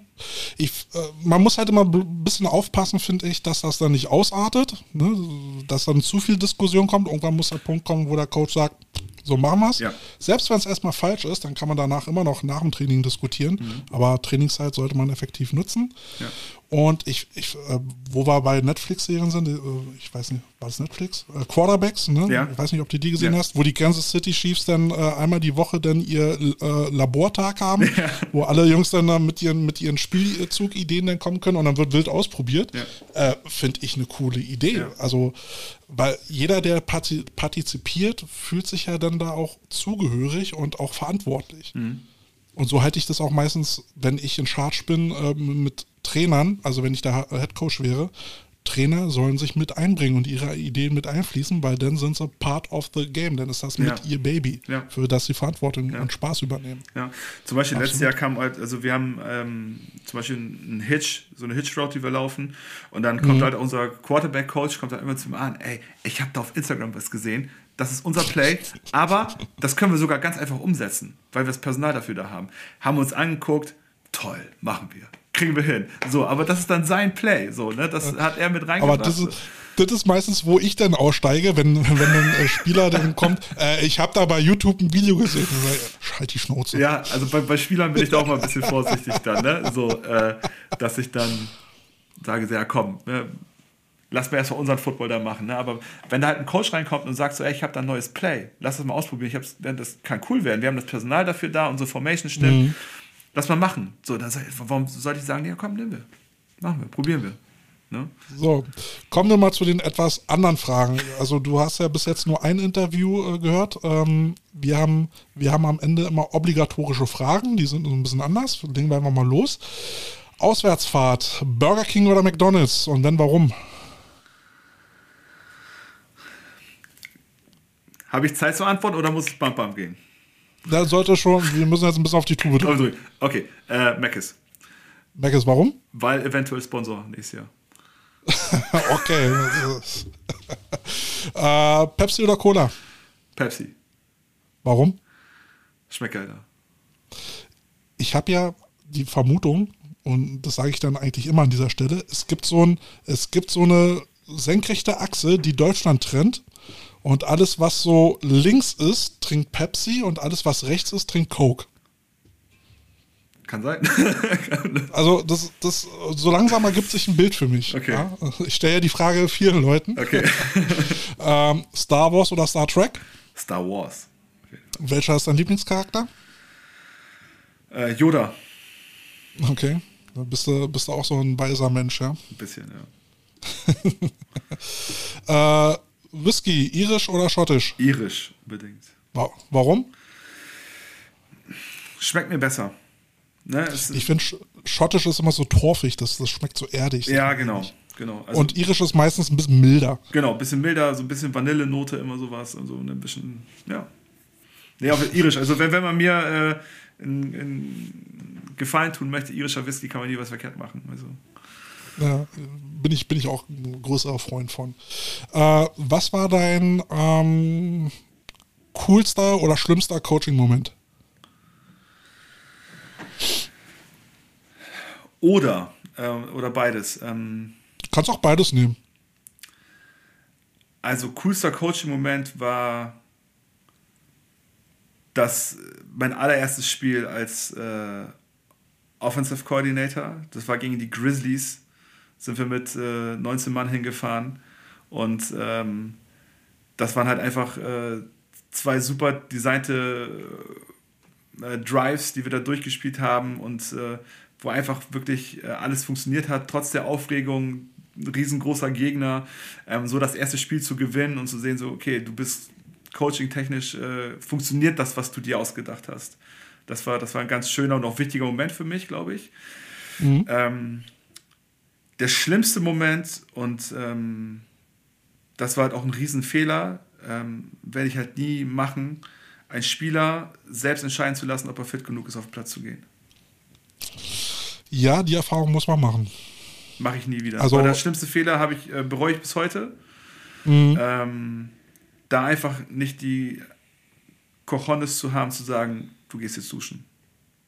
ich, äh, man muss halt immer ein bisschen aufpassen, finde ich, dass das dann nicht ausartet, ne, dass dann zu viel Diskussion kommt. Irgendwann muss der Punkt kommen, wo der Coach sagt, So machen wir es. Ja. Selbst wenn es erstmal falsch ist, dann kann man danach immer noch nach dem Training diskutieren. Aber Trainingszeit sollte man effektiv nutzen. Ja. Und ich, ich äh, wo wir bei Netflix-Serien sind, äh, ich weiß nicht, war das Netflix? Äh, Quarterbacks, ne? Ja. Ich weiß nicht, ob du die gesehen Ja. hast, wo die Kansas City Chiefs dann äh, einmal die Woche dann ihr äh, Labortag haben, wo alle Jungs dann da mit ihren, mit ihren Spielzugideen dann kommen können und dann wird wild ausprobiert. Finde ich eine coole Idee. Ja. Also, weil jeder, der parti partizipiert, fühlt sich ja dann da auch zugehörig und auch verantwortlich. Und so halte ich das auch meistens, wenn ich in Charge bin mit Trainern, also wenn ich der Head Coach wäre, Trainer sollen sich mit einbringen und ihre Ideen mit einfließen, weil dann sind sie part of the game, dann ist das mit Ja. ihr Baby, Ja. für das sie Verantwortung und Spaß übernehmen. Ja, zum Beispiel letztes Absolut. Jahr kam halt, also wir haben ähm, zum Beispiel einen Hitch, so eine Hitch-Route, die wir laufen und dann Mhm. kommt halt unser Quarterback-Coach, kommt halt immer zu mir an, ey, ich habe da auf Instagram was gesehen, das ist unser Play, aber das können wir sogar ganz einfach umsetzen, weil wir das Personal dafür da haben. Haben uns angeguckt, toll, machen wir, kriegen wir hin. So, aber das ist dann sein Play, so, ne, das hat er mit Aber reingebracht. das ist, das ist meistens, wo ich dann aussteige, wenn, wenn ein äh, Spieler dann kommt, äh, ich habe da bei YouTube ein Video gesehen. Und sag, äh, Halt die Schnauze. Ja, also bei, bei Spielern bin ich da auch mal ein bisschen vorsichtig dann, ne? So, äh, dass ich dann sage, ja komm, ne? lass mir erstmal unseren Football da machen. Ne? Aber wenn da halt ein Coach reinkommt und sagt so, ey, ich habe da ein neues Play, lass das mal ausprobieren, ich hab's, das kann cool werden, wir haben das Personal dafür da, unsere Formation stimmt, lass mal machen. So, dann sag ich, warum sollte ich sagen, ja komm, nehmen wir, machen wir, probieren wir. Ne? So, kommen wir mal zu den etwas anderen Fragen. Also du hast ja bis jetzt nur ein Interview äh, gehört. Ähm, wir, haben, wir haben am Ende immer obligatorische Fragen, die sind ein bisschen anders. Legen wir einfach mal los. Auswärtsfahrt, Burger King oder McDonalds? Und wenn warum? Habe ich Zeit zur Antwort oder muss es bam bam gehen? Da sollte schon, wir müssen jetzt ein bisschen auf die Tube drücken. Okay, äh, Mc's, Mac warum? weil eventuell Sponsor nächstes Jahr. okay. äh, Pepsi oder Cola? Pepsi, Warum? schmeckt geiler. ich habe ja die Vermutung, und das sage ich dann eigentlich immer an dieser Stelle, es gibt so ein, es gibt so eine senkrechte Achse, die Deutschland trennt. Und alles, was so links ist, trinkt Pepsi und alles, was rechts ist, trinkt Coke. Kann sein. Also das, das, so langsam ergibt sich ein Bild für mich. Okay. Ja? Ich stelle ja die Frage vielen Leuten. Okay. Ähm, Star Wars oder Star Trek? Star Wars. Welcher ist dein Lieblingscharakter? Äh, Yoda. Okay. Da bist du, bist du auch so ein weiser Mensch, ja. Ein bisschen, ja. Äh, Whisky, irisch oder schottisch? Irisch unbedingt. Wa- Warum? Schmeckt mir besser. Ne? Ich finde, Sch- schottisch ist immer so torfig, das, das schmeckt so erdig. ja, genau. genau. Also, Und irisch ist meistens ein bisschen milder. genau, ein bisschen milder, so ein bisschen Vanillenote, immer sowas. Also ein bisschen, ja. Nee, auch irisch. Also wenn, wenn man mir äh, einen, einen Gefallen tun möchte, irischer Whisky, kann man nie was verkehrt machen. Also Ja, bin, ich, bin ich auch ein größerer Freund von. Äh, was war dein ähm, coolster oder schlimmster Coaching-Moment? Oder, ähm, oder beides. Ähm, Du kannst auch beides nehmen. Also coolster Coaching-Moment war das mein allererstes Spiel als äh, Offensive Coordinator. Das war gegen die Grizzlies. Sind wir mit äh, 19 Mann hingefahren und ähm, das waren halt einfach äh, zwei super designte äh, Drives, die wir da durchgespielt haben und äh, wo einfach wirklich äh, alles funktioniert hat, trotz der Aufregung, riesengroßer Gegner, ähm, so das erste Spiel zu gewinnen und zu sehen, so, okay, du bist coaching-technisch, äh, funktioniert das, was du dir ausgedacht hast. Das war, das war ein ganz schöner und auch wichtiger Moment für mich, glaube ich. Ähm, der schlimmste Moment und ähm, das war halt auch ein Riesenfehler, ähm, werde ich halt nie machen, einen Spieler selbst entscheiden zu lassen, ob er fit genug ist, auf den Platz zu gehen. Ja, die Erfahrung muss man machen. Mache ich nie wieder. Also- Weil der schlimmste Fehler habe ich, äh, bereue ich bis heute. Mhm. Ähm, da einfach nicht die Cojones zu haben, zu sagen, du gehst jetzt duschen.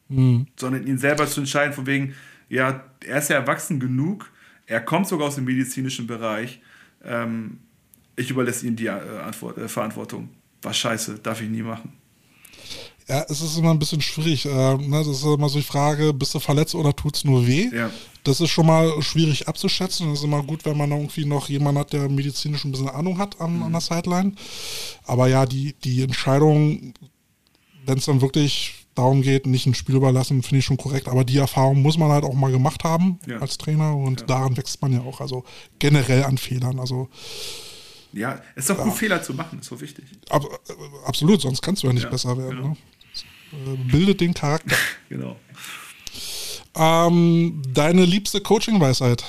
Mhm. Sondern ihn selber zu entscheiden, von wegen, ja, er ist ja erwachsen genug, er kommt sogar aus dem medizinischen Bereich, ähm, ich überlasse ihm die äh, Antwort, äh, Verantwortung. war scheiße, darf ich nie machen. Ja, es ist immer ein bisschen schwierig. Äh, ne? Das ist immer so die Frage, bist du verletzt oder tut es nur weh? Ja. Das ist schon mal schwierig abzuschätzen. Es ist immer gut, wenn man irgendwie noch jemanden hat, der medizinisch ein bisschen Ahnung hat an, an der Sideline. Aber ja, die, die Entscheidung, wenn es dann wirklich darum geht, nicht ein Spiel überlassen, finde ich schon korrekt. Aber die Erfahrung muss man halt auch mal gemacht haben Ja. als Trainer und Ja. daran wächst man ja auch. Also generell an Fehlern. Also Ja, es ist doch gut, Fehler zu machen, ist so wichtig. ab, äh, absolut, sonst kannst du ja nicht Ja, besser werden. genau. Ne? Äh, Bildet den Charakter. Genau. Ähm, deine liebste Coaching-Weisheit?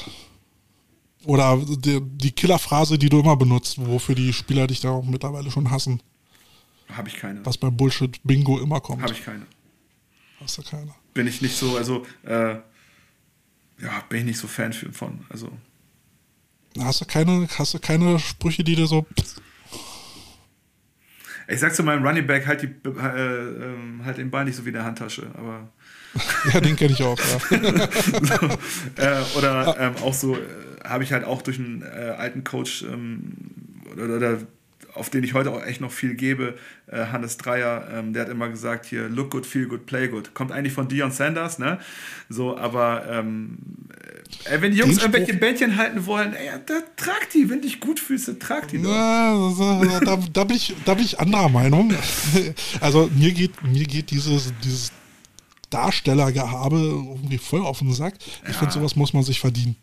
Oder die, die Killerphrase, die du immer benutzt, wofür die Spieler dich da auch mittlerweile schon hassen, Habe ich keine. was beim Bullshit-Bingo immer kommt. Habe ich keine. Hast du keine. Bin ich nicht so, also, äh, ja, bin ich nicht so Fan von. Also, Hast du keine, hast du keine Sprüche, die dir so. ich sag zu meinem Running Back, halt, die, äh, ähm, halt den Ball nicht so wie in der Handtasche, aber. Ja, den kenne ich auch, ja. äh, oder ähm, auch so, äh, habe ich halt auch durch einen äh, alten Coach ähm, oder, oder auf den ich heute auch echt noch viel gebe, äh, Hannes Dreier, ähm, der hat immer gesagt hier, look good, feel good, play good. Kommt eigentlich von Dion Sanders, ne? So, aber ähm, äh, wenn die Jungs Den Spruch- irgendwelche Bändchen halten wollen, ey, da, trag die, wenn dich gut fühlst, dann trag die doch. Na, da, da, da, bin ich, da bin ich anderer Meinung. Also mir geht, mir geht dieses, dieses Darstellergehabe irgendwie voll auf den Sack. Ich finde, sowas muss man sich verdienen.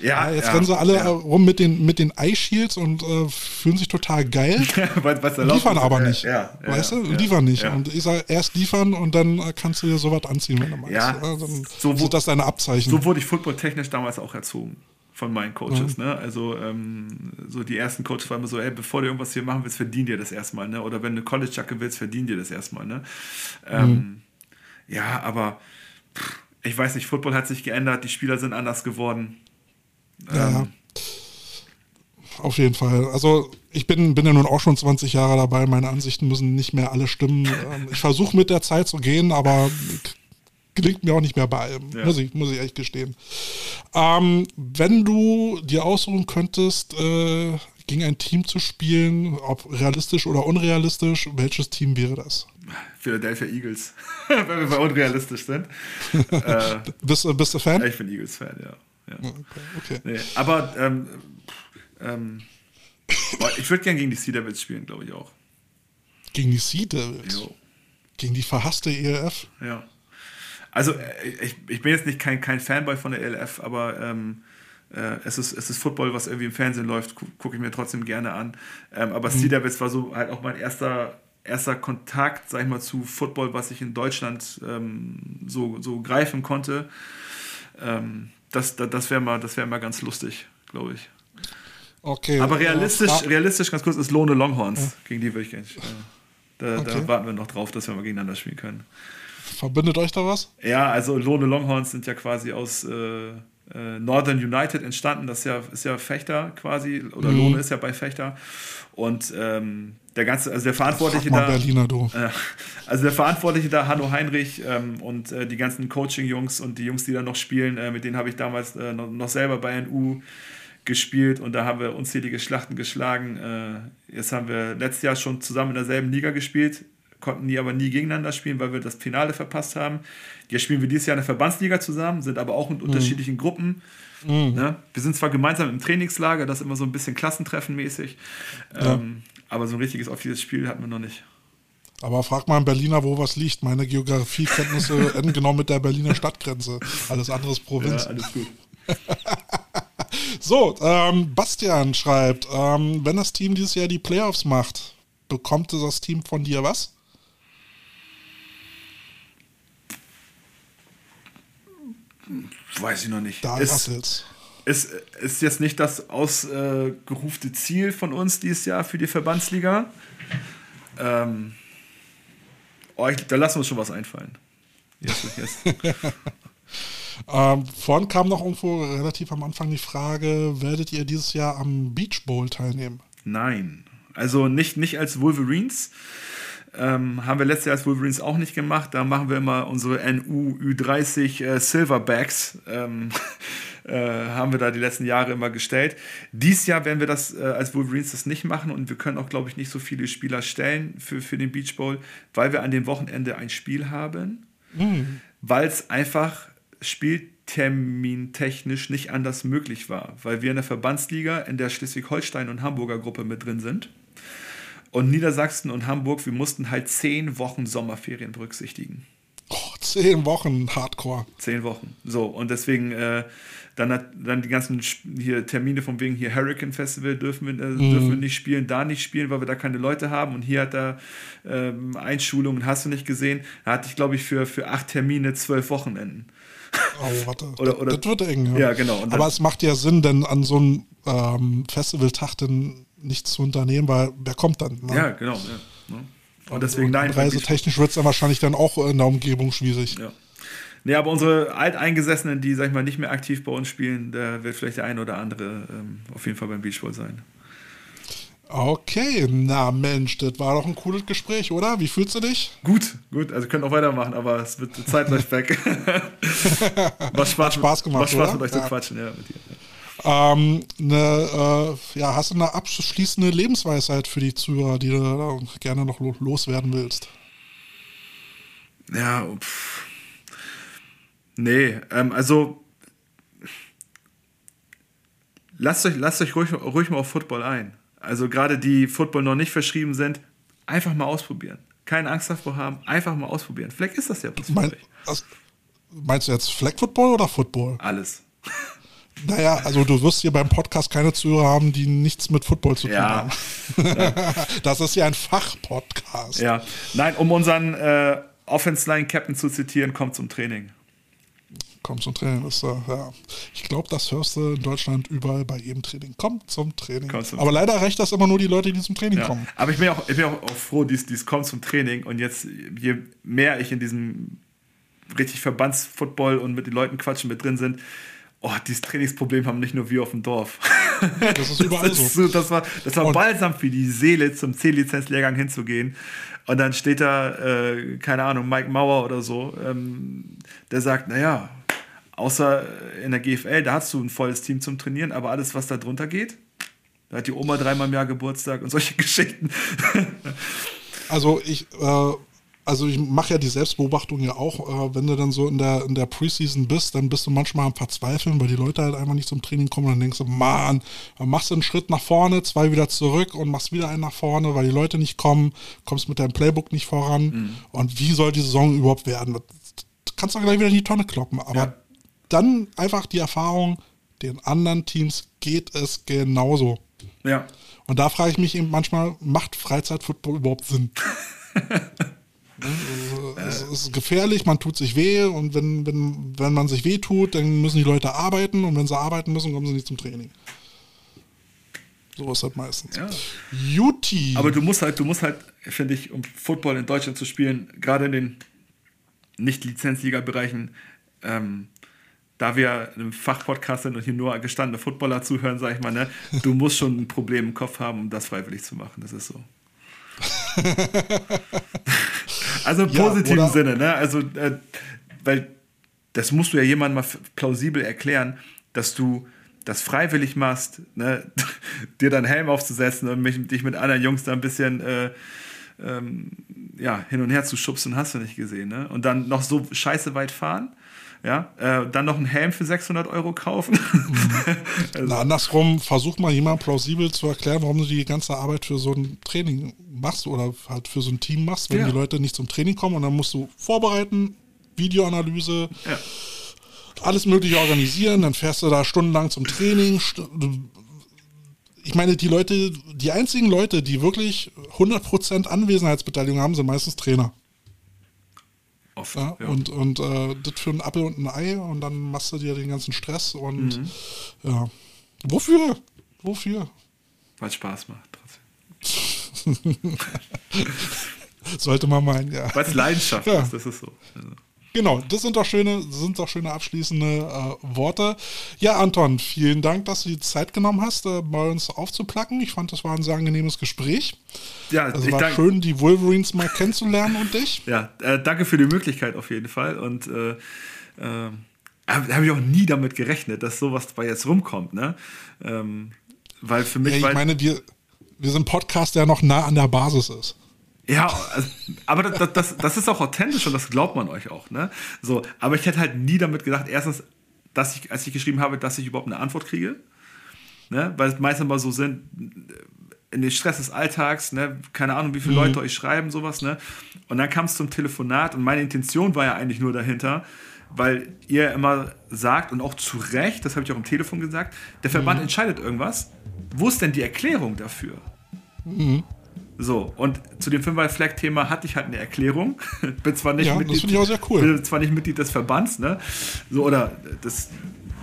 Ja, jetzt rennen sie alle ja. rum mit den, mit den Eye Shields und äh, fühlen sich total geil. was, was liefern aber Ja, nicht. Ja, ja, weißt du? ja, liefern nicht. Ja. Und ich sage, erst liefern und dann äh, kannst du dir sowas anziehen, wenn du magst. Ja, dann so sind das deine Abzeichen. So wurde ich footballtechnisch damals auch erzogen von meinen Coaches. Ne? Also ähm, so die ersten Coaches waren immer so, ey, bevor du irgendwas hier machen willst, verdien dir das erstmal. Ne? Oder wenn du College-Jacke willst, verdien dir das erstmal. Ne? Ähm, Ja, aber pff, ich weiß nicht, Football hat sich geändert, die Spieler sind anders geworden. Ja, Ähm, auf jeden Fall. Also ich bin, bin ja nun auch schon 20 Jahre dabei. Meine Ansichten müssen nicht mehr alle stimmen. Ähm, ich versuche mit der Zeit zu gehen, aber gelingt mir auch nicht mehr bei allem. Ja. Muss, ich, muss ich echt gestehen. Ähm, wenn du dir aussuchen könntest, äh, gegen ein Team zu spielen, ob realistisch oder unrealistisch, welches Team wäre das? Philadelphia Eagles, wenn wir mal unrealistisch sind. äh, Bist, du- bist du Fan? ich bin Eagles-Fan, ja. Ja. Okay. Nee, aber ähm, ähm, ich würde gerne gegen die Sea Devils spielen, glaube ich auch. Gegen die Sea Devils. Jo. Gegen die verhasste ELF. Ja. Also äh, ich, ich bin jetzt nicht kein, kein Fanboy von der ELF, aber ähm, äh, es, ist, es ist Football, was irgendwie im Fernsehen läuft, gu gucke ich mir trotzdem gerne an. Ähm, aber Sea Devils war so halt auch mein erster, erster Kontakt, sag ich mal, zu Football, was ich in Deutschland ähm, so, so greifen konnte. Ähm, das das, das wäre mal, das wär mal ganz lustig, glaube ich. Okay. Aber äh, realistisch, Fra- realistisch ganz kurz, ist Lohne Longhorns. Gegen die würde ich gerne. Äh, da, Okay. da warten wir noch drauf, dass wir mal gegeneinander spielen können. Verbindet euch da was? Ja, also Lohne Longhorns sind ja quasi aus äh, äh, Northern United entstanden. Das ist ja, ist ja Fechter quasi, oder Mhm. Lohne ist ja bei Fechter. Und ähm, der ganze, also der Verantwortliche da. Berliner, du. Äh, Also der Verantwortliche da, Hanno Heinrich ähm, und äh, die ganzen Coaching-Jungs und die Jungs, die da noch spielen, äh, mit denen habe ich damals äh, noch, noch selber bei NU gespielt und da haben wir unzählige Schlachten geschlagen. Äh, jetzt haben wir letztes Jahr schon zusammen in derselben Liga gespielt, konnten nie aber nie gegeneinander spielen, weil wir das Finale verpasst haben. Jetzt spielen wir dieses Jahr in der Verbandsliga zusammen, sind aber auch in unterschiedlichen Gruppen. Ne? Wir sind zwar gemeinsam im Trainingslager, das ist immer so ein bisschen klassentreffenmäßig, ähm, aber so ein richtiges offizielles Spiel hatten wir noch nicht. Aber frag mal einen Berliner, wo was liegt. Meine Geografiekenntnisse enden genau mit der Berliner Stadtgrenze. Alles andere ist Ja, Provinz. alles gut. So, ähm, Bastian schreibt, ähm, wenn das Team dieses Jahr die Playoffs macht, bekommt das Team von dir was? Weiß ich noch nicht. Da ist, rasselt's. ist, ist jetzt nicht das ausgerufte Ziel von uns dieses Jahr für die Verbandsliga. Ähm, oh, ich, da lassen wir uns schon was einfallen. Yes, yes. Ähm, vorhin kam noch irgendwo relativ am Anfang die Frage, werdet ihr dieses Jahr am Beach Bowl teilnehmen? Nein. Also nicht, nicht als Wolverines. Ähm, haben wir letztes Jahr als Wolverines auch nicht gemacht. Da machen wir immer unsere NU Ü30 äh, Silverbacks. Ähm, äh, haben wir da die letzten Jahre immer gestellt. Dies Jahr werden wir das äh, als Wolverines das nicht machen und wir können auch, glaube ich, nicht so viele Spieler stellen für, für den Beach Bowl, weil wir an dem Wochenende ein Spiel haben, mhm. weil es einfach spieltermintechnisch nicht anders möglich war, weil wir in der Verbandsliga in der Schleswig-Holstein und Hamburger Gruppe mit drin sind. Und Niedersachsen und Hamburg, wir mussten halt zehn Wochen Sommerferien berücksichtigen. Oh, zehn Wochen Hardcore. Zehn Wochen. So, und deswegen äh, dann, hat, dann die ganzen hier Termine von wegen hier Hurricane Festival dürfen wir, äh, mm. dürfen wir nicht spielen, da nicht spielen, weil wir da keine Leute haben. Und hier hat er ähm, Einschulungen, hast du nicht gesehen. Da hatte ich, glaube ich, für, für acht Termine zwölf Wochenenden. Oh, warte. oder, oder, das wird eng. Ja, ja genau. Aber es macht ja Sinn, denn an so einem ähm, Festivaltag dann nichts zu unternehmen, weil wer kommt dann? Ne? Ja, genau. Ja, ne? Und deswegen, nein. Reisetechnisch wird es dann wahrscheinlich dann auch in der Umgebung schwierig. Ja. Nee, aber unsere Alteingesessenen, die, sag ich mal, nicht mehr aktiv bei uns spielen, da wird vielleicht der ein oder andere ähm, auf jeden Fall beim Beachball sein. Okay, na Mensch, das war doch ein cooles Gespräch, oder? Wie fühlst du dich? Gut, gut. Also können auch weitermachen, aber es wird Zeit läuft weg. was Spaß, Spaß gemacht, was Spaß mit euch ja. zu quatschen, ja, mit dir. Ähm, eine, äh, ja, hast du eine abschließende Lebensweisheit für die Zuhörer, die du gerne noch loswerden willst? Ja, pff. nee, ähm, also lasst euch, lasst euch ruhig, ruhig mal auf Football ein. Also gerade die Football noch nicht verschrieben sind, einfach mal ausprobieren. Keine Angst davor haben, einfach mal ausprobieren. Vielleicht ist das ja was mein, also, Meinst du jetzt Flag Football oder Football? Alles. Naja, also du wirst hier beim Podcast keine Zuhörer haben, die nichts mit Football zu tun ja. haben. das ist ja ein Fachpodcast. Ja, nein, um unseren äh, Offense Line Captain zu zitieren, kommt zum Training. Kommt zum Training, ist, äh, ja. Ich glaube, das hörst du in Deutschland überall bei jedem Training. Kommt zum Training. Kommt zum Aber leider reicht das immer nur die Leute, die zum Training ja. kommen. Aber ich bin auch, ich bin auch, auch froh, dies, dies kommt zum Training und jetzt, je mehr ich in diesem richtig Verbandsfootball und mit den Leuten quatschen mit drin sind, oh, dieses Trainingsproblem haben nicht nur wir auf dem Dorf. Das ist überall das so. Das war, das war balsam für die Seele, zum C-Lizenz-Lehrgang hinzugehen. Und dann steht da, äh, keine Ahnung, Mike Mauer oder so, ähm, der sagt, naja, außer in der GFL, da hast du ein volles Team zum Trainieren, aber alles, was da drunter geht, da hat die Oma dreimal im Jahr Geburtstag und solche Geschichten. Also ich äh, also ich mache ja die Selbstbeobachtung ja auch, äh, wenn du dann so in der, in der Preseason bist, dann bist du manchmal am Verzweifeln, weil die Leute halt einfach nicht zum Training kommen und dann denkst du, man, dann machst du einen Schritt nach vorne, zwei wieder zurück und machst wieder einen nach vorne, weil die Leute nicht kommen, kommst mit deinem Playbook nicht voran mhm. und wie soll die Saison überhaupt werden? Du kannst doch gleich wieder in die Tonne kloppen, aber ja. dann einfach die Erfahrung, den anderen Teams geht es genauso. Ja. Und da frage ich mich eben manchmal, macht Freizeitfootball überhaupt Sinn? Es ist gefährlich, man tut sich weh und wenn, wenn, wenn man sich weh tut, dann müssen die Leute arbeiten und wenn sie arbeiten müssen, kommen sie nicht zum Training. So ist das meistens. Ja. Juti. Aber du musst halt, du musst halt, finde ich, um Football in Deutschland zu spielen, gerade in den Nicht-Lizenzliga-Bereichen, ähm, da wir im Fachpodcast sind und hier nur gestandene Footballer zuhören, sage ich mal, ne, du musst schon ein Problem im Kopf haben, um das freiwillig zu machen. Das ist so. also im ja, positiven Sinne, ne? Also, äh, weil das musst du ja jemandem mal plausibel erklären, dass du das freiwillig machst, ne? dir deinen Helm aufzusetzen und mich, dich mit anderen Jungs da ein bisschen äh, ähm, ja, hin und her zu schubsen, hast du nicht gesehen. Ne? Und dann noch so scheiße weit fahren ja, äh, dann noch einen Helm für 600 Euro kaufen. also. Na, andersrum, versuch mal jemand plausibel zu erklären, warum du die ganze Arbeit für so ein Training machst oder halt für so ein Team machst, wenn ja. die Leute nicht zum Training kommen und dann musst du vorbereiten, Videoanalyse, ja. alles Mögliche organisieren, dann fährst du da stundenlang zum Training. Ich meine, die Leute, die einzigen Leute, die wirklich 100% Anwesenheitsbeteiligung haben, sind meistens Trainer. Oft, ja, ja. Und, und äh, das für ein Apfel und ein Ei und dann machst du dir den ganzen Stress und mhm. ja. Wofür? Wofür? Weil es Spaß macht trotzdem. Sollte man meinen, ja. Weil es Leidenschaft ja. ist, das ist so. Also. Genau, das sind doch schöne, sind doch schöne abschließende äh, Worte. Ja, Anton, vielen Dank, dass du die Zeit genommen hast, äh, bei uns aufzuplacken. Ich fand, das war ein sehr angenehmes Gespräch. Ja, es war danke. schön, die Wolverines mal kennenzulernen und dich. Ja, äh, danke für die Möglichkeit auf jeden Fall und äh, äh, da habe ich auch nie damit gerechnet, dass sowas bei jetzt rumkommt, ne? Ähm, weil für mich. Ja, ich meine, wir, wir sind Podcast, der noch nah an der Basis ist. Ja, also, aber das, das, das ist auch authentisch und das glaubt man euch auch, ne? So, aber ich hätte halt nie damit gedacht, erstens, dass ich, als ich geschrieben habe, dass ich überhaupt eine Antwort kriege. Ne? Weil es meistens mal so sind, in den Stress des Alltags, ne? keine Ahnung, wie viele mhm. Leute euch schreiben, sowas, ne? Und dann kam es zum Telefonat und meine Intention war ja eigentlich nur dahinter, weil ihr immer sagt und auch zu Recht, das habe ich auch am Telefon gesagt, der Verband mhm. entscheidet irgendwas. Wo ist denn die Erklärung dafür? Mhm. So, und zu dem Fünfer-Flag-Thema hatte ich halt eine Erklärung. bin zwar nicht ja, Mitglied, das ich auch sehr cool. bin zwar nicht Mitglied des Verbands, ne? So, oder des,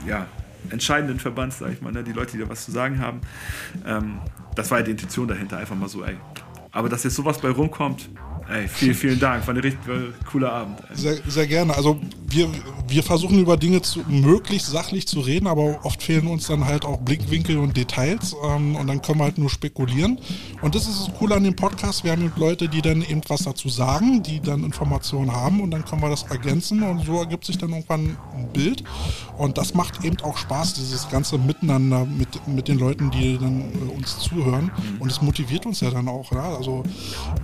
ja, entscheidenden Verbands, sag ich mal, ne? Die Leute, die da was zu sagen haben. Ähm, das war ja die Intention dahinter, einfach mal so, ey. Aber dass jetzt sowas bei rumkommt, Ey, vielen, vielen Dank. War ein richtig cooler Abend. Sehr, sehr gerne. Also wir, wir versuchen über Dinge zu, möglichst sachlich zu reden, aber oft fehlen uns dann halt auch Blickwinkel und Details ähm, und dann können wir halt nur spekulieren. Und das ist das Coole an dem Podcast. Wir haben Leute, die dann eben was dazu sagen, die dann Informationen haben und dann können wir das ergänzen und so ergibt sich dann irgendwann ein Bild. Und das macht eben auch Spaß, dieses ganze Miteinander mit, mit den Leuten, die dann äh, uns zuhören. Und es motiviert uns ja dann auch. Ja? Also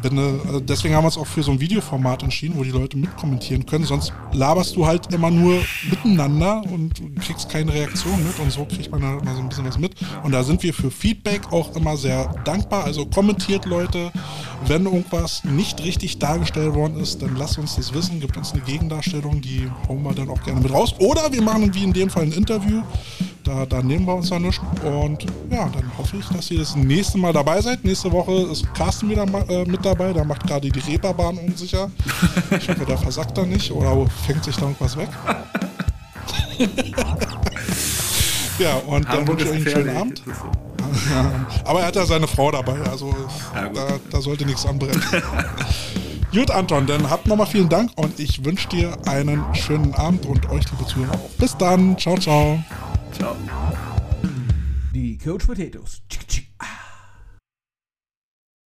wenn, äh, deswegen haben auch für so ein Videoformat entschieden, wo die Leute mitkommentieren können. Sonst laberst du halt immer nur miteinander und kriegst keine Reaktion mit und so kriegt man halt mal so ein bisschen was mit. Und da sind wir für Feedback auch immer sehr dankbar. Also kommentiert Leute, wenn irgendwas nicht richtig dargestellt worden ist, dann lasst uns das wissen, gibt uns eine Gegendarstellung, die hauen wir dann auch gerne mit raus. Oder wir machen wie in dem Fall ein Interview da, da nehmen wir uns ja nichts. Und ja, dann hoffe ich, dass ihr das nächste Mal dabei seid. Nächste Woche ist Carsten wieder äh, mit dabei. Der macht gerade die Reeperbahn unsicher. Ich hoffe, der versackt da nicht oder fängt sich da irgendwas weg. ja, und dann wünsche ich euch einen schönen Abend. Aber er hat ja seine Frau dabei, also ja, da, da sollte nichts anbrennen. Gut, Anton, dann habt nochmal vielen Dank und ich wünsche dir einen schönen Abend und euch, liebe Zuhörer, auch. Bis dann. Ciao, ciao. Ciao. The Coach Potatoes.